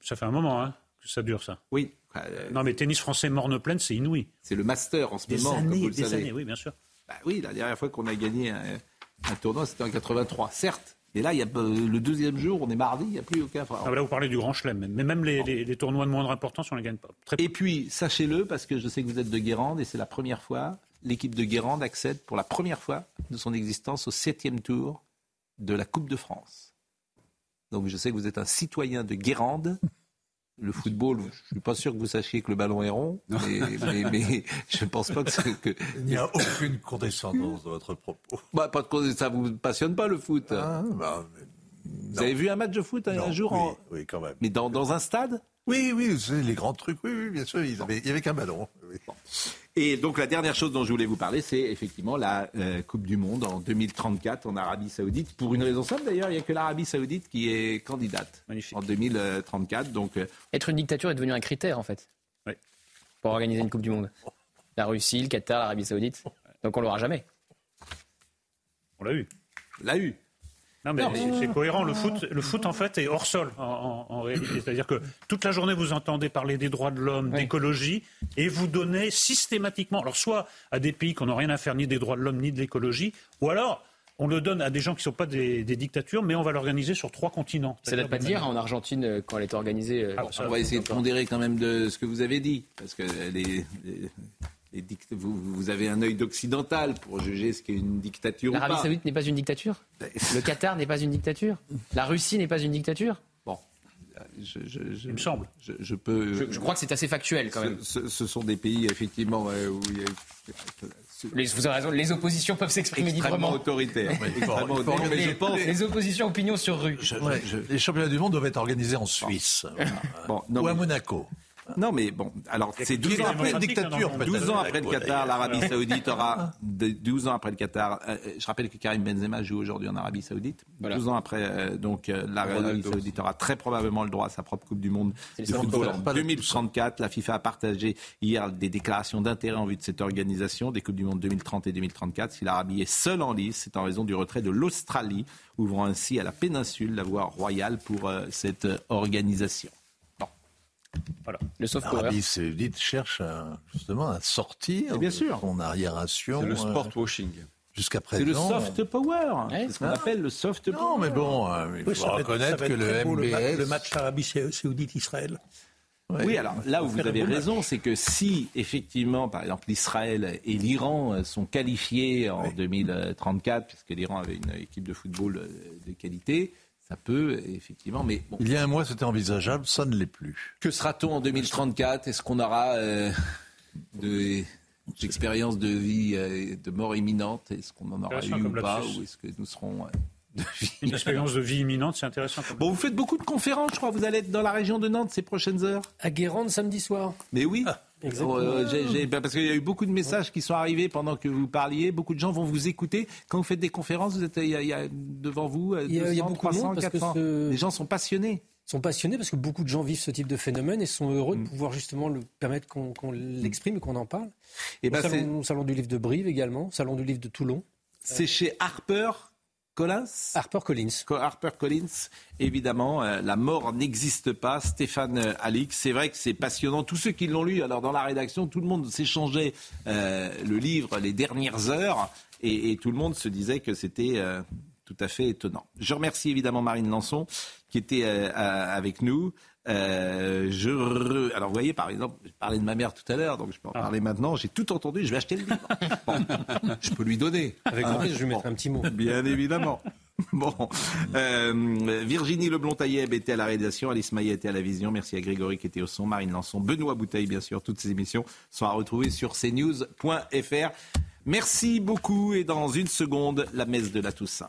Ça fait un moment hein, que ça dure, ça. Oui. euh, Non, mais tennis français morne pleine, c'est inouï. c'est le master en ce Des moment, comme années, vous le des savez. années, oui, bien sûr. Bah oui, la dernière fois qu'on a gagné un, un tournoi, c'était en 83, certes. Et là, il y a, euh, le deuxième jour, on est mardi, il n'y a plus aucun. Enfin, Ah, là, vous parlez du Grand Chelem, mais même les, les- les tournois de moindre importance, on ne les gagne pas. Très Et puis, sachez-le, parce que je sais que vous êtes de Guérande, et c'est la première fois, l'équipe de Guérande accède pour la première fois de son existence au septième tour de la Coupe de France. Donc je sais que vous êtes un citoyen de Guérande. Le football, je ne suis pas sûr que vous sachiez que le ballon est rond, mais, mais- mais je ne pense pas que... que... Il n'y a aucune condescendance dans votre propos. Bah, pas de ça vous passionne pas le foot Ah, bah, Vous avez vu un match de foot un, Non, un jour oui, en... oui, quand même. Mais dans, dans un stade? Oui, oui, les grands trucs, oui, oui, bien sûr, il y avait qu'un ballon. oui. Et donc la dernière chose dont je voulais vous parler, c'est effectivement la euh, Coupe du Monde en 2034 en Arabie Saoudite. Pour une raison simple d'ailleurs, il n'y a que l'Arabie Saoudite qui est candidate en 2034. Donc euh, Être une dictature est devenu un critère, en fait. Pour organiser une Coupe du Monde. La Russie, le Qatar, l'Arabie Saoudite. Donc on l'aura jamais. On l'a eu. L'a eu. Non, mais c'est- cohérent. Le foot, le foot, en fait, est hors sol, en, en- en réalité. C'est-à-dire que toute la journée, vous entendez parler des droits de l'homme, d'écologie, et vous donnez systématiquement, alors soit à des pays qui n'ont rien à faire ni des droits de l'homme ni de l'écologie, ou alors on le donne à des gens qui ne sont pas des, des dictatures, mais on va l'organiser sur trois continents. Ça date pas d'hier, en Argentine, euh, quand elle était organisée. euh, on va essayer de pondérer quand même de ce que vous avez dit, parce que les, les- les dict- vous, vous avez un œil d'occidental pour juger ce qu'est une dictature ou L'Arabie pas. Saoudite n'est pas une dictature? Le Qatar n'est pas une dictature? La Russie n'est pas une dictature? Bon, je, je- je- Il me semble. Je, je peux. Je, je crois que c'est assez factuel quand même. Ce, ce- ce sont des pays effectivement euh, où il y a Les, vous avez raison, les oppositions peuvent s'exprimer librement. Extrêmement je pense. Les oppositions opinions sur rue. Ouais, Les championnats du monde doivent être organisés en Suisse. Bon, non, ou à mais- Monaco. Non, mais bon, alors c'est que 12 des ans après démocratiques, dictature. non, non, 12 ans après le Qatar, l'Arabie Saoudite aura de- 12 ans après le Qatar. je rappelle que Karim Benzema joue aujourd'hui en Arabie Saoudite. 12 ans après, euh, donc euh, l'Arabie Saoudite aura très probablement le droit à sa propre Coupe du Monde de football en Pas de 2034. La FIFA a partagé hier des déclarations d'intérêt en vue de cette organisation des Coupes du Monde 2030 et 2034. Si l'Arabie est seule en lice, c'est en raison du retrait de l'Australie, ouvrant ainsi à la péninsule la voie royale pour euh, cette organisation. Voilà. Le soft power. L'Arabie Saoudite cherche à- justement à sortir Et bien de sûr. son arriération. C'est le euh, sport washing. Jusqu'à C'est présent. le soft power. Ouais. C'est ce qu'on appelle le soft power. Non, mais bon, euh, il Oui, faut être- reconnaître que le beau, MBS. match Arabie Saoudite-Israël. Oui, alors là où vous avez raison, c'est que si effectivement, par exemple, l'Israël et l'Iran euh, sont qualifiés en 2034, puisque l'Iran avait une équipe de football euh, de qualité, ça peut effectivement. Mais bon, Il y a un mois, c'était envisageable, ça ne l'est plus. que sera-t-on en 2034 Est-ce qu'on aura euh, de- d'expériences de vie, euh, de mort imminente? Est-ce qu'on en aura eu ou pas? Ou est-ce que nous serons euh, de vie Une expérience de vie imminente, c'est intéressant. Bon, vous faites beaucoup de conférences, je crois. Vous allez être dans la région de Nantes ces prochaines heures. À Guérande samedi soir. Mais oui. exactement. Euh, j'ai- bah, parce qu'il y a eu beaucoup de messages qui sont arrivés pendant que vous parliez. Beaucoup de gens vont vous écouter. Quand vous faites des conférences, vous êtes, il, y a, il y a devant vous euh, Il y a- 200, il y a beaucoup de 300, monde parce que 400. ce- Les gens sont passionnés. sont passionnés parce que beaucoup de gens vivent ce type de phénomène et sont heureux Mm. de pouvoir justement le permettre qu'on l'exprime et qu'on en parle. Et au, ben, salon, au salon du livre de Brive également, salon du livre de Toulon. C'est chez Harper Collins. Harper Collins. Harper Collins, évidemment, euh, la mort n'existe pas. Stéphane euh, Alix, c'est vrai que c'est passionnant. Tous ceux qui l'ont lu, alors dans la rédaction, tout le monde s'échangeait euh, le livre les dernières heures et, et tout le monde se disait que c'était tout à fait étonnant. Je remercie évidemment Marine Lançon qui était avec nous. Euh, je re- Alors vous voyez, par exemple, je parlais de ma mère tout à l'heure, donc je peux en parler maintenant. J'ai tout entendu, je vais acheter le livre. Bon, je peux lui donner. Avec Hein plaisir, je lui mettrai un petit mot. Bien évidemment. Bon, euh, Virginie Leblond-Tailleb était à la réalisation, Alice Maillet était à la vision. Merci à Grégory qui était au son, Marine Lançon, Benoît Bouteille, bien sûr. Toutes ces émissions sont à retrouver sur cnews.fr. Merci beaucoup et dans une seconde, la messe de la Toussaint.